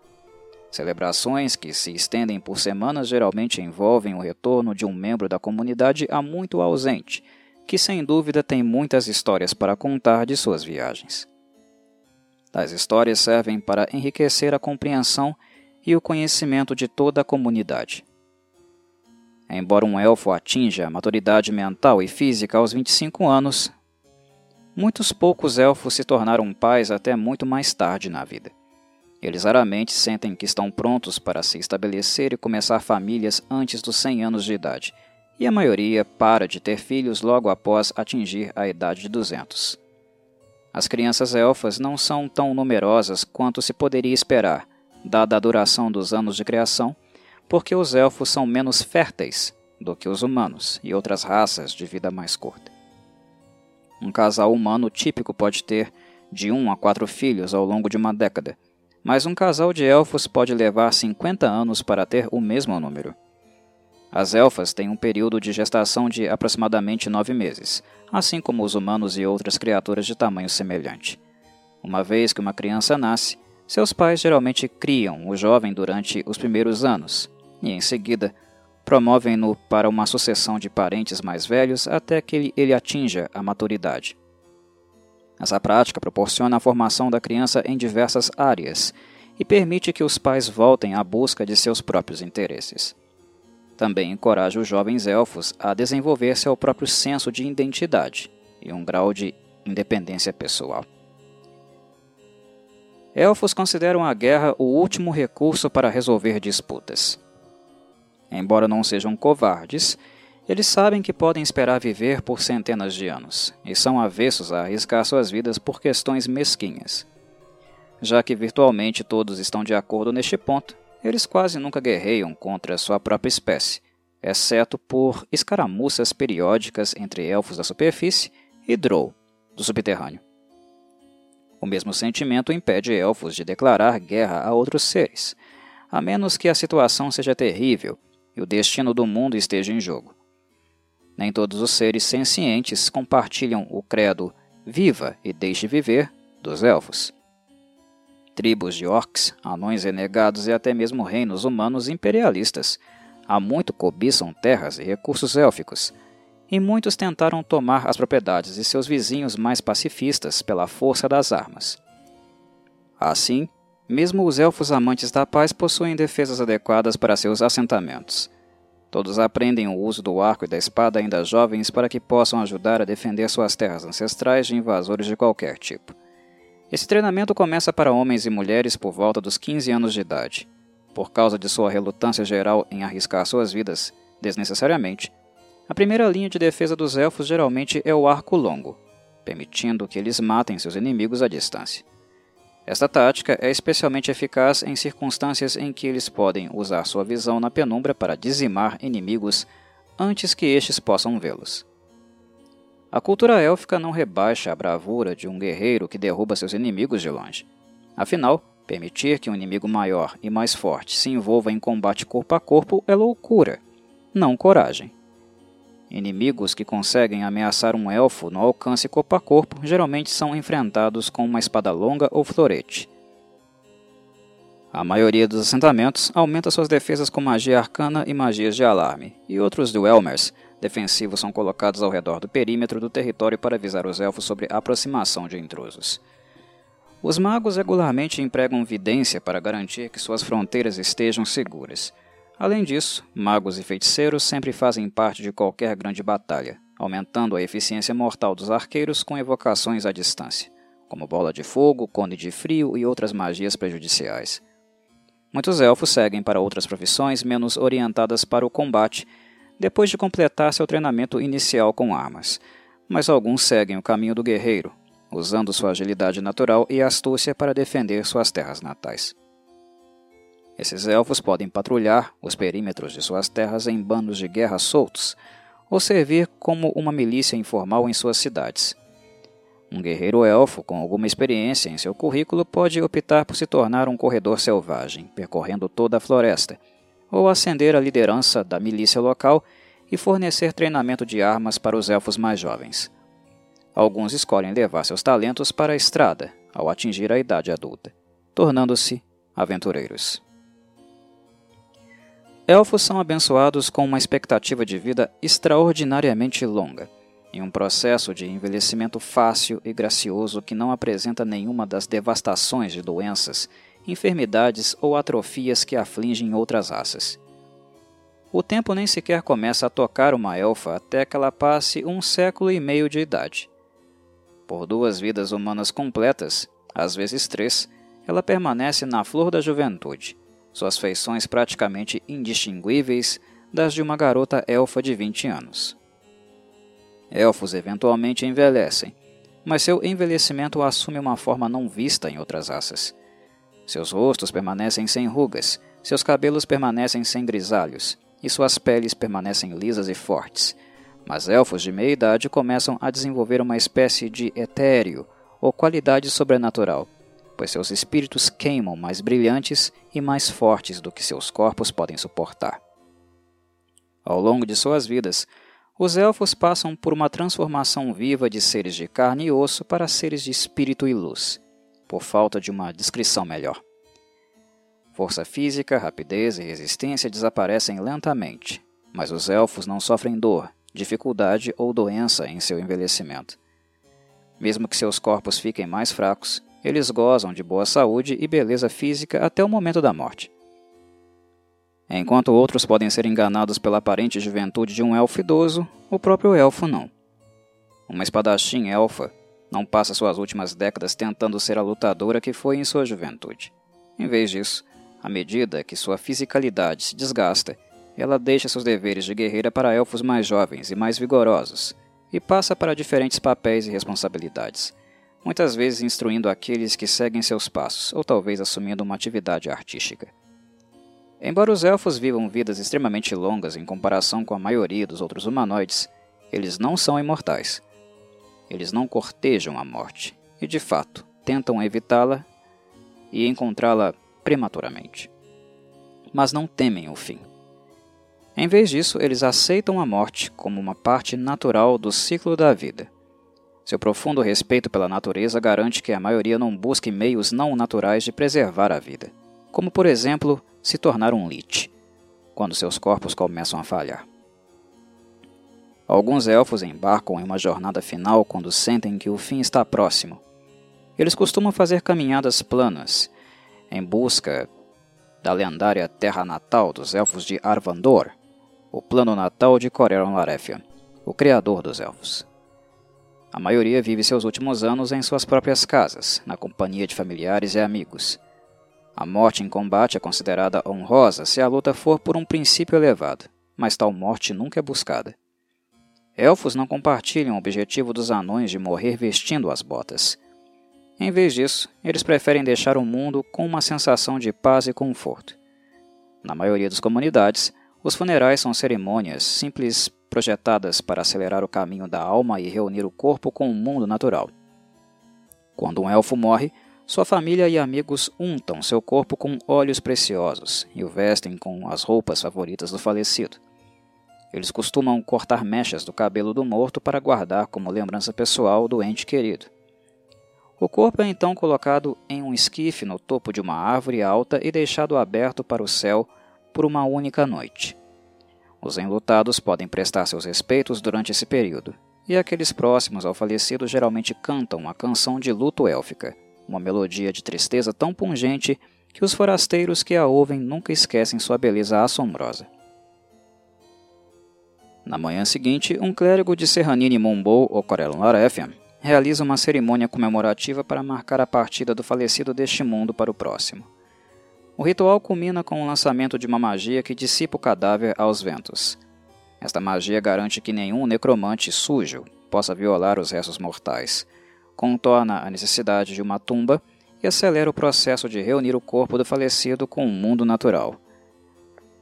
Celebrações que se estendem por semanas geralmente envolvem o retorno de um membro da comunidade há muito ausente, que sem dúvida tem muitas histórias para contar de suas viagens. Tais histórias servem para enriquecer a compreensão e o conhecimento de toda a comunidade. Embora um elfo atinja a maturidade mental e física aos 25 anos, Muitos poucos elfos se tornaram pais até muito mais tarde na vida. Eles raramente sentem que estão prontos para se estabelecer e começar famílias antes dos 100 anos de idade, e a maioria para de ter filhos logo após atingir a idade de 200. As crianças elfas não são tão numerosas quanto se poderia esperar, dada a duração dos anos de criação, porque os elfos são menos férteis do que os humanos e outras raças de vida mais curta. Um casal humano típico pode ter de um a quatro filhos ao longo de uma década, mas um casal de elfos pode levar 50 anos para ter o mesmo número. As elfas têm um período de gestação de aproximadamente nove meses, assim como os humanos e outras criaturas de tamanho semelhante. Uma vez que uma criança nasce, seus pais geralmente criam o jovem durante os primeiros anos e, em seguida, promovem-no para uma sucessão de parentes mais velhos até que ele atinja a maturidade. Essa prática proporciona a formação da criança em diversas áreas e permite que os pais voltem à busca de seus próprios interesses. Também encoraja os jovens elfos a desenvolver seu próprio senso de identidade e um grau de independência pessoal. Elfos consideram a guerra o último recurso para resolver disputas. Embora não sejam covardes, eles sabem que podem esperar viver por centenas de anos e são avessos a arriscar suas vidas por questões mesquinhas. Já que virtualmente todos estão de acordo neste ponto, eles quase nunca guerreiam contra sua própria espécie, exceto por escaramuças periódicas entre elfos da superfície e Drow, do subterrâneo. O mesmo sentimento impede elfos de declarar guerra a outros seres, a menos que a situação seja terrível e o destino do mundo esteja em jogo. Nem todos os seres sencientes compartilham o credo viva e deixe viver dos elfos. Tribos de orcs, anões renegados e até mesmo reinos humanos imperialistas há muito cobiçam terras e recursos élficos, e muitos tentaram tomar as propriedades de seus vizinhos mais pacifistas pela força das armas. Assim, mesmo os elfos amantes da paz possuem defesas adequadas para seus assentamentos. Todos aprendem o uso do arco e da espada ainda jovens para que possam ajudar a defender suas terras ancestrais de invasores de qualquer tipo. Esse treinamento começa para homens e mulheres por volta dos 15 anos de idade. Por causa de sua relutância geral em arriscar suas vidas desnecessariamente, a primeira linha de defesa dos elfos geralmente é o arco longo, permitindo que eles matem seus inimigos à distância. Esta tática é especialmente eficaz em circunstâncias em que eles podem usar sua visão na penumbra para dizimar inimigos antes que estes possam vê-los. A cultura élfica não rebaixa a bravura de um guerreiro que derruba seus inimigos de longe. Afinal, permitir que um inimigo maior e mais forte se envolva em combate corpo a corpo é loucura, não coragem. Inimigos que conseguem ameaçar um elfo no alcance corpo a corpo geralmente são enfrentados com uma espada longa ou florete. A maioria dos assentamentos aumenta suas defesas com magia arcana e magias de alarme, e outros Dwellmers defensivos são colocados ao redor do perímetro do território para avisar os elfos sobre a aproximação de intrusos. Os magos regularmente empregam vidência para garantir que suas fronteiras estejam seguras. Além disso, magos e feiticeiros sempre fazem parte de qualquer grande batalha, aumentando a eficiência mortal dos arqueiros com evocações à distância, como bola de fogo, cone de frio e outras magias prejudiciais. Muitos elfos seguem para outras profissões menos orientadas para o combate depois de completar seu treinamento inicial com armas, mas alguns seguem o caminho do guerreiro, usando sua agilidade natural e astúcia para defender suas terras natais. Esses elfos podem patrulhar os perímetros de suas terras em bandos de guerra soltos, ou servir como uma milícia informal em suas cidades. Um guerreiro elfo com alguma experiência em seu currículo pode optar por se tornar um corredor selvagem, percorrendo toda a floresta, ou ascender a liderança da milícia local e fornecer treinamento de armas para os elfos mais jovens. Alguns escolhem levar seus talentos para a estrada ao atingir a idade adulta, tornando-se aventureiros. Elfos são abençoados com uma expectativa de vida extraordinariamente longa, em um processo de envelhecimento fácil e gracioso que não apresenta nenhuma das devastações de doenças enfermidades ou atrofias que afligem outras raças. O tempo nem sequer começa a tocar uma elfa até que ela passe um século e meio de idade. Por duas vidas humanas completas, às vezes três, ela permanece na flor da juventude, suas feições praticamente indistinguíveis das de uma garota elfa de 20 anos. Elfos eventualmente envelhecem, mas seu envelhecimento assume uma forma não vista em outras raças. Seus rostos permanecem sem rugas, seus cabelos permanecem sem grisalhos, e suas peles permanecem lisas e fortes. Mas elfos de meia idade começam a desenvolver uma espécie de etéreo, ou qualidade sobrenatural, pois seus espíritos queimam mais brilhantes e mais fortes do que seus corpos podem suportar. Ao longo de suas vidas, os elfos passam por uma transformação viva de seres de carne e osso para seres de espírito e luz, por falta de uma descrição melhor. Força física, rapidez e resistência desaparecem lentamente, mas os elfos não sofrem dor, dificuldade ou doença em seu envelhecimento. Mesmo que seus corpos fiquem mais fracos, eles gozam de boa saúde e beleza física até o momento da morte. Enquanto outros podem ser enganados pela aparente juventude de um elfo idoso, o próprio elfo não. Uma espadachim elfa não passa suas últimas décadas tentando ser a lutadora que foi em sua juventude. Em vez disso, à medida que sua fisicalidade se desgasta, ela deixa seus deveres de guerreira para elfos mais jovens e mais vigorosos, e passa para diferentes papéis e responsabilidades, muitas vezes instruindo aqueles que seguem seus passos, ou talvez assumindo uma atividade artística. Embora os elfos vivam vidas extremamente longas em comparação com a maioria dos outros humanoides, eles não são imortais. Eles não cortejam a morte, e de fato tentam evitá-la e encontrá-la prematuramente. Mas não temem o fim. Em vez disso, eles aceitam a morte como uma parte natural do ciclo da vida. Seu profundo respeito pela natureza garante que a maioria não busque meios não naturais de preservar a vida, como por exemplo se tornar um lich, quando seus corpos começam a falhar. Alguns elfos embarcam em uma jornada final quando sentem que o fim está próximo. Eles costumam fazer caminhadas planas, em busca da lendária terra natal dos elfos de Arvandor, o plano natal de Corellon Larefian, o criador dos elfos. A maioria vive seus últimos anos em suas próprias casas, na companhia de familiares e amigos. A morte em combate é considerada honrosa se a luta for por um princípio elevado, mas tal morte nunca é buscada. Elfos não compartilham o objetivo dos anões de morrer vestindo as botas. Em vez disso, eles preferem deixar o mundo com uma sensação de paz e conforto. Na maioria das comunidades, os funerais são cerimônias simples projetadas para acelerar o caminho da alma e reunir o corpo com o mundo natural. Quando um elfo morre, sua família e amigos untam seu corpo com óleos preciosos e o vestem com as roupas favoritas do falecido. Eles costumam cortar mechas do cabelo do morto para guardar como lembrança pessoal do ente querido. O corpo é então colocado em um esquife no topo de uma árvore alta e deixado aberto para o céu por uma única noite. Os enlutados podem prestar seus respeitos durante esse período, e aqueles próximos ao falecido geralmente cantam a canção de luto élfica, uma melodia de tristeza tão pungente que os forasteiros que a ouvem nunca esquecem sua beleza assombrosa. Na manhã seguinte, um clérigo de Serranini Mumbou ou Larefian realiza uma cerimônia comemorativa para marcar a partida do falecido deste mundo para o próximo. O ritual culmina com o lançamento de uma magia que dissipa o cadáver aos ventos. Esta magia garante que nenhum necromante sujo possa violar os restos mortais, contorna a necessidade de uma tumba e acelera o processo de reunir o corpo do falecido com o mundo natural.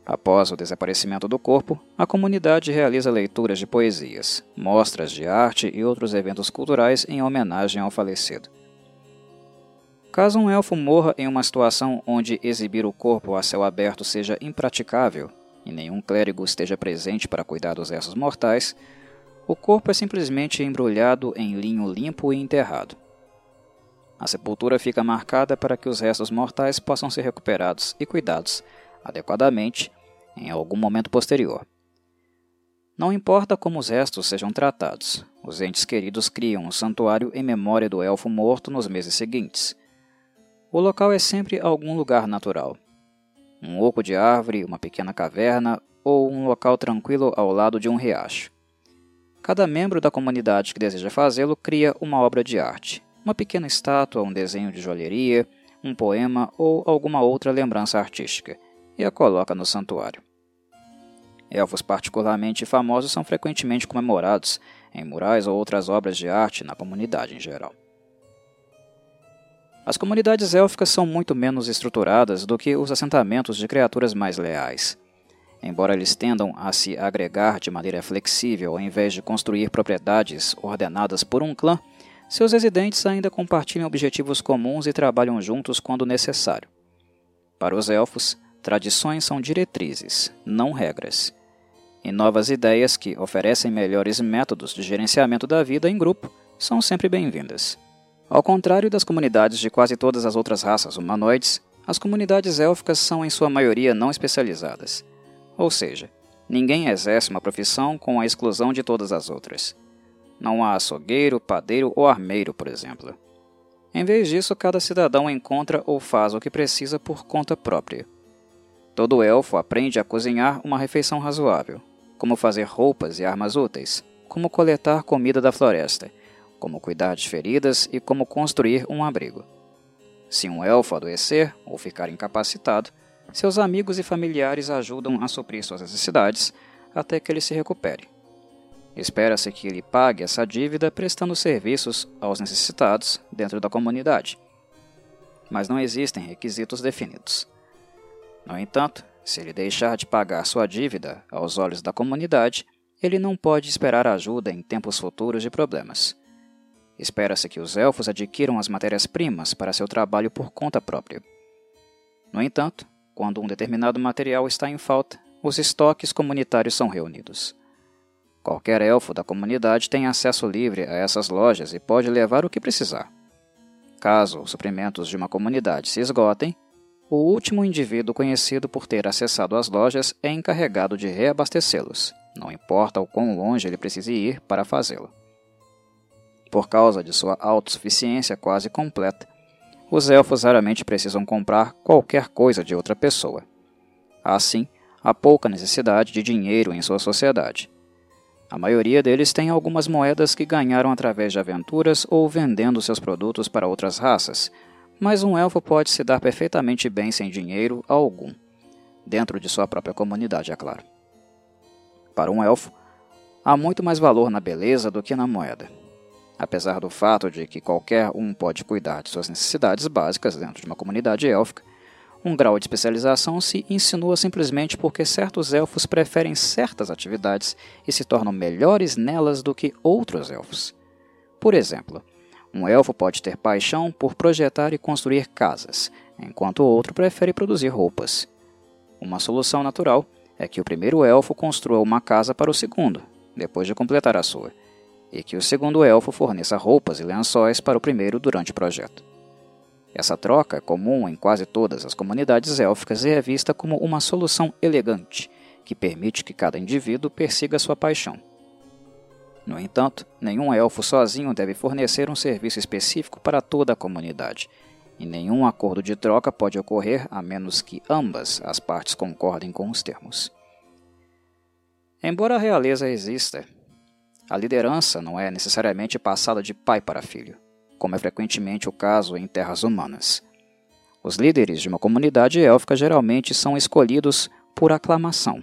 Após o desaparecimento do corpo, a comunidade realiza leituras de poesias, mostras de arte e outros eventos culturais em homenagem ao falecido. Caso um elfo morra em uma situação onde exibir o corpo a céu aberto seja impraticável e nenhum clérigo esteja presente para cuidar dos restos mortais, o corpo é simplesmente embrulhado em linho limpo e enterrado. A sepultura fica marcada para que os restos mortais possam ser recuperados e cuidados adequadamente em algum momento posterior. Não importa como os restos sejam tratados, os entes queridos criam um santuário em memória do elfo morto nos meses seguintes. O local é sempre algum lugar natural. Um oco de árvore, uma pequena caverna ou um local tranquilo ao lado de um riacho. Cada membro da comunidade que deseja fazê-lo cria uma obra de arte, uma pequena estátua, um desenho de joalheria, um poema ou alguma outra lembrança artística, e a coloca no santuário. Elfos particularmente famosos são frequentemente comemorados em murais ou outras obras de arte na comunidade em geral. As comunidades élficas são muito menos estruturadas do que os assentamentos de criaturas mais leais. Embora eles tendam a se agregar de maneira flexível ao invés de construir propriedades ordenadas por um clã, seus residentes ainda compartilham objetivos comuns e trabalham juntos quando necessário. Para os elfos, tradições são diretrizes, não regras. E novas ideias que oferecem melhores métodos de gerenciamento da vida em grupo são sempre bem-vindas. Ao contrário das comunidades de quase todas as outras raças humanoides, as comunidades élficas são em sua maioria não especializadas. Ou seja, ninguém exerce uma profissão com a exclusão de todas as outras. Não há açougueiro, padeiro ou armeiro, por exemplo. Em vez disso, cada cidadão encontra ou faz o que precisa por conta própria. Todo elfo aprende a cozinhar uma refeição razoável, como fazer roupas e armas úteis, como coletar comida da floresta como cuidar de feridas e como construir um abrigo. Se um elfo adoecer ou ficar incapacitado, seus amigos e familiares ajudam a suprir suas necessidades até que ele se recupere. Espera-se que ele pague essa dívida prestando serviços aos necessitados dentro da comunidade. Mas não existem requisitos definidos. No entanto, se ele deixar de pagar sua dívida aos olhos da comunidade, ele não pode esperar ajuda em tempos futuros de problemas. Espera-se que os elfos adquiram as matérias-primas para seu trabalho por conta própria. No entanto, quando um determinado material está em falta, os estoques comunitários são reunidos. Qualquer elfo da comunidade tem acesso livre a essas lojas e pode levar o que precisar. Caso os suprimentos de uma comunidade se esgotem, o último indivíduo conhecido por ter acessado as lojas é encarregado de reabastecê-los, não importa o quão longe ele precise ir para fazê-lo. Por causa de sua autossuficiência quase completa, os elfos raramente precisam comprar qualquer coisa de outra pessoa. Assim, há pouca necessidade de dinheiro em sua sociedade. A maioria deles tem algumas moedas que ganharam através de aventuras ou vendendo seus produtos para outras raças, mas um elfo pode se dar perfeitamente bem sem dinheiro algum, dentro de sua própria comunidade, é claro. Para um elfo, há muito mais valor na beleza do que na moeda apesar do fato de que qualquer um pode cuidar de suas necessidades básicas dentro de uma comunidade élfica, um grau de especialização se insinua simplesmente porque certos elfos preferem certas atividades e se tornam melhores nelas do que outros elfos. Por exemplo, um elfo pode ter paixão por projetar e construir casas, enquanto o outro prefere produzir roupas. Uma solução natural é que o primeiro elfo construa uma casa para o segundo, depois de completar a sua e que o segundo elfo forneça roupas e lençóis para o primeiro durante o projeto. Essa troca é comum em quase todas as comunidades élficas e é vista como uma solução elegante, que permite que cada indivíduo persiga sua paixão. No entanto, nenhum elfo sozinho deve fornecer um serviço específico para toda a comunidade, e nenhum acordo de troca pode ocorrer a menos que ambas as partes concordem com os termos. Embora a realeza exista a liderança não é necessariamente passada de pai para filho, como é frequentemente o caso em terras humanas. Os líderes de uma comunidade élfica geralmente são escolhidos por aclamação.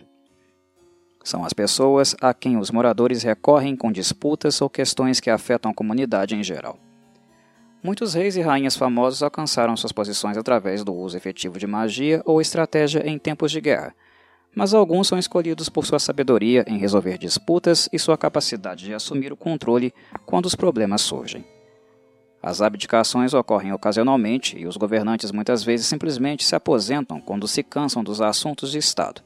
São as pessoas a quem os moradores recorrem com disputas ou questões que afetam a comunidade em geral. Muitos reis e rainhas famosos alcançaram suas posições através do uso efetivo de magia ou estratégia em tempos de guerra, mas alguns são escolhidos por sua sabedoria em resolver disputas e sua capacidade de assumir o controle quando os problemas surgem. As abdicações ocorrem ocasionalmente e os governantes muitas vezes simplesmente se aposentam quando se cansam dos assuntos de Estado.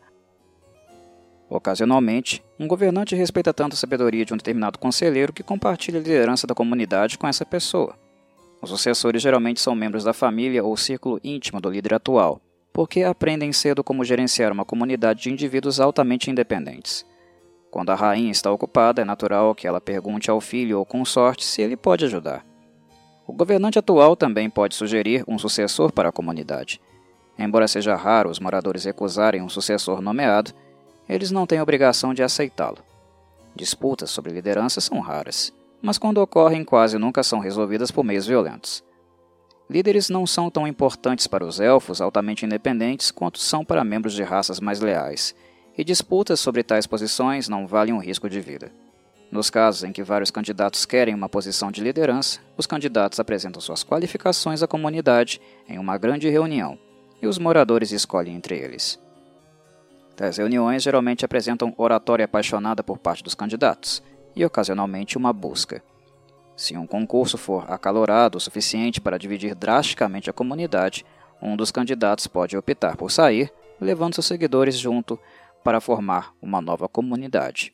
Ocasionalmente, um governante respeita tanto a sabedoria de um determinado conselheiro que compartilha a liderança da comunidade com essa pessoa. Os sucessores geralmente são membros da família ou círculo íntimo do líder atual, porque aprendem cedo como gerenciar uma comunidade de indivíduos altamente independentes. Quando a rainha está ocupada, é natural que ela pergunte ao filho ou consorte se ele pode ajudar. O governante atual também pode sugerir um sucessor para a comunidade. Embora seja raro os moradores recusarem um sucessor nomeado, eles não têm obrigação de aceitá-lo. Disputas sobre liderança são raras, mas quando ocorrem quase nunca são resolvidas por meios violentos. Líderes não são tão importantes para os elfos altamente independentes quanto são para membros de raças mais leais, e disputas sobre tais posições não valem um risco de vida. Nos casos em que vários candidatos querem uma posição de liderança, os candidatos apresentam suas qualificações à comunidade em uma grande reunião e os moradores escolhem entre eles. Tais reuniões geralmente apresentam oratória apaixonada por parte dos candidatos e ocasionalmente uma busca. Se um concurso for acalorado o suficiente para dividir drasticamente a comunidade, um dos candidatos pode optar por sair, levando seus seguidores junto para formar uma nova comunidade.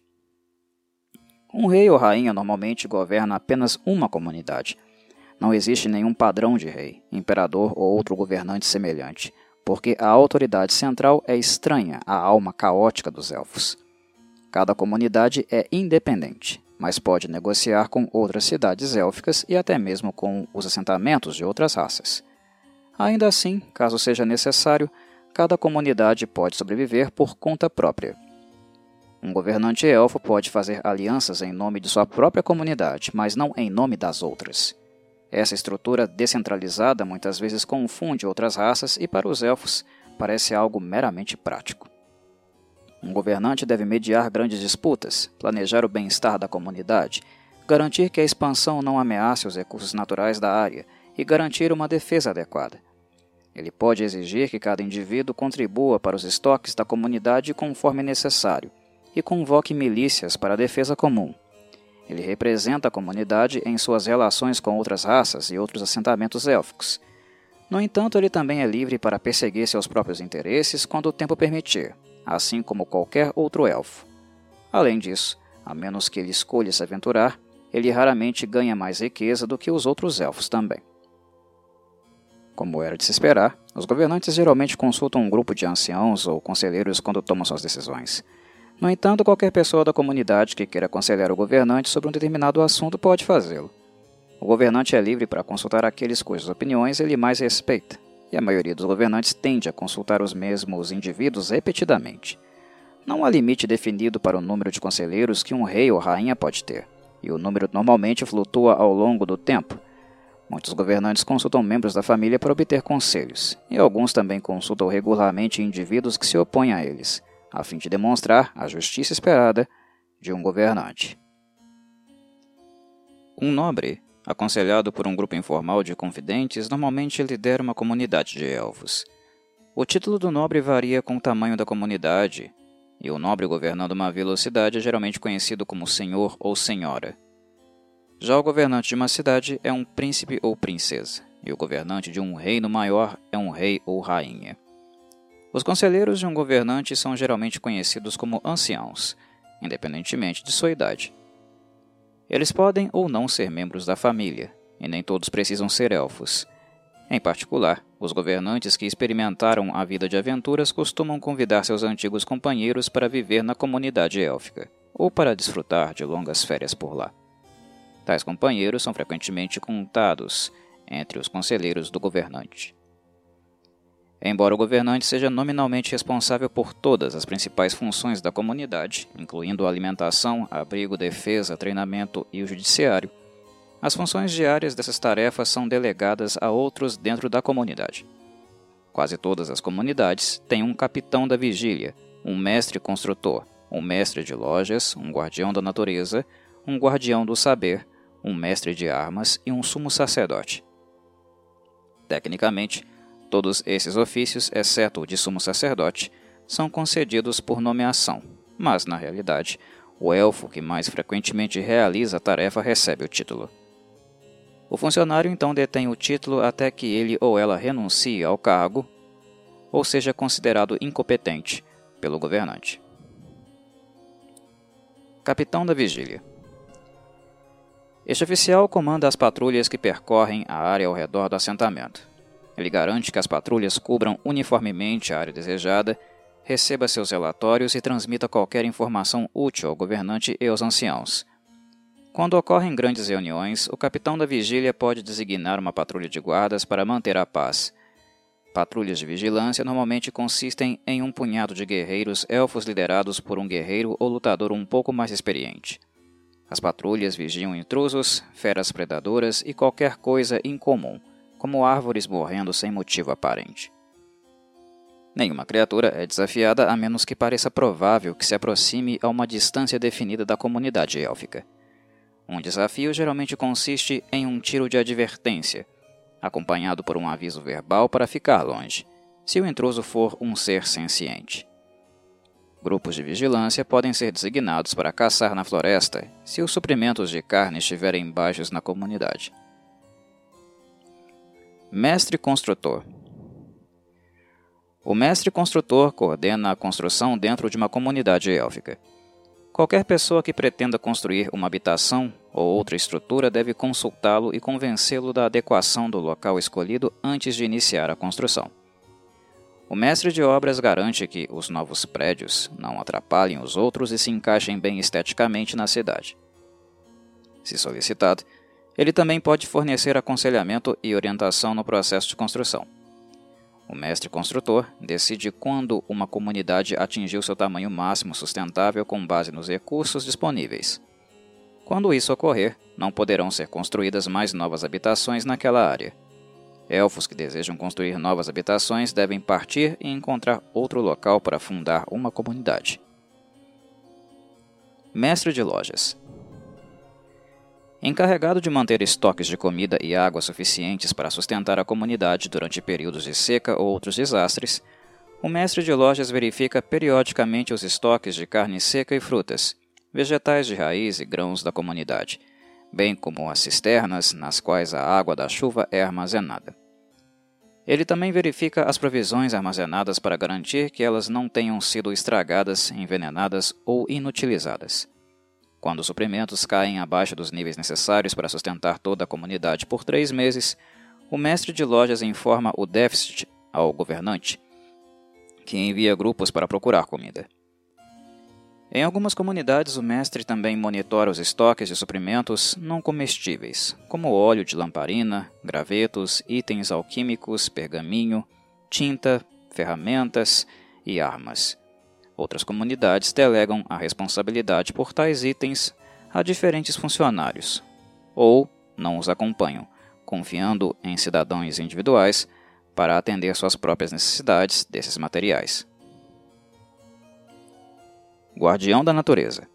Um rei ou rainha normalmente governa apenas uma comunidade. Não existe nenhum padrão de rei, imperador ou outro governante semelhante, porque a autoridade central é estranha à alma caótica dos elfos. Cada comunidade é independente, mas pode negociar com outras cidades élficas e até mesmo com os assentamentos de outras raças. Ainda assim, caso seja necessário, cada comunidade pode sobreviver por conta própria. Um governante elfo pode fazer alianças em nome de sua própria comunidade, mas não em nome das outras. Essa estrutura descentralizada muitas vezes confunde outras raças e, para os elfos, parece algo meramente prático. Um governante deve mediar grandes disputas, planejar o bem-estar da comunidade, garantir que a expansão não ameace os recursos naturais da área e garantir uma defesa adequada. Ele pode exigir que cada indivíduo contribua para os estoques da comunidade conforme necessário e convoque milícias para a defesa comum. Ele representa a comunidade em suas relações com outras raças e outros assentamentos élficos. No entanto, ele também é livre para perseguir seus próprios interesses quando o tempo permitir, assim como qualquer outro elfo. Além disso, a menos que ele escolha se aventurar, ele raramente ganha mais riqueza do que os outros elfos também. Como era de se esperar, os governantes geralmente consultam um grupo de anciãos ou conselheiros quando tomam suas decisões. No entanto, qualquer pessoa da comunidade que queira aconselhar o governante sobre um determinado assunto pode fazê-lo. O governante é livre para consultar aqueles cujas opiniões ele mais respeita, e a maioria dos governantes tende a consultar os mesmos indivíduos repetidamente. Não há limite definido para o número de conselheiros que um rei ou rainha pode ter, e o número normalmente flutua ao longo do tempo. Muitos governantes consultam membros da família para obter conselhos, e alguns também consultam regularmente indivíduos que se opõem a eles a fim de demonstrar a justiça esperada de um governante. Um nobre, aconselhado por um grupo informal de confidentes, normalmente lidera uma comunidade de elfos. O título do nobre varia com o tamanho da comunidade, e o nobre governando uma velocidade é geralmente conhecido como senhor ou senhora. Já o governante de uma cidade é um príncipe ou princesa, e o governante de um reino maior é um rei ou rainha. Os conselheiros de um governante são geralmente conhecidos como anciãos, independentemente de sua idade. Eles podem ou não ser membros da família, e nem todos precisam ser elfos. Em particular, os governantes que experimentaram a vida de aventuras costumam convidar seus antigos companheiros para viver na comunidade élfica, ou para desfrutar de longas férias por lá. Tais companheiros são frequentemente contados entre os conselheiros do governante. Embora o governante seja nominalmente responsável por todas as principais funções da comunidade, incluindo alimentação, abrigo, defesa, treinamento e o judiciário, as funções diárias dessas tarefas são delegadas a outros dentro da comunidade. Quase todas as comunidades têm um capitão da vigília, um mestre construtor, um mestre de lojas, um guardião da natureza, um guardião do saber, um mestre de armas e um sumo sacerdote. Tecnicamente, Todos esses ofícios, exceto o de sumo sacerdote, são concedidos por nomeação, mas, na realidade, o elfo que mais frequentemente realiza a tarefa recebe o título. O funcionário então detém o título até que ele ou ela renuncie ao cargo ou seja considerado incompetente pelo governante. Capitão da Vigília Este oficial comanda as patrulhas que percorrem a área ao redor do assentamento. Ele garante que as patrulhas cubram uniformemente a área desejada, receba seus relatórios e transmita qualquer informação útil ao governante e aos anciãos. Quando ocorrem grandes reuniões, o capitão da vigília pode designar uma patrulha de guardas para manter a paz. Patrulhas de vigilância normalmente consistem em um punhado de guerreiros elfos liderados por um guerreiro ou lutador um pouco mais experiente. As patrulhas vigiam intrusos, feras predadoras e qualquer coisa incomum como árvores morrendo sem motivo aparente. Nenhuma criatura é desafiada a menos que pareça provável que se aproxime a uma distância definida da comunidade élfica. Um desafio geralmente consiste em um tiro de advertência, acompanhado por um aviso verbal para ficar longe, se o intruso for um ser senciente. Grupos de vigilância podem ser designados para caçar na floresta se os suprimentos de carne estiverem baixos na comunidade. Mestre Construtor O mestre construtor coordena a construção dentro de uma comunidade élfica. Qualquer pessoa que pretenda construir uma habitação ou outra estrutura deve consultá-lo e convencê-lo da adequação do local escolhido antes de iniciar a construção. O mestre de obras garante que os novos prédios não atrapalhem os outros e se encaixem bem esteticamente na cidade. Se solicitado, ele também pode fornecer aconselhamento e orientação no processo de construção. O mestre construtor decide quando uma comunidade atingiu seu tamanho máximo sustentável com base nos recursos disponíveis. Quando isso ocorrer, não poderão ser construídas mais novas habitações naquela área. Elfos que desejam construir novas habitações devem partir e encontrar outro local para fundar uma comunidade. Mestre de lojas Encarregado de manter estoques de comida e água suficientes para sustentar a comunidade durante períodos de seca ou outros desastres, o mestre de lojas verifica periodicamente os estoques de carne seca e frutas, vegetais de raiz e grãos da comunidade bem como as cisternas nas quais a água da chuva é armazenada. Ele também verifica as provisões armazenadas para garantir que elas não tenham sido estragadas, envenenadas ou inutilizadas. Quando os suprimentos caem abaixo dos níveis necessários para sustentar toda a comunidade por três meses, o mestre de lojas informa o déficit ao governante, que envia grupos para procurar comida. Em algumas comunidades, o mestre também monitora os estoques de suprimentos não comestíveis, como óleo de lamparina, gravetos, itens alquímicos, pergaminho, tinta, ferramentas e armas. Outras comunidades delegam a responsabilidade por tais itens a diferentes funcionários, ou não os acompanham, confiando em cidadãos individuais para atender suas próprias necessidades desses materiais. Guardião da Natureza.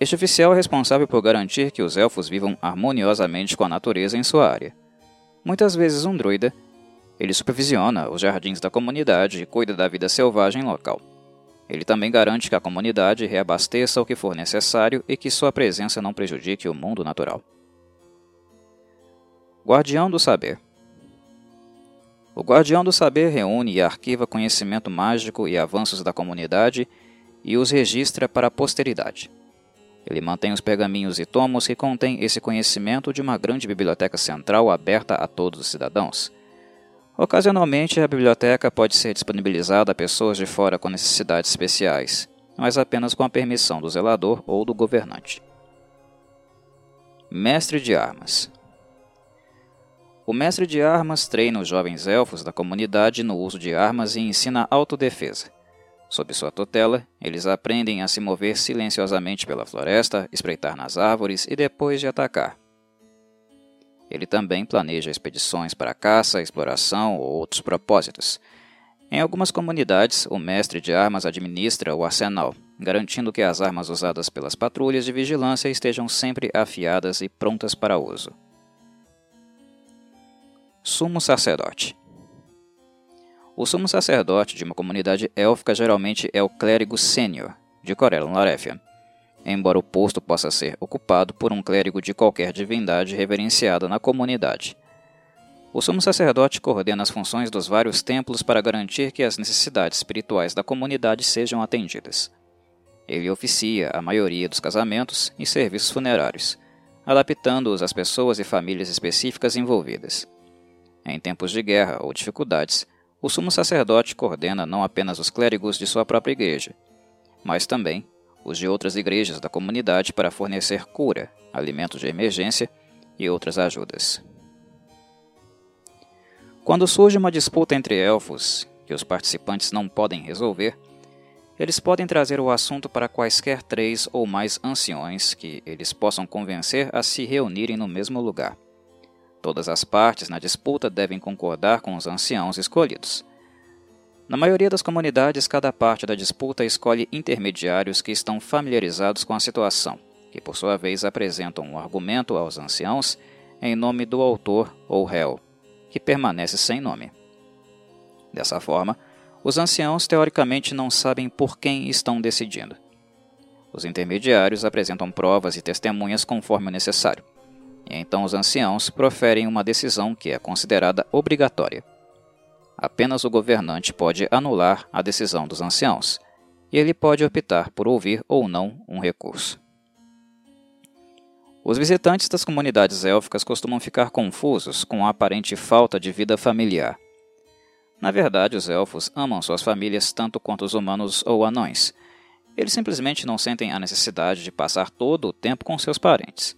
Este oficial é responsável por garantir que os elfos vivam harmoniosamente com a natureza em sua área. Muitas vezes um druida, ele supervisiona os jardins da comunidade e cuida da vida selvagem local. Ele também garante que a comunidade reabasteça o que for necessário e que sua presença não prejudique o mundo natural. Guardião do Saber o Guardião do Saber reúne e arquiva conhecimento mágico e avanços da comunidade e os registra para a posteridade. Ele mantém os pergaminhos e tomos que contêm esse conhecimento de uma grande biblioteca central aberta a todos os cidadãos. Ocasionalmente, a biblioteca pode ser disponibilizada a pessoas de fora com necessidades especiais, mas apenas com a permissão do zelador ou do governante. Mestre de Armas o mestre de armas treina os jovens elfos da comunidade no uso de armas e ensina autodefesa. Sob sua tutela, eles aprendem a se mover silenciosamente pela floresta, espreitar nas árvores e depois de atacar. Ele também planeja expedições para caça, exploração ou outros propósitos. Em algumas comunidades, o mestre de armas administra o arsenal, garantindo que as armas usadas pelas patrulhas de vigilância estejam sempre afiadas e prontas para uso. Sumo sacerdote. O sumo sacerdote de uma comunidade élfica geralmente é o clérigo sênior de Corellon Larethian, embora o posto possa ser ocupado por um clérigo de qualquer divindade reverenciada na comunidade. O sumo sacerdote coordena as funções dos vários templos para garantir que as necessidades espirituais da comunidade sejam atendidas. Ele oficia a maioria dos casamentos e serviços funerários, adaptando-os às pessoas e famílias específicas envolvidas. Em tempos de guerra ou dificuldades, o sumo sacerdote coordena não apenas os clérigos de sua própria igreja, mas também os de outras igrejas da comunidade para fornecer cura, alimentos de emergência e outras ajudas. Quando surge uma disputa entre elfos que os participantes não podem resolver, eles podem trazer o assunto para quaisquer três ou mais anciões que eles possam convencer a se reunirem no mesmo lugar. Todas as partes na disputa devem concordar com os anciãos escolhidos. Na maioria das comunidades, cada parte da disputa escolhe intermediários que estão familiarizados com a situação, que por sua vez apresentam um argumento aos anciãos em nome do autor ou réu, que permanece sem nome. Dessa forma, os anciãos teoricamente não sabem por quem estão decidindo. Os intermediários apresentam provas e testemunhas conforme o necessário, e então os anciãos proferem uma decisão que é considerada obrigatória. Apenas o governante pode anular a decisão dos anciãos, e ele pode optar por ouvir ou não um recurso. Os visitantes das comunidades élficas costumam ficar confusos com a aparente falta de vida familiar. Na verdade, os elfos amam suas famílias tanto quanto os humanos ou anões. Eles simplesmente não sentem a necessidade de passar todo o tempo com seus parentes.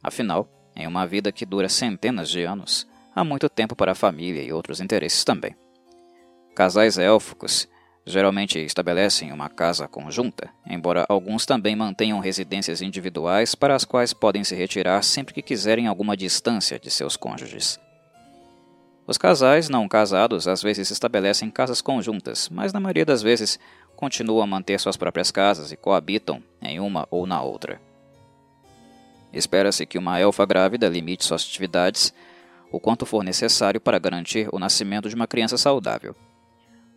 Afinal, em uma vida que dura centenas de anos, há muito tempo para a família e outros interesses também. Casais élficos geralmente estabelecem uma casa conjunta, embora alguns também mantenham residências individuais para as quais podem se retirar sempre que quiserem alguma distância de seus cônjuges. Os casais não casados às vezes estabelecem casas conjuntas, mas na maioria das vezes continuam a manter suas próprias casas e coabitam em uma ou na outra. Espera-se que uma elfa grávida limite suas atividades o quanto for necessário para garantir o nascimento de uma criança saudável.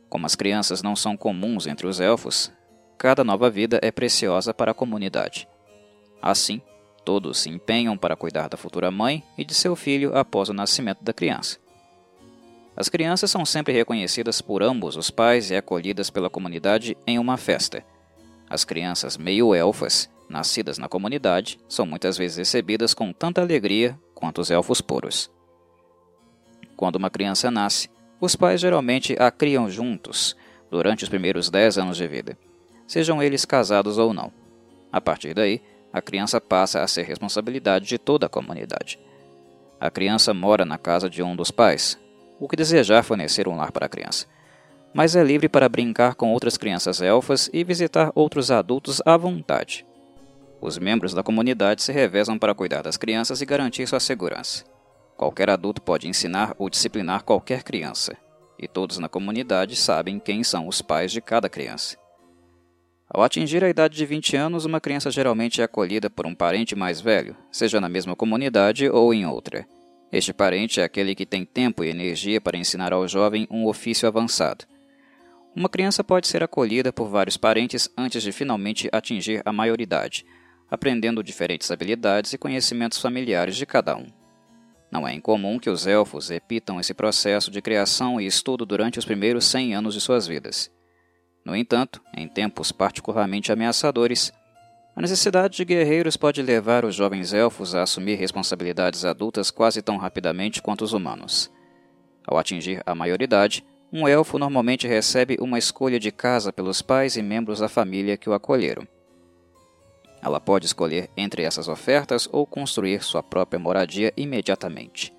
Como as crianças não são comuns entre os elfos, cada nova vida é preciosa para a comunidade. Assim, todos se empenham para cuidar da futura mãe e de seu filho após o nascimento da criança. As crianças são sempre reconhecidas por ambos os pais e acolhidas pela comunidade em uma festa. As crianças meio-elfas nascidas na comunidade, são muitas vezes recebidas com tanta alegria quanto os elfos puros. Quando uma criança nasce, os pais geralmente a criam juntos durante os primeiros 10 anos de vida, sejam eles casados ou não. A partir daí, a criança passa a ser responsabilidade de toda a comunidade. A criança mora na casa de um dos pais, o que desejar fornecer um lar para a criança, mas é livre para brincar com outras crianças elfas e visitar outros adultos à vontade. Os membros da comunidade se revezam para cuidar das crianças e garantir sua segurança. Qualquer adulto pode ensinar ou disciplinar qualquer criança, e todos na comunidade sabem quem são os pais de cada criança. Ao atingir a idade de 20 anos, uma criança geralmente é acolhida por um parente mais velho, seja na mesma comunidade ou em outra. Este parente é aquele que tem tempo e energia para ensinar ao jovem um ofício avançado. Uma criança pode ser acolhida por vários parentes antes de finalmente atingir a maioridade, aprendendo diferentes habilidades e conhecimentos familiares de cada um. Não é incomum que os elfos repitam esse processo de criação e estudo durante os primeiros 100 anos de suas vidas. No entanto, em tempos particularmente ameaçadores, a necessidade de guerreiros pode levar os jovens elfos a assumir responsabilidades adultas quase tão rapidamente quanto os humanos. Ao atingir a maioridade, um elfo normalmente recebe uma escolha de casa pelos pais e membros da família que o acolheram. Ela pode escolher entre essas ofertas ou construir sua própria moradia imediatamente.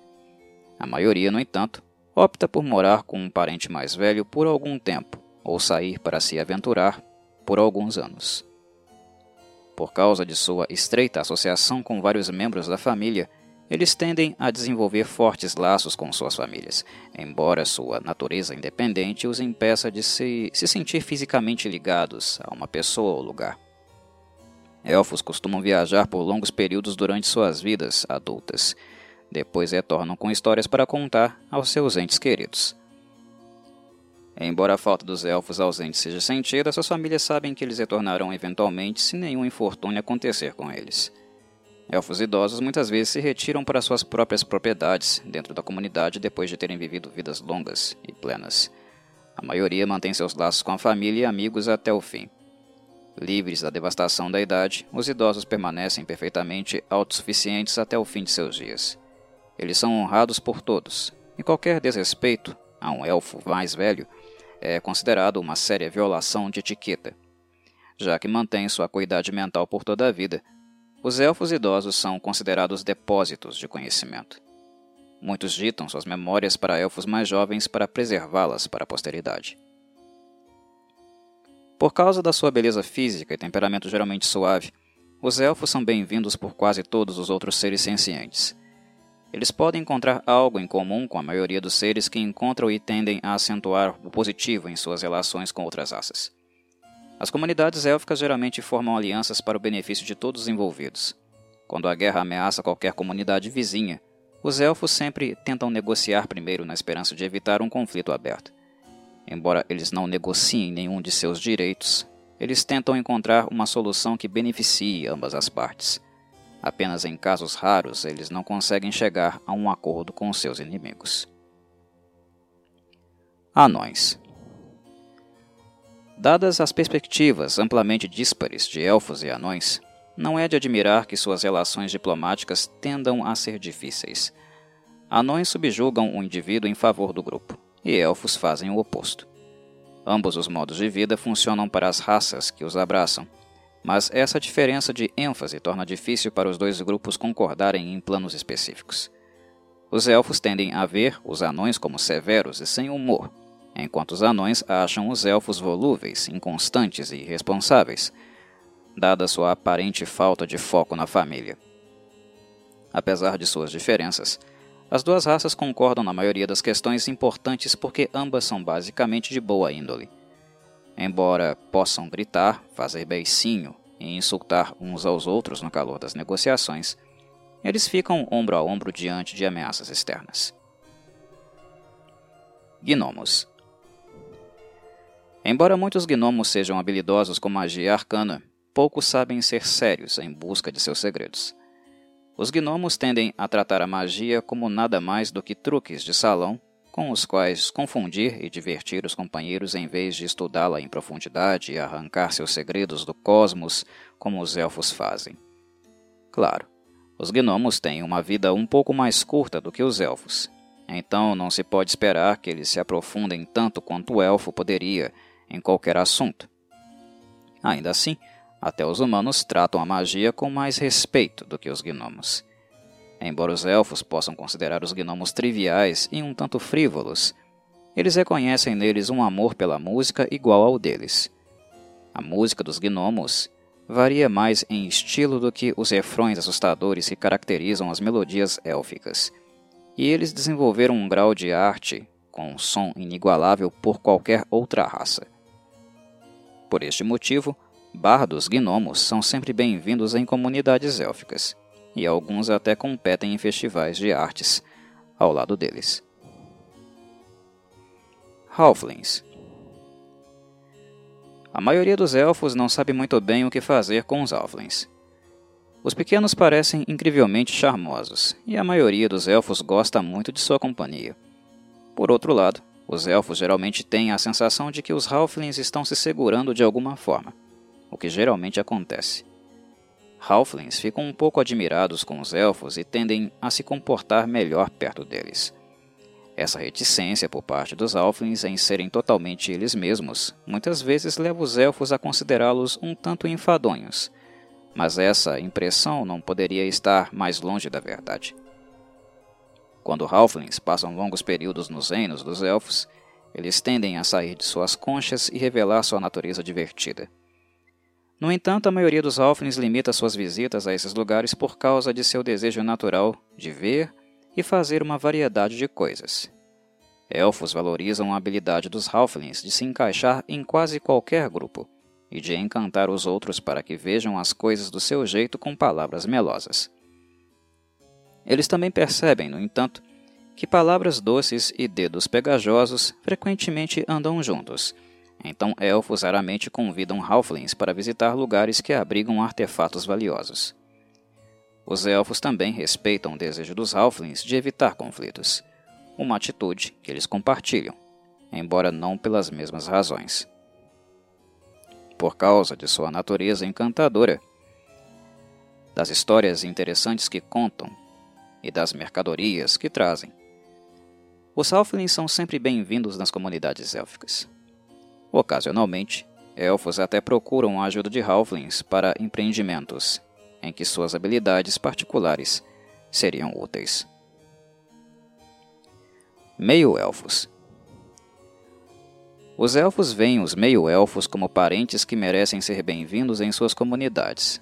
A maioria, no entanto, opta por morar com um parente mais velho por algum tempo ou sair para se aventurar por alguns anos. Por causa de sua estreita associação com vários membros da família, eles tendem a desenvolver fortes laços com suas famílias, embora sua natureza independente os impeça de se, se sentir fisicamente ligados a uma pessoa ou lugar. Elfos costumam viajar por longos períodos durante suas vidas adultas. Depois retornam com histórias para contar aos seus entes queridos. Embora a falta dos elfos ausentes seja sentida, suas famílias sabem que eles retornarão eventualmente se nenhum infortúnio acontecer com eles. Elfos idosos muitas vezes se retiram para suas próprias propriedades dentro da comunidade depois de terem vivido vidas longas e plenas. A maioria mantém seus laços com a família e amigos até o fim. Livres da devastação da idade, os idosos permanecem perfeitamente autossuficientes até o fim de seus dias. Eles são honrados por todos, e qualquer desrespeito a um elfo mais velho é considerado uma séria violação de etiqueta. Já que mantém sua acuidade mental por toda a vida, os elfos idosos são considerados depósitos de conhecimento. Muitos ditam suas memórias para elfos mais jovens para preservá-las para a posteridade. Por causa da sua beleza física e temperamento geralmente suave, os elfos são bem-vindos por quase todos os outros seres sencientes. Eles podem encontrar algo em comum com a maioria dos seres que encontram e tendem a acentuar o positivo em suas relações com outras raças. As comunidades élficas geralmente formam alianças para o benefício de todos os envolvidos. Quando a guerra ameaça qualquer comunidade vizinha, os elfos sempre tentam negociar primeiro na esperança de evitar um conflito aberto. Embora eles não negociem nenhum de seus direitos, eles tentam encontrar uma solução que beneficie ambas as partes. Apenas em casos raros eles não conseguem chegar a um acordo com seus inimigos. Anões Dadas as perspectivas amplamente díspares de elfos e anões, não é de admirar que suas relações diplomáticas tendam a ser difíceis. Anões subjugam o indivíduo em favor do grupo, e elfos fazem o oposto. Ambos os modos de vida funcionam para as raças que os abraçam, mas essa diferença de ênfase torna difícil para os dois grupos concordarem em planos específicos. Os elfos tendem a ver os anões como severos e sem humor, enquanto os anões acham os elfos volúveis, inconstantes e irresponsáveis, dada sua aparente falta de foco na família. Apesar de suas diferenças, as duas raças concordam na maioria das questões importantes porque ambas são basicamente de boa índole. Embora possam gritar, fazer beicinho e insultar uns aos outros no calor das negociações, eles ficam ombro a ombro diante de ameaças externas. Gnomos Embora muitos gnomos sejam habilidosos com magia arcana, poucos sabem ser sérios em busca de seus segredos. Os gnomos tendem a tratar a magia como nada mais do que truques de salão com os quais confundir e divertir os companheiros em vez de estudá-la em profundidade e arrancar seus segredos do cosmos, como os elfos fazem. Claro, os gnomos têm uma vida um pouco mais curta do que os elfos, então não se pode esperar que eles se aprofundem tanto quanto o elfo poderia em qualquer assunto. Ainda assim, até os humanos tratam a magia com mais respeito do que os gnomos. Embora os elfos possam considerar os gnomos triviais e um tanto frívolos, eles reconhecem neles um amor pela música igual ao deles. A música dos gnomos varia mais em estilo do que os refrões assustadores que caracterizam as melodias élficas, e eles desenvolveram um grau de arte com um som inigualável por qualquer outra raça. Por este motivo, bardos gnomos são sempre bem-vindos em comunidades élficas e alguns até competem em festivais de artes ao lado deles. Halflings A maioria dos elfos não sabe muito bem o que fazer com os Halflings. Os pequenos parecem incrivelmente charmosos, e a maioria dos elfos gosta muito de sua companhia. Por outro lado, os elfos geralmente têm a sensação de que os Halflings estão se segurando de alguma forma, o que geralmente acontece. Halflings ficam um pouco admirados com os elfos e tendem a se comportar melhor perto deles. Essa reticência por parte dos Halflings em serem totalmente eles mesmos muitas vezes leva os elfos a considerá-los um tanto enfadonhos, mas essa impressão não poderia estar mais longe da verdade. Quando Halflings passam longos períodos nos reinos dos elfos, eles tendem a sair de suas conchas e revelar sua natureza divertida. No entanto, a maioria dos Halflings limita suas visitas a esses lugares por causa de seu desejo natural de ver e fazer uma variedade de coisas. Elfos valorizam a habilidade dos Halflings de se encaixar em quase qualquer grupo e de encantar os outros para que vejam as coisas do seu jeito com palavras melosas. Eles também percebem, no entanto, que palavras doces e dedos pegajosos frequentemente andam juntos então elfos raramente convidam halflings para visitar lugares que abrigam artefatos valiosos. Os elfos também respeitam o desejo dos halflings de evitar conflitos, uma atitude que eles compartilham, embora não pelas mesmas razões. Por causa de sua natureza encantadora, das histórias interessantes que contam e das mercadorias que trazem, os halflings são sempre bem-vindos nas comunidades élficas. Ocasionalmente, elfos até procuram a ajuda de halflings para empreendimentos em que suas habilidades particulares seriam úteis. Meio-elfos Os elfos veem os meio-elfos como parentes que merecem ser bem-vindos em suas comunidades.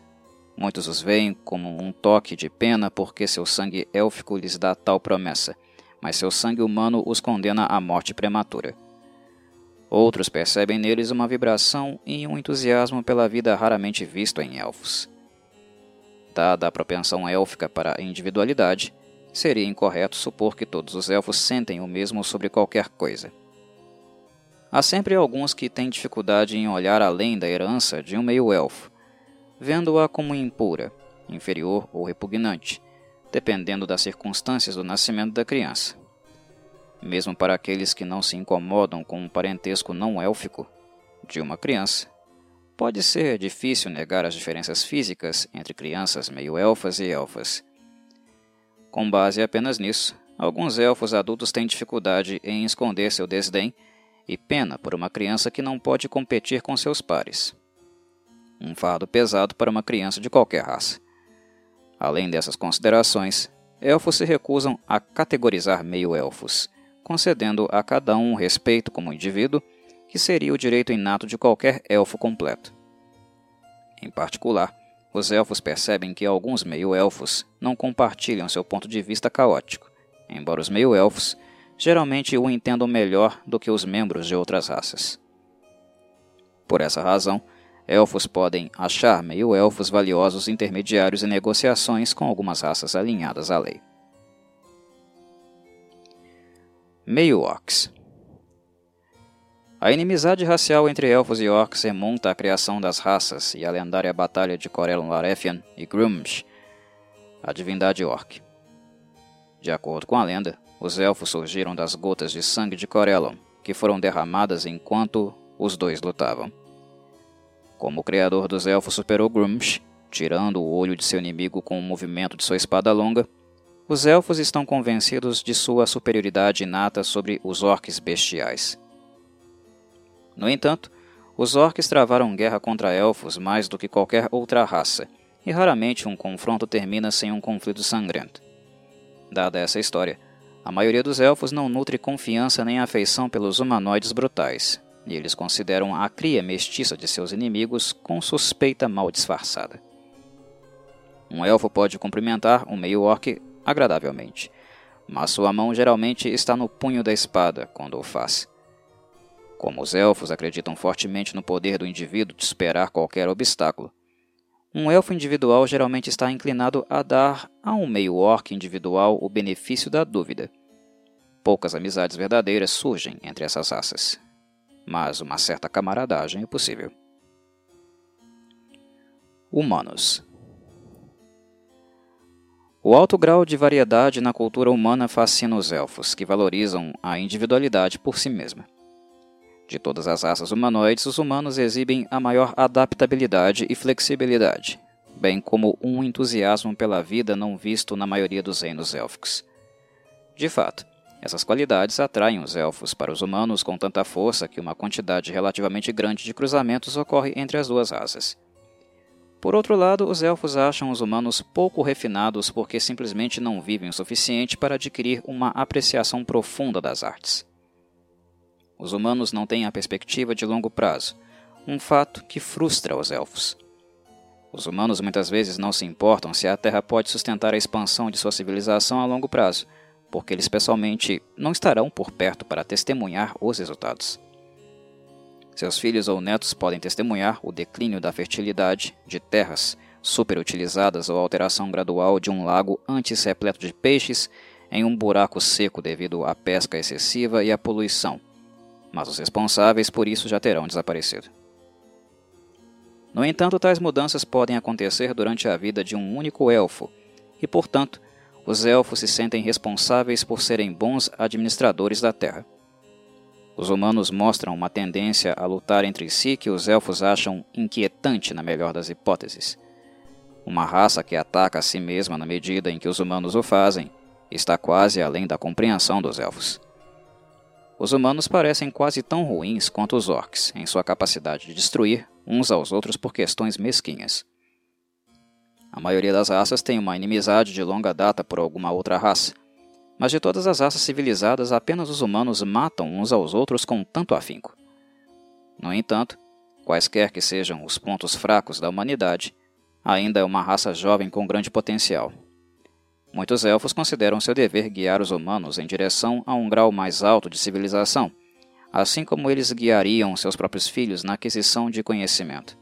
Muitos os veem como um toque de pena porque seu sangue élfico lhes dá tal promessa, mas seu sangue humano os condena à morte prematura. Outros percebem neles uma vibração e um entusiasmo pela vida raramente visto em elfos. Dada a propensão élfica para a individualidade, seria incorreto supor que todos os elfos sentem o mesmo sobre qualquer coisa. Há sempre alguns que têm dificuldade em olhar além da herança de um meio-elfo, vendo-a como impura, inferior ou repugnante, dependendo das circunstâncias do nascimento da criança. Mesmo para aqueles que não se incomodam com um parentesco não élfico de uma criança, pode ser difícil negar as diferenças físicas entre crianças meio-elfas e elfas. Com base apenas nisso, alguns elfos adultos têm dificuldade em esconder seu desdém e pena por uma criança que não pode competir com seus pares. Um fardo pesado para uma criança de qualquer raça. Além dessas considerações, elfos se recusam a categorizar meio-elfos concedendo a cada um respeito como indivíduo, que seria o direito inato de qualquer elfo completo. Em particular, os elfos percebem que alguns meio-elfos não compartilham seu ponto de vista caótico, embora os meio-elfos geralmente o entendam melhor do que os membros de outras raças. Por essa razão, elfos podem achar meio-elfos valiosos intermediários em negociações com algumas raças alinhadas à lei. Meio-orcs. A inimizade racial entre elfos e orcs remonta à criação das raças e à lendária batalha de Corellon Larethian e Grumsh, a divindade orc. De acordo com a lenda, os elfos surgiram das gotas de sangue de Corellon, que foram derramadas enquanto os dois lutavam. Como o criador dos elfos superou Grumsh, tirando o olho de seu inimigo com o movimento de sua espada longa, os elfos estão convencidos de sua superioridade inata sobre os orques bestiais. No entanto, os orques travaram guerra contra elfos mais do que qualquer outra raça, e raramente um confronto termina sem um conflito sangrento. Dada essa história, a maioria dos elfos não nutre confiança nem afeição pelos humanoides brutais, e eles consideram a cria mestiça de seus inimigos com suspeita mal disfarçada. Um elfo pode cumprimentar um meio-orc agradavelmente, mas sua mão geralmente está no punho da espada quando o faz. Como os elfos acreditam fortemente no poder do indivíduo de superar qualquer obstáculo, um elfo individual geralmente está inclinado a dar a um meio-orc individual o benefício da dúvida. Poucas amizades verdadeiras surgem entre essas raças, mas uma certa camaradagem é possível. Humanos o alto grau de variedade na cultura humana fascina os elfos, que valorizam a individualidade por si mesma. De todas as raças humanoides, os humanos exibem a maior adaptabilidade e flexibilidade, bem como um entusiasmo pela vida não visto na maioria dos reinos élficos. De fato, essas qualidades atraem os elfos para os humanos com tanta força que uma quantidade relativamente grande de cruzamentos ocorre entre as duas raças. Por outro lado, os elfos acham os humanos pouco refinados porque simplesmente não vivem o suficiente para adquirir uma apreciação profunda das artes. Os humanos não têm a perspectiva de longo prazo, um fato que frustra os elfos. Os humanos muitas vezes não se importam se a Terra pode sustentar a expansão de sua civilização a longo prazo, porque eles pessoalmente não estarão por perto para testemunhar os resultados. Seus filhos ou netos podem testemunhar o declínio da fertilidade de terras superutilizadas ou a alteração gradual de um lago antes repleto de peixes em um buraco seco devido à pesca excessiva e à poluição, mas os responsáveis por isso já terão desaparecido. No entanto, tais mudanças podem acontecer durante a vida de um único elfo, e, portanto, os elfos se sentem responsáveis por serem bons administradores da terra. Os humanos mostram uma tendência a lutar entre si que os elfos acham inquietante na melhor das hipóteses. Uma raça que ataca a si mesma na medida em que os humanos o fazem está quase além da compreensão dos elfos. Os humanos parecem quase tão ruins quanto os orcs em sua capacidade de destruir uns aos outros por questões mesquinhas. A maioria das raças tem uma inimizade de longa data por alguma outra raça, mas de todas as raças civilizadas, apenas os humanos matam uns aos outros com tanto afinco. No entanto, quaisquer que sejam os pontos fracos da humanidade, ainda é uma raça jovem com grande potencial. Muitos elfos consideram seu dever guiar os humanos em direção a um grau mais alto de civilização, assim como eles guiariam seus próprios filhos na aquisição de conhecimento.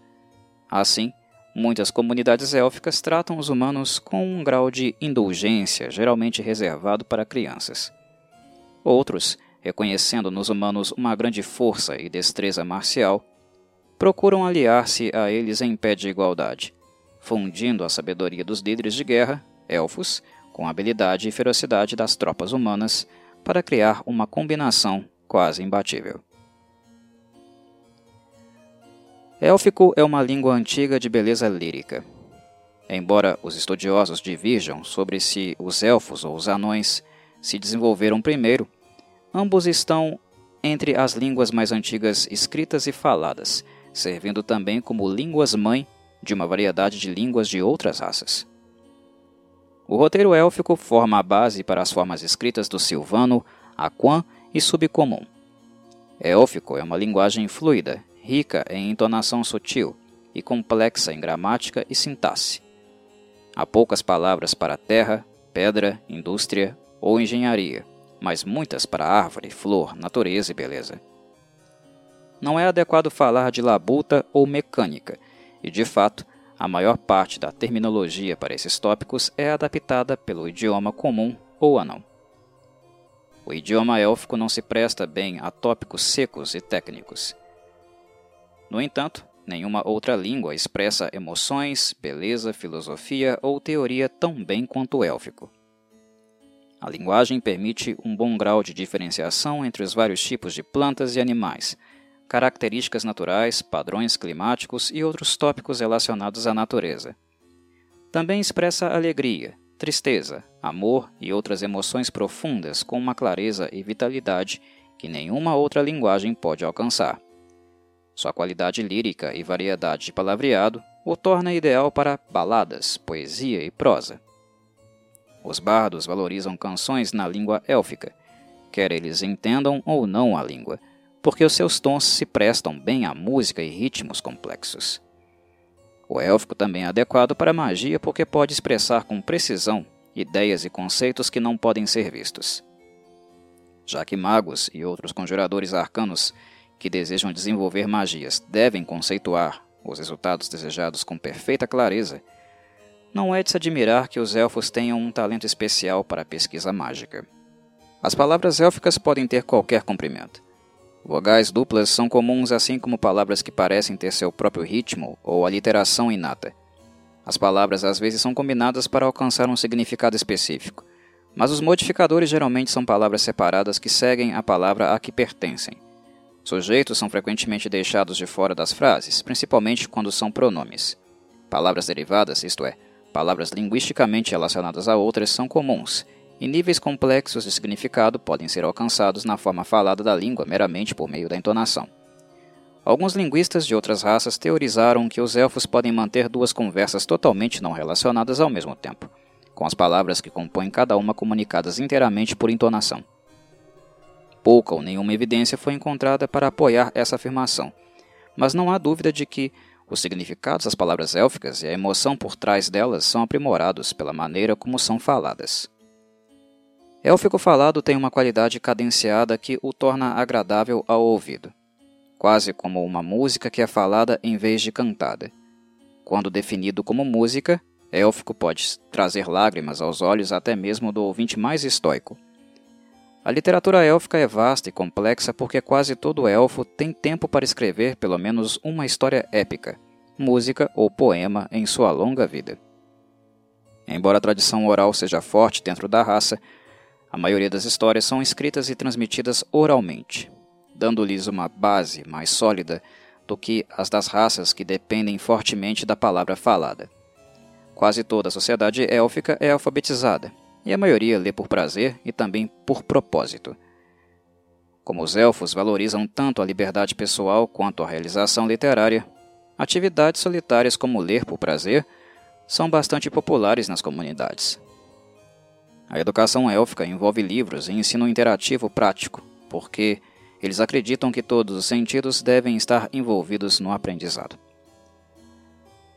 Assim, muitas comunidades élficas tratam os humanos com um grau de indulgência geralmente reservado para crianças. Outros, reconhecendo nos humanos uma grande força e destreza marcial, procuram aliar-se a eles em pé de igualdade, fundindo a sabedoria dos líderes de guerra, elfos, com a habilidade e ferocidade das tropas humanas para criar uma combinação quase imbatível. Élfico é uma língua antiga de beleza lírica. Embora os estudiosos divirjam sobre se os elfos ou os anões se desenvolveram primeiro, ambos estão entre as línguas mais antigas escritas e faladas, servindo também como línguas-mãe de uma variedade de línguas de outras raças. O roteiro élfico forma a base para as formas escritas do silvano, aquan e subcomum. Élfico é uma linguagem fluida, rica em entonação sutil e complexa em gramática e sintaxe. Há poucas palavras para terra, pedra, indústria ou engenharia, mas muitas para árvore, flor, natureza e beleza. Não é adequado falar de labuta ou mecânica, e de fato, a maior parte da terminologia para esses tópicos é adaptada pelo idioma comum ou anão. O idioma élfico não se presta bem a tópicos secos e técnicos. No entanto, nenhuma outra língua expressa emoções, beleza, filosofia ou teoria tão bem quanto o élfico. A linguagem permite um bom grau de diferenciação entre os vários tipos de plantas e animais, características naturais, padrões climáticos e outros tópicos relacionados à natureza. Também expressa alegria, tristeza, amor e outras emoções profundas com uma clareza e vitalidade que nenhuma outra linguagem pode alcançar. Sua qualidade lírica e variedade de palavreado o torna ideal para baladas, poesia e prosa. Os bardos valorizam canções na língua élfica, quer eles entendam ou não a língua, porque os seus tons se prestam bem à música e ritmos complexos. O élfico também é adequado para magia porque pode expressar com precisão ideias e conceitos que não podem ser vistos. Já que magos e outros conjuradores arcanos que desejam desenvolver magias devem conceituar os resultados desejados com perfeita clareza, não é de se admirar que os elfos tenham um talento especial para a pesquisa mágica. As palavras élficas podem ter qualquer comprimento, Vogais duplas são comuns assim como palavras que parecem ter seu próprio ritmo ou aliteração inata. As palavras às vezes são combinadas para alcançar um significado específico, mas os modificadores geralmente são palavras separadas que seguem a palavra a que pertencem. Sujeitos são frequentemente deixados de fora das frases, principalmente quando são pronomes. Palavras derivadas, isto é, palavras linguisticamente relacionadas a outras, são comuns e níveis complexos de significado podem ser alcançados na forma falada da língua meramente por meio da entonação. Alguns linguistas de outras raças teorizaram que os elfos podem manter duas conversas totalmente não relacionadas ao mesmo tempo, com as palavras que compõem cada uma comunicadas inteiramente por entonação. Pouca ou nenhuma evidência foi encontrada para apoiar essa afirmação, mas não há dúvida de que os significados das palavras élficas e a emoção por trás delas são aprimorados pela maneira como são faladas. Élfico falado tem uma qualidade cadenciada que o torna agradável ao ouvido, quase como uma música que é falada em vez de cantada. Quando definido como música, élfico pode trazer lágrimas aos olhos até mesmo do ouvinte mais estoico. A literatura élfica é vasta e complexa porque quase todo elfo tem tempo para escrever pelo menos uma história épica, música ou poema em sua longa vida. Embora a tradição oral seja forte dentro da raça, a maioria das histórias são escritas e transmitidas oralmente, dando-lhes uma base mais sólida do que as das raças que dependem fortemente da palavra falada. Quase toda a sociedade élfica é alfabetizada, e a maioria lê por prazer e também por propósito. Como os elfos valorizam tanto a liberdade pessoal quanto a realização literária, atividades solitárias como ler por prazer são bastante populares nas comunidades. A educação élfica envolve livros e ensino interativo prático, porque eles acreditam que todos os sentidos devem estar envolvidos no aprendizado.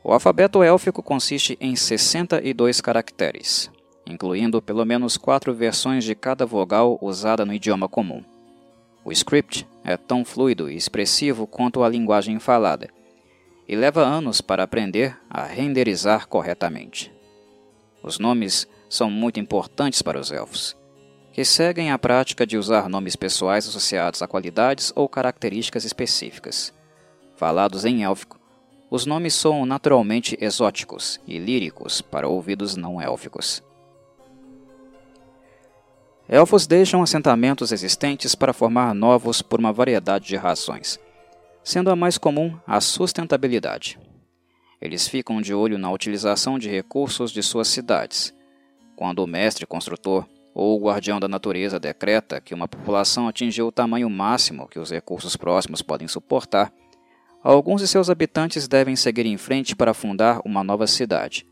O alfabeto élfico consiste em 62 caracteres, incluindo pelo menos quatro versões de cada vogal usada no idioma comum. O script é tão fluido e expressivo quanto a linguagem falada, e leva anos para aprender a renderizar corretamente. Os nomes são muito importantes para os elfos, que seguem a prática de usar nomes pessoais associados a qualidades ou características específicas. Falados em élfico, os nomes são naturalmente exóticos e líricos para ouvidos não élficos. Elfos deixam assentamentos existentes para formar novos por uma variedade de razões, sendo a mais comum a sustentabilidade. Eles ficam de olho na utilização de recursos de suas cidades. Quando o mestre construtor ou o guardião da natureza decreta que uma população atingiu o tamanho máximo que os recursos próximos podem suportar, alguns de seus habitantes devem seguir em frente para fundar uma nova cidade.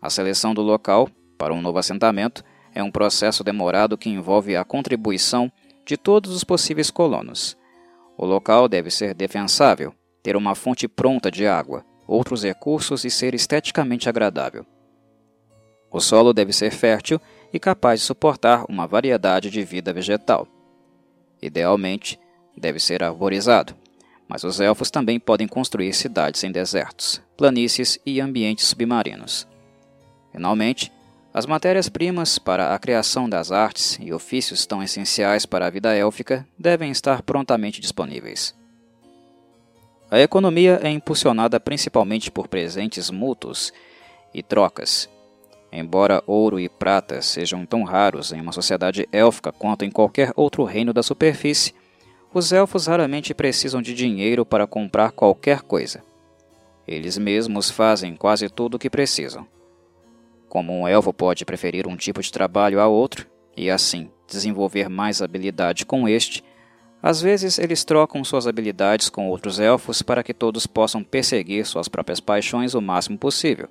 A seleção do local para um novo assentamento é um processo demorado que envolve a contribuição de todos os possíveis colonos. O local deve ser defensável, ter uma fonte pronta de água, outros recursos e ser esteticamente agradável. O solo deve ser fértil e capaz de suportar uma variedade de vida vegetal. Idealmente, deve ser arborizado, mas os elfos também podem construir cidades em desertos, planícies e ambientes submarinos. Finalmente, as matérias-primas para a criação das artes e ofícios tão essenciais para a vida élfica devem estar prontamente disponíveis. A economia é impulsionada principalmente por presentes mútuos e trocas. Embora ouro e prata sejam tão raros em uma sociedade élfica quanto em qualquer outro reino da superfície, os elfos raramente precisam de dinheiro para comprar qualquer coisa. Eles mesmos fazem quase tudo o que precisam. Como um elfo pode preferir um tipo de trabalho a outro, e assim desenvolver mais habilidade com este, às vezes eles trocam suas habilidades com outros elfos para que todos possam perseguir suas próprias paixões o máximo possível.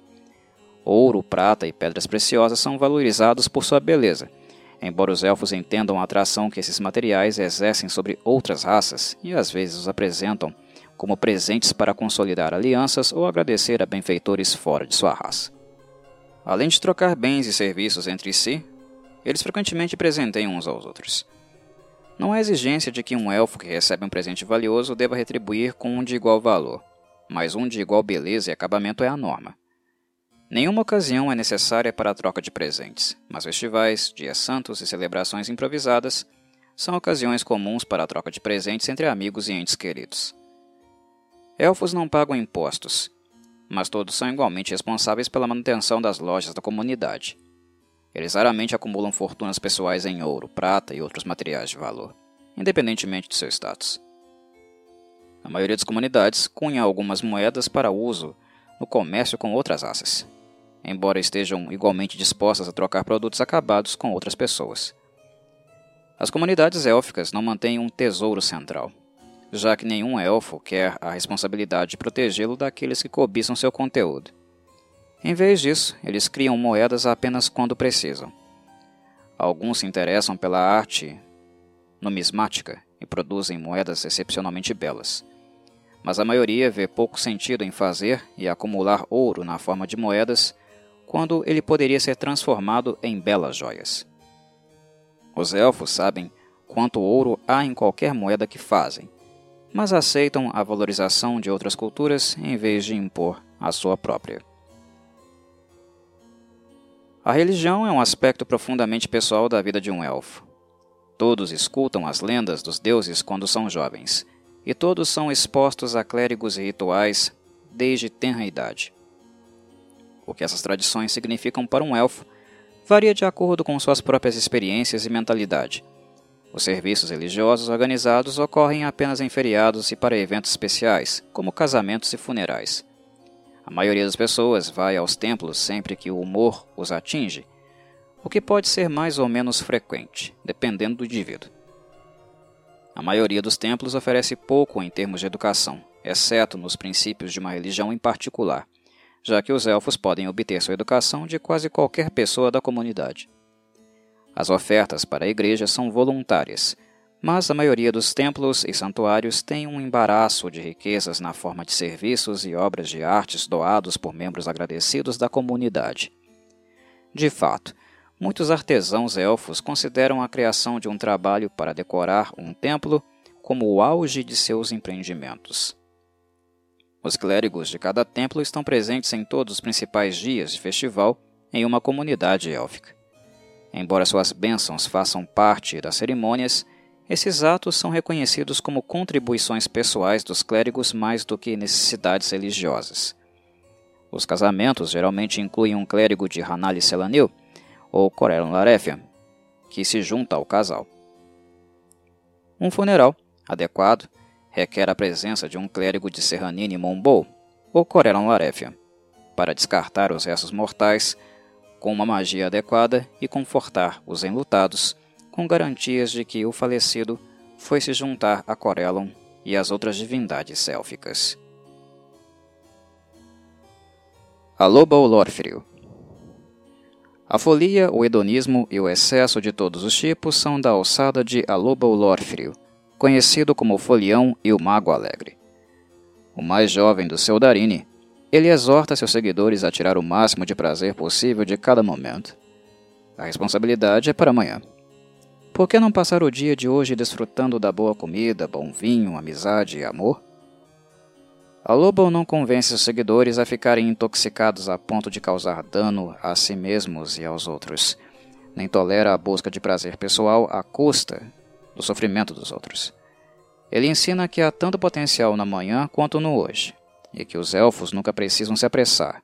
Ouro, prata e pedras preciosas são valorizados por sua beleza, embora os elfos entendam a atração que esses materiais exercem sobre outras raças e às vezes os apresentam como presentes para consolidar alianças ou agradecer a benfeitores fora de sua raça. Além de trocar bens e serviços entre si, eles frequentemente presenteiam uns aos outros. Não há exigência de que um elfo que recebe um presente valioso deva retribuir com um de igual valor, mas um de igual beleza e acabamento é a norma. Nenhuma ocasião é necessária para a troca de presentes, mas festivais, dias santos e celebrações improvisadas são ocasiões comuns para a troca de presentes entre amigos e entes queridos. Elfos não pagam impostos, mas todos são igualmente responsáveis pela manutenção das lojas da comunidade. Eles raramente acumulam fortunas pessoais em ouro, prata e outros materiais de valor, independentemente de seu status. A maioria das comunidades cunha algumas moedas para uso no comércio com outras raças, embora estejam igualmente dispostas a trocar produtos acabados com outras pessoas. As comunidades élficas não mantêm um tesouro central, já que nenhum elfo quer a responsabilidade de protegê-lo daqueles que cobiçam seu conteúdo. Em vez disso, eles criam moedas apenas quando precisam. Alguns se interessam pela arte numismática e produzem moedas excepcionalmente belas. Mas a maioria vê pouco sentido em fazer e acumular ouro na forma de moedas quando ele poderia ser transformado em belas joias. Os elfos sabem quanto ouro há em qualquer moeda que fazem, mas aceitam a valorização de outras culturas em vez de impor a sua própria. A religião é um aspecto profundamente pessoal da vida de um elfo. Todos escutam as lendas dos deuses quando são jovens, e todos são expostos a clérigos e rituais desde tenra idade. O que essas tradições significam para um elfo varia de acordo com suas próprias experiências e mentalidade. Os serviços religiosos organizados ocorrem apenas em feriados e para eventos especiais, como casamentos e funerais. A maioria das pessoas vai aos templos sempre que o humor os atinge, o que pode ser mais ou menos frequente, dependendo do indivíduo. A maioria dos templos oferece pouco em termos de educação, exceto nos princípios de uma religião em particular, já que os elfos podem obter sua educação de quase qualquer pessoa da comunidade. As ofertas para a igreja são voluntárias, mas a maioria dos templos e santuários tem um embaraço de riquezas na forma de serviços e obras de artes doados por membros agradecidos da comunidade. De fato, muitos artesãos elfos consideram a criação de um trabalho para decorar um templo como o auge de seus empreendimentos. Os clérigos de cada templo estão presentes em todos os principais dias de festival em uma comunidade élfica. Embora suas bênçãos façam parte das cerimônias, esses atos são reconhecidos como contribuições pessoais dos clérigos mais do que necessidades religiosas. Os casamentos geralmente incluem um clérigo de Hanali Selanil ou Corellon Larefian, que se junta ao casal. Um funeral adequado requer a presença de um clérigo de Serranini Mombou ou Corellon Larefia, para descartar os restos mortais com uma magia adequada e confortar os enlutados com garantias de que o falecido foi se juntar a Corellon e as outras divindades élficas. A loba A folia, o hedonismo e o excesso de todos os tipos são da alçada de Aloba Olorfrio, conhecido como o Folião e o Mago Alegre. O mais jovem do seu Darine, ele exorta seus seguidores a tirar o máximo de prazer possível de cada momento. A responsabilidade é para amanhã. Por que não passar o dia de hoje desfrutando da boa comida, bom vinho, amizade e amor? A Lobo não convence os seguidores a ficarem intoxicados a ponto de causar dano a si mesmos e aos outros, nem tolera a busca de prazer pessoal à custa do sofrimento dos outros. Ele ensina que há tanto potencial na manhã quanto no hoje, e que os elfos nunca precisam se apressar.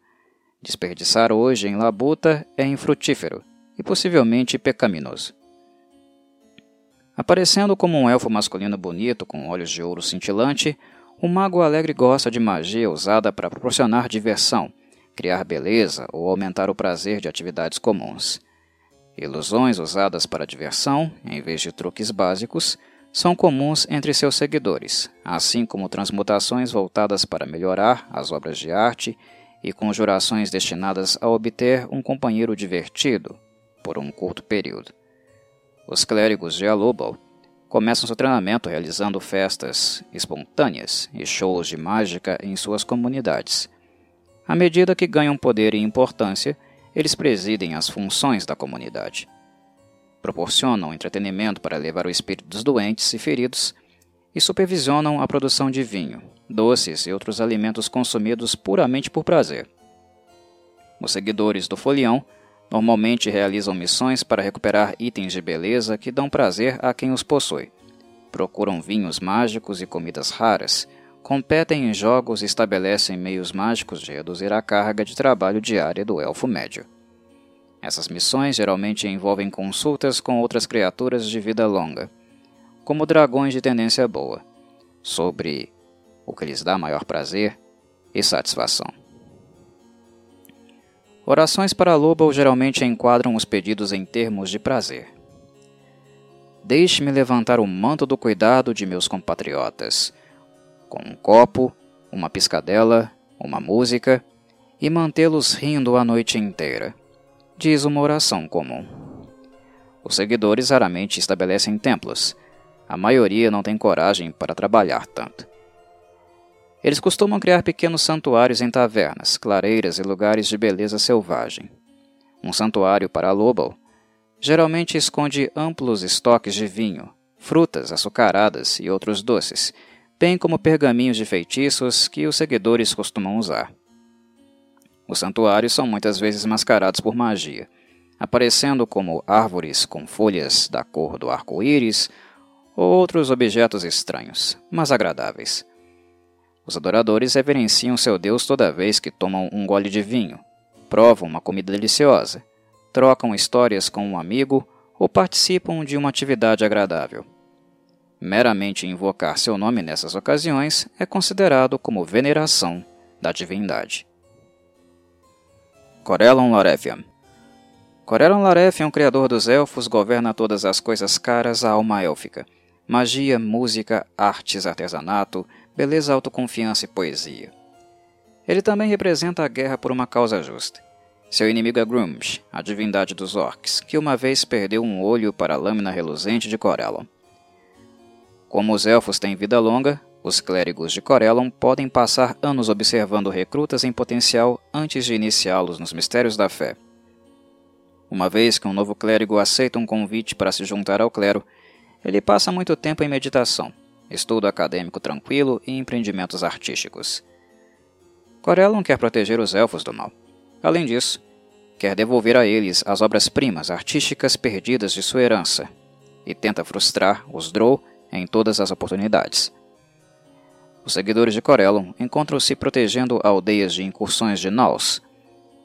Desperdiçar hoje em labuta é infrutífero e possivelmente pecaminoso. Aparecendo como um elfo masculino bonito com olhos de ouro cintilante, o mago alegre gosta de magia usada para proporcionar diversão, criar beleza ou aumentar o prazer de atividades comuns. Ilusões usadas para diversão, em vez de truques básicos, são comuns entre seus seguidores, assim como transmutações voltadas para melhorar as obras de arte e conjurações destinadas a obter um companheiro divertido por um curto período. Os clérigos de Alubal começam seu treinamento realizando festas espontâneas e shows de mágica em suas comunidades. À medida que ganham poder e importância, eles presidem as funções da comunidade. Proporcionam entretenimento para levar o espírito dos doentes e feridos e supervisionam a produção de vinho, doces e outros alimentos consumidos puramente por prazer. Os seguidores do folião normalmente realizam missões para recuperar itens de beleza que dão prazer a quem os possui. Procuram vinhos mágicos e comidas raras competem em jogos e estabelecem meios mágicos de reduzir a carga de trabalho diária do elfo médio. Essas missões geralmente envolvem consultas com outras criaturas de vida longa, como dragões de tendência boa, sobre o que lhes dá maior prazer e satisfação. Orações para Lobo geralmente enquadram os pedidos em termos de prazer. Deixe-me levantar o manto do cuidado de meus compatriotas com um copo, uma piscadela, uma música e mantê-los rindo a noite inteira, diz uma oração comum. Os seguidores raramente estabelecem templos. A maioria não tem coragem para trabalhar tanto. Eles costumam criar pequenos santuários em tavernas, clareiras e lugares de beleza selvagem. Um santuário para Lobel geralmente esconde amplos estoques de vinho, frutas açucaradas e outros doces, bem como pergaminhos de feitiços que os seguidores costumam usar. Os santuários são muitas vezes mascarados por magia, aparecendo como árvores com folhas da cor do arco-íris ou outros objetos estranhos, mas agradáveis. Os adoradores reverenciam seu Deus toda vez que tomam um gole de vinho, provam uma comida deliciosa, trocam histórias com um amigo ou participam de uma atividade agradável. Meramente invocar seu nome nessas ocasiões é considerado como veneração da divindade. Corellon Larefian Corellon Larefian, criador dos elfos, governa todas as coisas caras à alma élfica: magia, música, artes, artesanato, beleza, autoconfiança e poesia. Ele também representa a guerra por uma causa justa. Seu inimigo é Grumsh, a divindade dos orcs, que uma vez perdeu um olho para a lâmina reluzente de Corellon. Como os elfos têm vida longa, os clérigos de Corellon podem passar anos observando recrutas em potencial antes de iniciá-los nos mistérios da fé. Uma vez que um novo clérigo aceita um convite para se juntar ao clero, ele passa muito tempo em meditação, estudo acadêmico tranquilo e empreendimentos artísticos. Corellon quer proteger os elfos do mal. Além disso, quer devolver a eles as obras-primas artísticas perdidas de sua herança e tenta frustrar os Drow em todas as oportunidades. Os seguidores de Corellon encontram-se protegendo aldeias de incursões de Naus,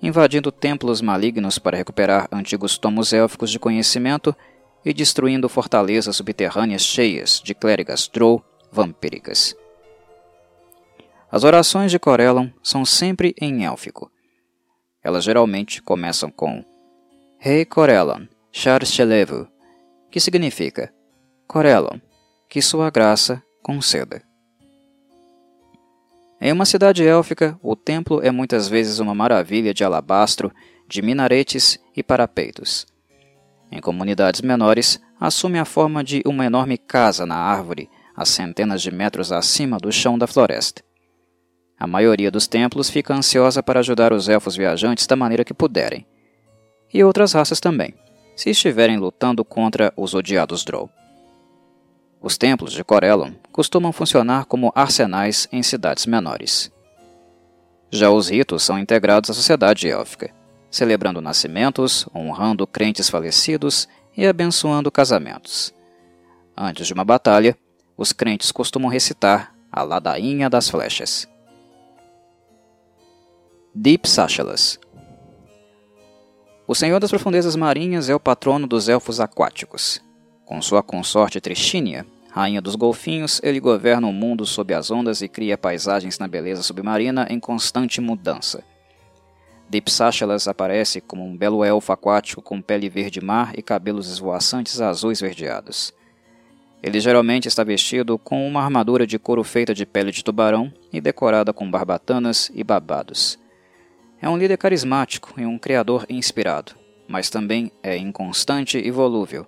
invadindo templos malignos para recuperar antigos tomos élficos de conhecimento e destruindo fortalezas subterrâneas cheias de clérigas drow vampíricas. As orações de Corellon são sempre em élfico. Elas geralmente começam com Rei Corellon, Char Shelevu, que significa Corellon, que sua graça conceda. Em uma cidade élfica, o templo é muitas vezes uma maravilha de alabastro, de minaretes e parapeitos. Em comunidades menores, assume a forma de uma enorme casa na árvore, a centenas de metros acima do chão da floresta. A maioria dos templos fica ansiosa para ajudar os elfos viajantes da maneira que puderem, e outras raças também, se estiverem lutando contra os odiados Drow. Os templos de Corellon costumam funcionar como arsenais em cidades menores. Já os ritos são integrados à sociedade élfica, celebrando nascimentos, honrando crentes falecidos e abençoando casamentos. Antes de uma batalha, os crentes costumam recitar a ladainha das flechas. Deep Sashalas O Senhor das Profundezas Marinhas é o patrono dos elfos aquáticos. Com sua consorte Tristínia, Rainha dos Golfinhos, ele governa o mundo sob as ondas e cria paisagens na beleza submarina em constante mudança. Dipsáchalas aparece como um belo elfo aquático com pele verde mar e cabelos esvoaçantes azuis verdeados. Ele geralmente está vestido com uma armadura de couro feita de pele de tubarão e decorada com barbatanas e babados. É um líder carismático e um criador inspirado, mas também é inconstante e volúvel,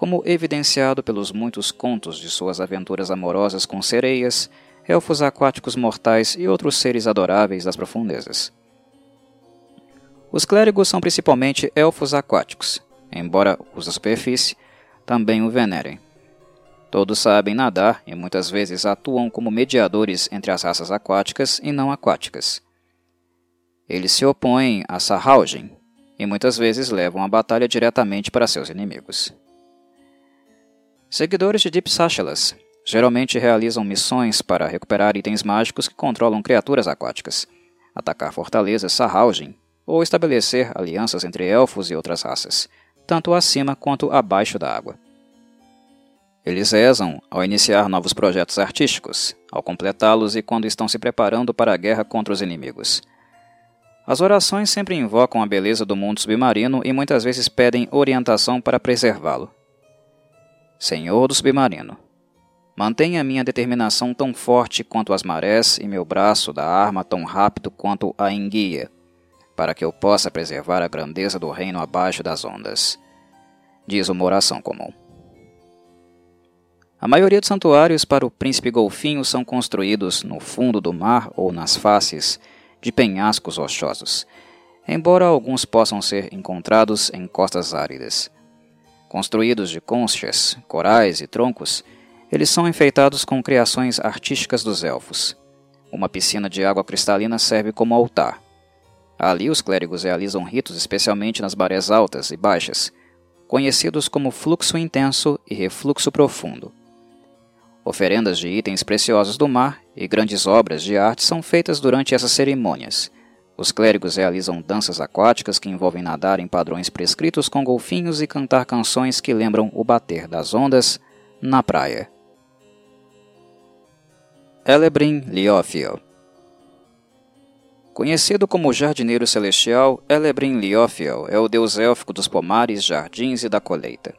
como evidenciado pelos muitos contos de suas aventuras amorosas com sereias, elfos aquáticos mortais e outros seres adoráveis das profundezas. Os clérigos são principalmente elfos aquáticos, embora os da superfície também o venerem. Todos sabem nadar e muitas vezes atuam como mediadores entre as raças aquáticas e não aquáticas. Eles se opõem a Sahuagin e muitas vezes levam a batalha diretamente para seus inimigos. Seguidores de Deep Sashalas geralmente realizam missões para recuperar itens mágicos que controlam criaturas aquáticas, atacar fortalezas Sahuagin ou estabelecer alianças entre elfos e outras raças, tanto acima quanto abaixo da água. Eles rezam ao iniciar novos projetos artísticos, ao completá-los e quando estão se preparando para a guerra contra os inimigos. As orações sempre invocam a beleza do mundo submarino e muitas vezes pedem orientação para preservá-lo. Senhor do submarino, mantenha minha determinação tão forte quanto as marés e meu braço da arma tão rápido quanto a enguia, para que eu possa preservar a grandeza do reino abaixo das ondas. Diz uma oração comum. A maioria dos santuários para o príncipe golfinho são construídos no fundo do mar ou nas faces de penhascos rochosos, embora alguns possam ser encontrados em costas áridas. Construídos de conchas, corais e troncos, eles são enfeitados com criações artísticas dos elfos. Uma piscina de água cristalina serve como altar. Ali os clérigos realizam ritos especialmente nas marés altas e baixas, conhecidos como fluxo intenso e refluxo profundo. Oferendas de itens preciosos do mar e grandes obras de arte são feitas durante essas cerimônias, os clérigos realizam danças aquáticas que envolvem nadar em padrões prescritos com golfinhos e cantar canções que lembram o bater das ondas na praia. Elebrin Liofil Conhecido como Jardineiro Celestial, Elebrin Liofil é o deus élfico dos pomares, jardins e da colheita.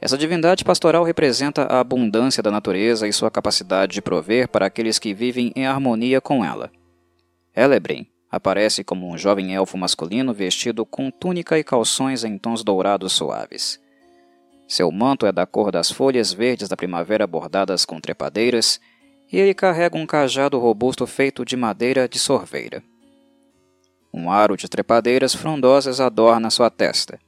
Essa divindade pastoral representa a abundância da natureza e sua capacidade de prover para aqueles que vivem em harmonia com ela. Elebrin Aparece como um jovem elfo masculino vestido com túnica e calções em tons dourados suaves. Seu manto é da cor das folhas verdes da primavera bordadas com trepadeiras, e ele carrega um cajado robusto feito de madeira de sorveira. Um aro de trepadeiras frondosas adorna sua testa.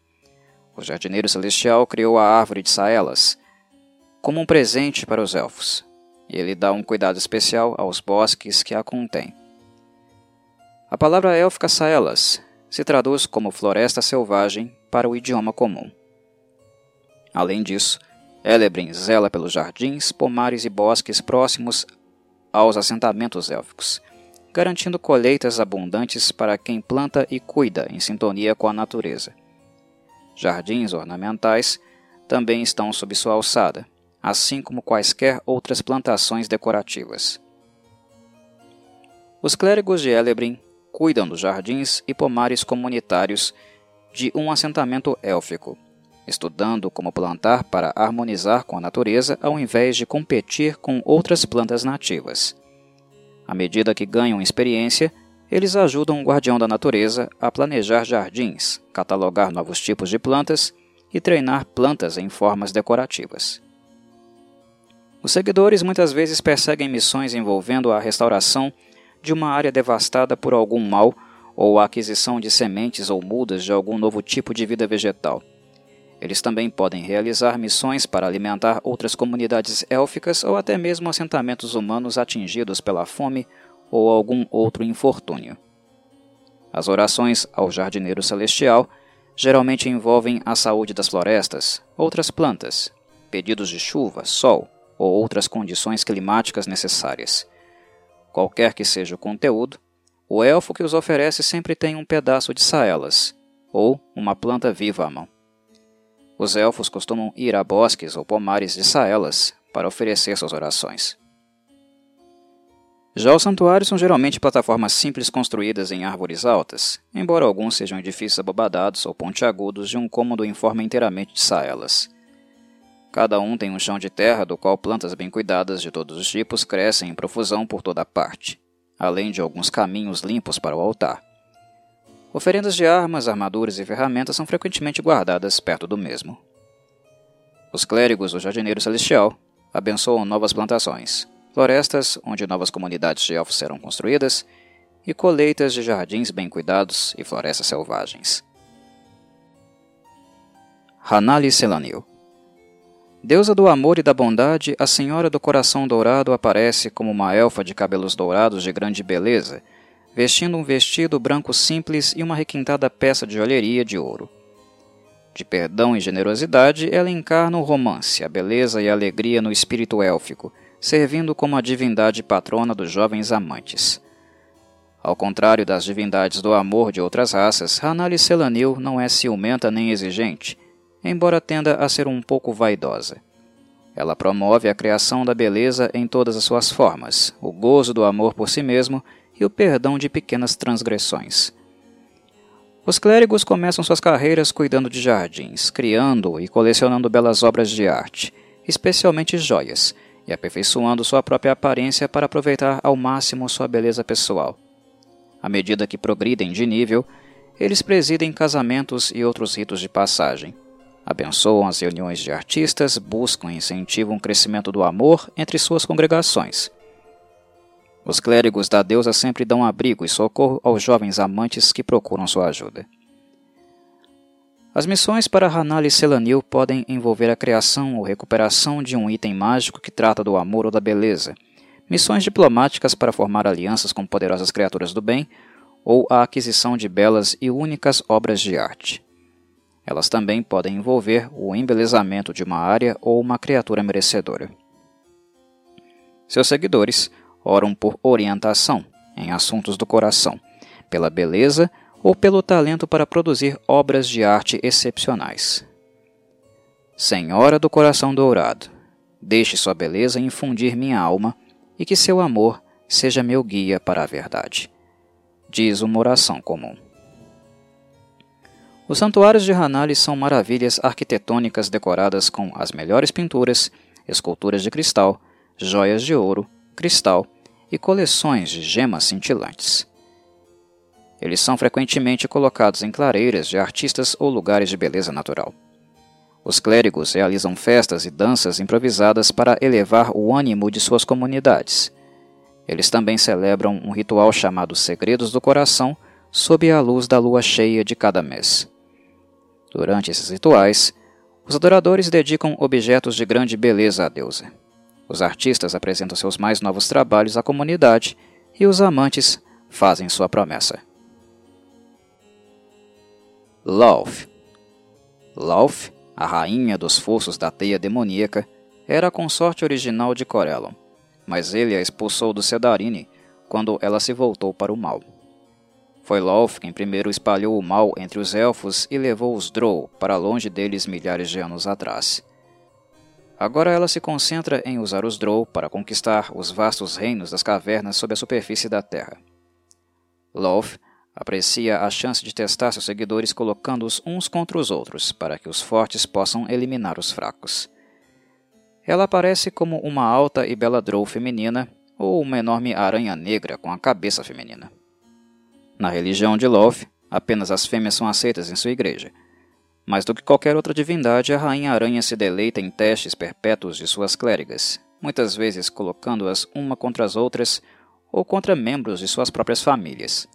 O jardineiro celestial criou a árvore de Saelas como um presente para os elfos, e ele dá um cuidado especial aos bosques que a contêm. A palavra élfica Saelas se traduz como floresta selvagem para o idioma comum. Além disso, Elebrin zela pelos jardins, pomares e bosques próximos aos assentamentos élficos, garantindo colheitas abundantes para quem planta e cuida em sintonia com a natureza. Jardins ornamentais também estão sob sua alçada, assim como quaisquer outras plantações decorativas. Os clérigos de Elebrin cuidam dos jardins e pomares comunitários de um assentamento élfico, estudando como plantar para harmonizar com a natureza ao invés de competir com outras plantas nativas. À medida que ganham experiência, eles ajudam o guardião da natureza a planejar jardins, catalogar novos tipos de plantas e treinar plantas em formas decorativas. Os seguidores muitas vezes perseguem missões envolvendo a restauração de uma área devastada por algum mal ou a aquisição de sementes ou mudas de algum novo tipo de vida vegetal. Eles também podem realizar missões para alimentar outras comunidades élficas ou até mesmo assentamentos humanos atingidos pela fome ou algum outro infortúnio. As orações ao jardineiro celestial geralmente envolvem a saúde das florestas, outras plantas, pedidos de chuva, sol ou outras condições climáticas necessárias. Qualquer que seja o conteúdo, o elfo que os oferece sempre tem um pedaço de saelas, ou uma planta viva à mão. Os elfos costumam ir a bosques ou pomares de saelas para oferecer suas orações. Já os santuários são geralmente plataformas simples construídas em árvores altas, embora alguns sejam edifícios abobadados ou pontiagudos de um cômodo em forma inteiramente de saelas. Cada um tem um chão de terra do qual plantas bem cuidadas de todos os tipos crescem em profusão por toda parte, além de alguns caminhos limpos para o altar. Oferendas de armas, armaduras e ferramentas são frequentemente guardadas perto do mesmo. Os clérigos do Jardineiro Celestial abençoam novas plantações, florestas onde novas comunidades de elfos serão construídas e colheitas de jardins bem cuidados e florestas selvagens. Hanali Selanil Deusa do amor e da bondade, a Senhora do Coração Dourado aparece como uma elfa de cabelos dourados de grande beleza, vestindo um vestido branco simples e uma requintada peça de joalheria de ouro. De perdão e generosidade, ela encarna o romance, a beleza e a alegria no espírito élfico, servindo como a divindade patrona dos jovens amantes. Ao contrário das divindades do amor de outras raças, Hanali Selanil não é ciumenta nem exigente, embora tenda a ser um pouco vaidosa. Ela promove a criação da beleza em todas as suas formas, o gozo do amor por si mesmo e o perdão de pequenas transgressões. Os clérigos começam suas carreiras cuidando de jardins, criando e colecionando belas obras de arte, especialmente joias, e aperfeiçoando sua própria aparência para aproveitar ao máximo sua beleza pessoal. À medida que progridem de nível, eles presidem casamentos e outros ritos de passagem abençoam as reuniões de artistas, buscam e incentivam o crescimento do amor entre suas congregações. Os clérigos da deusa sempre dão abrigo e socorro aos jovens amantes que procuram sua ajuda. As missões para Hanali Selanil podem envolver a criação ou recuperação de um item mágico que trata do amor ou da beleza, missões diplomáticas para formar alianças com poderosas criaturas do bem, ou a aquisição de belas e únicas obras de arte. Elas também podem envolver o embelezamento de uma área ou uma criatura merecedora. Seus seguidores oram por orientação em assuntos do coração, pela beleza ou pelo talento para produzir obras de arte excepcionais. Senhora do coração dourado, deixe sua beleza infundir minha alma e que seu amor seja meu guia para a verdade. Diz uma oração comum. Os santuários de Hanali são maravilhas arquitetônicas decoradas com as melhores pinturas, esculturas de cristal, joias de ouro, cristal e coleções de gemas cintilantes. Eles são frequentemente colocados em clareiras de artistas ou lugares de beleza natural. Os clérigos realizam festas e danças improvisadas para elevar o ânimo de suas comunidades. Eles também celebram um ritual chamado Segredos do Coração, sob a luz da lua cheia de cada mês. Durante esses rituais, os adoradores dedicam objetos de grande beleza à deusa. Os artistas apresentam seus mais novos trabalhos à comunidade e os amantes fazem sua promessa. Love Love a rainha dos fossos da teia demoníaca, era a consorte original de Corellon, mas ele a expulsou do Cedarine quando ela se voltou para o mal. Foi Lolth quem primeiro espalhou o mal entre os elfos e levou os Drow para longe deles milhares de anos atrás. Agora ela se concentra em usar os Drow para conquistar os vastos reinos das cavernas sob a superfície da Terra. Lolth aprecia a chance de testar seus seguidores colocando-os uns contra os outros, para que os fortes possam eliminar os fracos. Ela aparece como uma alta e bela drow feminina ou uma enorme aranha negra com a cabeça feminina. Na religião de Love, apenas as fêmeas são aceitas em sua igreja. Mais do que qualquer outra divindade, a rainha aranha se deleita em testes perpétuos de suas clérigas, muitas vezes colocando-as uma contra as outras ou contra membros de suas próprias famílias.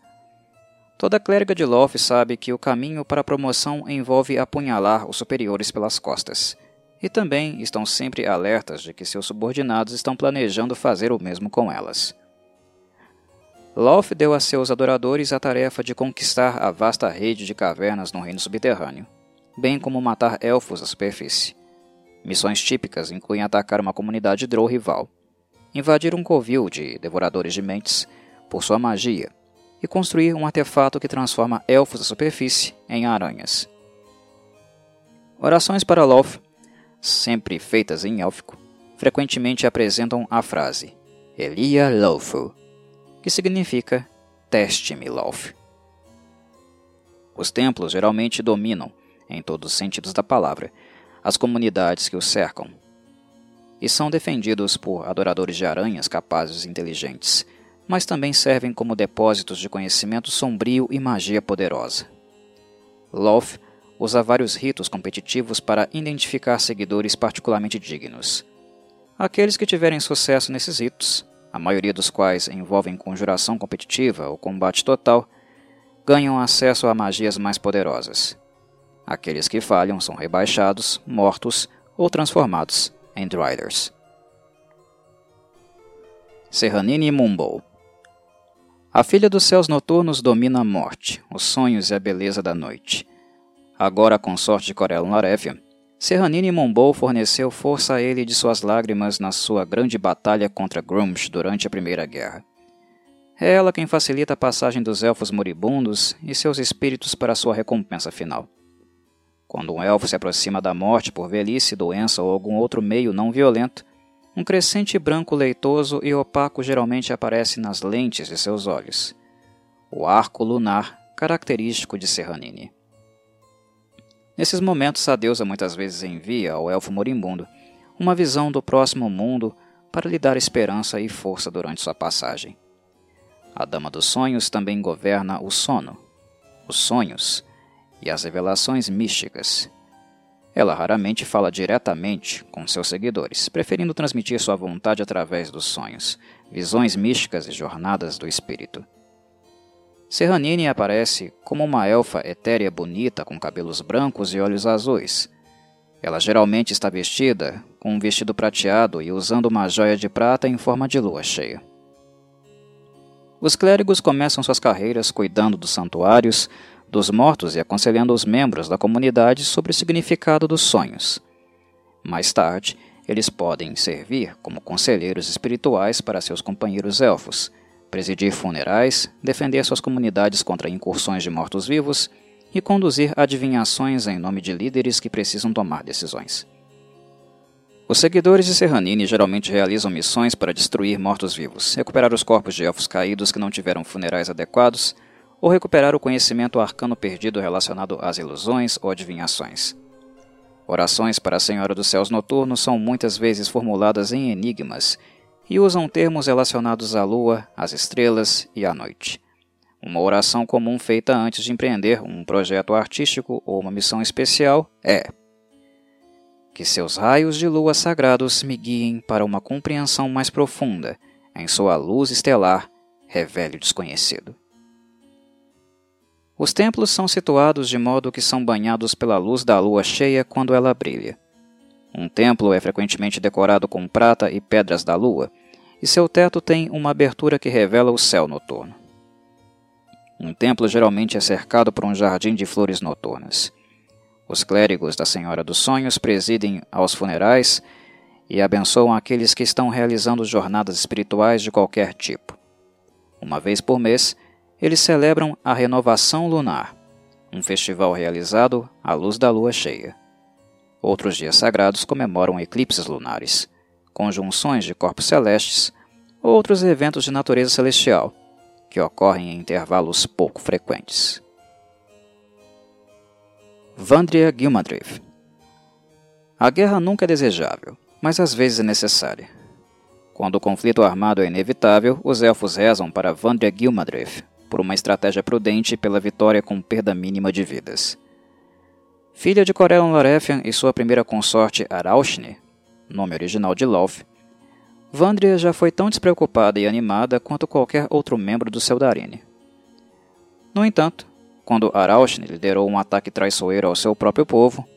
Toda clériga de Loth sabe que o caminho para a promoção envolve apunhalar os superiores pelas costas, e também estão sempre alertas de que seus subordinados estão planejando fazer o mesmo com elas. Loth deu a seus adoradores a tarefa de conquistar a vasta rede de cavernas no reino subterrâneo, bem como matar elfos à superfície. Missões típicas incluem atacar uma comunidade drow rival, invadir um covil de devoradores de mentes por sua magia e construir um artefato que transforma elfos da superfície em aranhas. Orações para Loth, sempre feitas em élfico, frequentemente apresentam a frase Elia Lofu, que significa Teste-me, Loth. Os templos geralmente dominam, em todos os sentidos da palavra, as comunidades que os cercam, e são defendidos por adoradores de aranhas capazes e inteligentes, mas também servem como depósitos de conhecimento sombrio e magia poderosa. Loth usa vários ritos competitivos para identificar seguidores particularmente dignos. Aqueles que tiverem sucesso nesses ritos, a maioria dos quais envolvem conjuração competitiva ou combate total, ganham acesso a magias mais poderosas. Aqueles que falham são rebaixados, mortos ou transformados em Driders. Serranini Mumbo a filha dos céus noturnos domina a morte, os sonhos e a beleza da noite. Agora, consorte de Corellon Laréfia, Serranine Mombou forneceu força a ele de suas lágrimas na sua grande batalha contra Grumsh durante a Primeira Guerra. É ela quem facilita a passagem dos elfos moribundos e seus espíritos para sua recompensa final. Quando um elfo se aproxima da morte por velhice, doença ou algum outro meio não violento, um crescente branco leitoso e opaco geralmente aparece nas lentes de seus olhos. O arco lunar, característico de Serranini. Nesses momentos, a deusa muitas vezes envia ao elfo moribundo uma visão do próximo mundo para lhe dar esperança e força durante sua passagem. A Dama dos Sonhos também governa o sono, os sonhos e as revelações místicas, ela raramente fala diretamente com seus seguidores, preferindo transmitir sua vontade através dos sonhos, visões místicas e jornadas do espírito. Serranine aparece como uma elfa etérea bonita com cabelos brancos e olhos azuis. Ela geralmente está vestida com um vestido prateado e usando uma joia de prata em forma de lua cheia. Os clérigos começam suas carreiras cuidando dos santuários, dos mortos e aconselhando os membros da comunidade sobre o significado dos sonhos. Mais tarde, eles podem servir como conselheiros espirituais para seus companheiros elfos, presidir funerais, defender suas comunidades contra incursões de mortos-vivos e conduzir adivinhações em nome de líderes que precisam tomar decisões. Os seguidores de Serranini geralmente realizam missões para destruir mortos-vivos, recuperar os corpos de elfos caídos que não tiveram funerais adequados ou recuperar o conhecimento arcano perdido relacionado às ilusões ou adivinhações. Orações para a Senhora dos Céus Noturnos são muitas vezes formuladas em enigmas e usam termos relacionados à lua, às estrelas e à noite. Uma oração comum feita antes de empreender um projeto artístico ou uma missão especial é: Que seus raios de lua sagrados me guiem para uma compreensão mais profunda, em sua luz estelar, revele o desconhecido. Os templos são situados de modo que são banhados pela luz da lua cheia quando ela brilha. Um templo é frequentemente decorado com prata e pedras da lua, e seu teto tem uma abertura que revela o céu noturno. Um templo geralmente é cercado por um jardim de flores noturnas. Os clérigos da Senhora dos Sonhos presidem aos funerais e abençoam aqueles que estão realizando jornadas espirituais de qualquer tipo. Uma vez por mês, eles celebram a Renovação Lunar, um festival realizado à luz da lua cheia. Outros dias sagrados comemoram eclipses lunares, conjunções de corpos celestes ou outros eventos de natureza celestial, que ocorrem em intervalos pouco frequentes. Vandria Gilmadriv A guerra nunca é desejável, mas às vezes é necessária. Quando o conflito armado é inevitável, os elfos rezam para Vandria Gilmadriv por uma estratégia prudente e pela vitória com perda mínima de vidas. Filha de Corellon Larefian e sua primeira consorte Araushne, nome original de Lolth, Vandria já foi tão despreocupada e animada quanto qualquer outro membro do Seldarine. No entanto, quando Araushne liderou um ataque traiçoeiro ao seu próprio povo,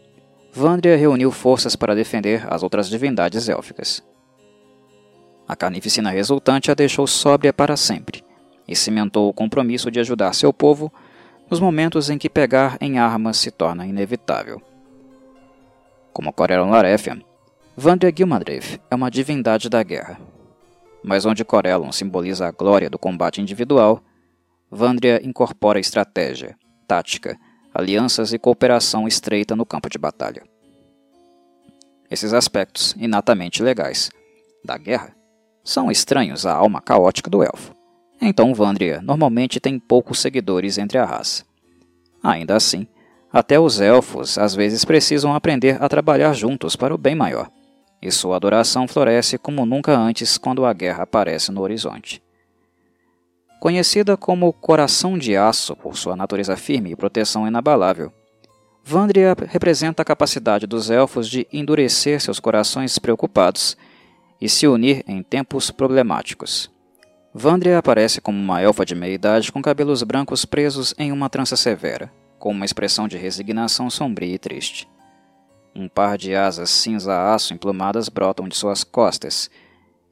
Vandria reuniu forças para defender as outras divindades élficas. A carnificina resultante a deixou sóbria para sempre e cimentou o compromisso de ajudar seu povo nos momentos em que pegar em armas se torna inevitável. Como Corellon Larefian, Vandria Gilmadriv é uma divindade da guerra. Mas onde Corellon simboliza a glória do combate individual, Vandria incorpora estratégia, tática, alianças e cooperação estreita no campo de batalha. Esses aspectos, inatamente legais, da guerra, são estranhos à alma caótica do elfo. Então Vandria normalmente tem poucos seguidores entre a raça. Ainda assim, até os elfos às vezes precisam aprender a trabalhar juntos para o bem maior, e sua adoração floresce como nunca antes quando a guerra aparece no horizonte. Conhecida como Coração de Aço por sua natureza firme e proteção inabalável, Vandria representa a capacidade dos elfos de endurecer seus corações preocupados e se unir em tempos problemáticos. Vandria aparece como uma elfa de meia-idade com cabelos brancos presos em uma trança severa, com uma expressão de resignação sombria e triste. Um par de asas cinza-aço emplumadas brotam de suas costas,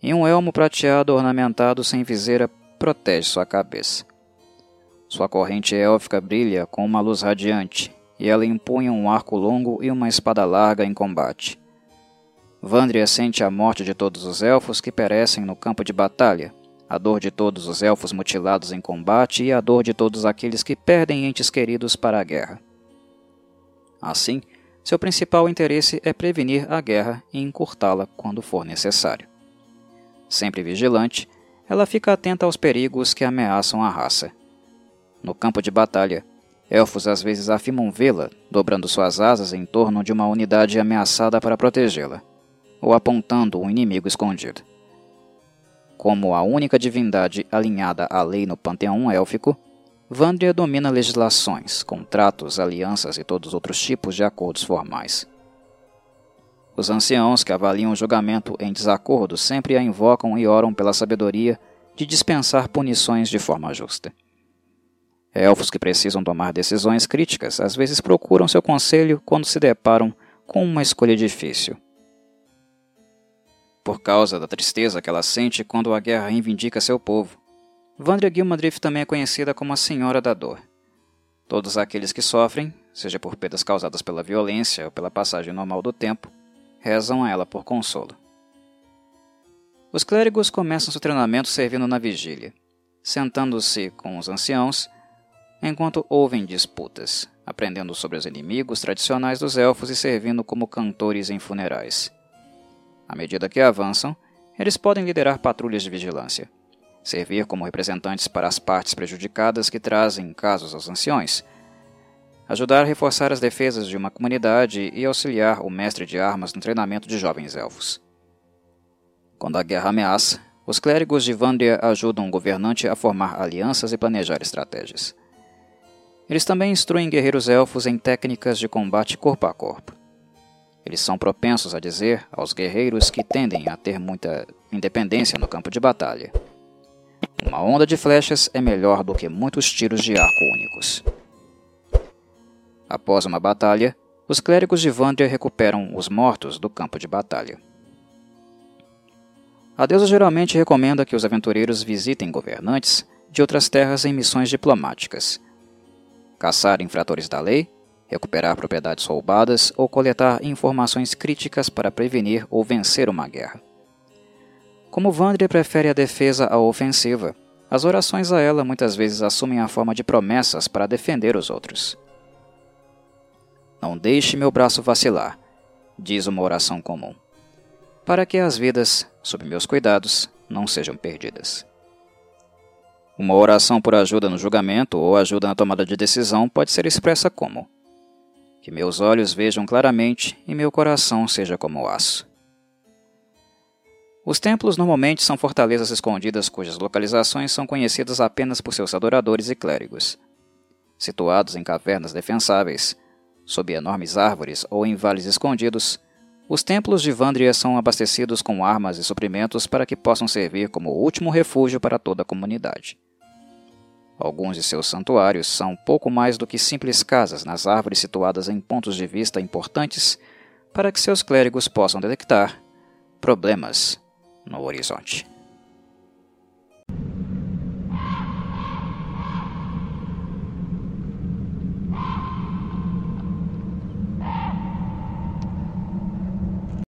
e um elmo prateado ornamentado sem viseira protege sua cabeça. Sua corrente élfica brilha com uma luz radiante, e ela empunha um arco longo e uma espada larga em combate. Vandria sente a morte de todos os elfos que perecem no campo de batalha, a dor de todos os elfos mutilados em combate e a dor de todos aqueles que perdem entes queridos para a guerra. Assim, seu principal interesse é prevenir a guerra e encurtá-la quando for necessário. Sempre vigilante, ela fica atenta aos perigos que ameaçam a raça. No campo de batalha, elfos às vezes afirmam vê-la, dobrando suas asas em torno de uma unidade ameaçada para protegê-la, ou apontando um inimigo escondido. Como a única divindade alinhada à lei no panteão élfico, Vandria domina legislações, contratos, alianças e todos os outros tipos de acordos formais. Os anciãos que avaliam o julgamento em desacordo sempre a invocam e oram pela sabedoria de dispensar punições de forma justa. Elfos que precisam tomar decisões críticas às vezes procuram seu conselho quando se deparam com uma escolha difícil por causa da tristeza que ela sente quando a guerra reivindica seu povo. Vandria Gilmadriff também é conhecida como a Senhora da Dor. Todos aqueles que sofrem, seja por perdas causadas pela violência ou pela passagem normal do tempo, rezam a ela por consolo. Os clérigos começam seu treinamento servindo na vigília, sentando-se com os anciãos enquanto ouvem disputas, aprendendo sobre os inimigos tradicionais dos elfos e servindo como cantores em funerais. À medida que avançam, eles podem liderar patrulhas de vigilância, servir como representantes para as partes prejudicadas que trazem casos aos anciões, ajudar a reforçar as defesas de uma comunidade e auxiliar o mestre de armas no treinamento de jovens elfos. Quando a guerra ameaça, os clérigos de Vandria ajudam o governante a formar alianças e planejar estratégias. Eles também instruem guerreiros elfos em técnicas de combate corpo a corpo. Eles são propensos a dizer aos guerreiros que tendem a ter muita independência no campo de batalha. Uma onda de flechas é melhor do que muitos tiros de arco únicos. Após uma batalha, os clérigos de Vandria recuperam os mortos do campo de batalha. A deusa geralmente recomenda que os aventureiros visitem governantes de outras terras em missões diplomáticas, caçar infratores da lei, recuperar propriedades roubadas ou coletar informações críticas para prevenir ou vencer uma guerra. Como Vandria prefere a defesa à ofensiva, as orações a ela muitas vezes assumem a forma de promessas para defender os outros. Não deixe meu braço vacilar, diz uma oração comum, para que as vidas, sob meus cuidados, não sejam perdidas. Uma oração por ajuda no julgamento ou ajuda na tomada de decisão pode ser expressa como: Que meus olhos vejam claramente e meu coração seja como aço. Os templos normalmente são fortalezas escondidas cujas localizações são conhecidas apenas por seus adoradores e clérigos. Situados em cavernas defensáveis, sob enormes árvores ou em vales escondidos, os templos de Vandria são abastecidos com armas e suprimentos para que possam servir como último refúgio para toda a comunidade. Alguns de seus santuários são pouco mais do que simples casas nas árvores situadas em pontos de vista importantes para que seus clérigos possam detectar problemas no horizonte.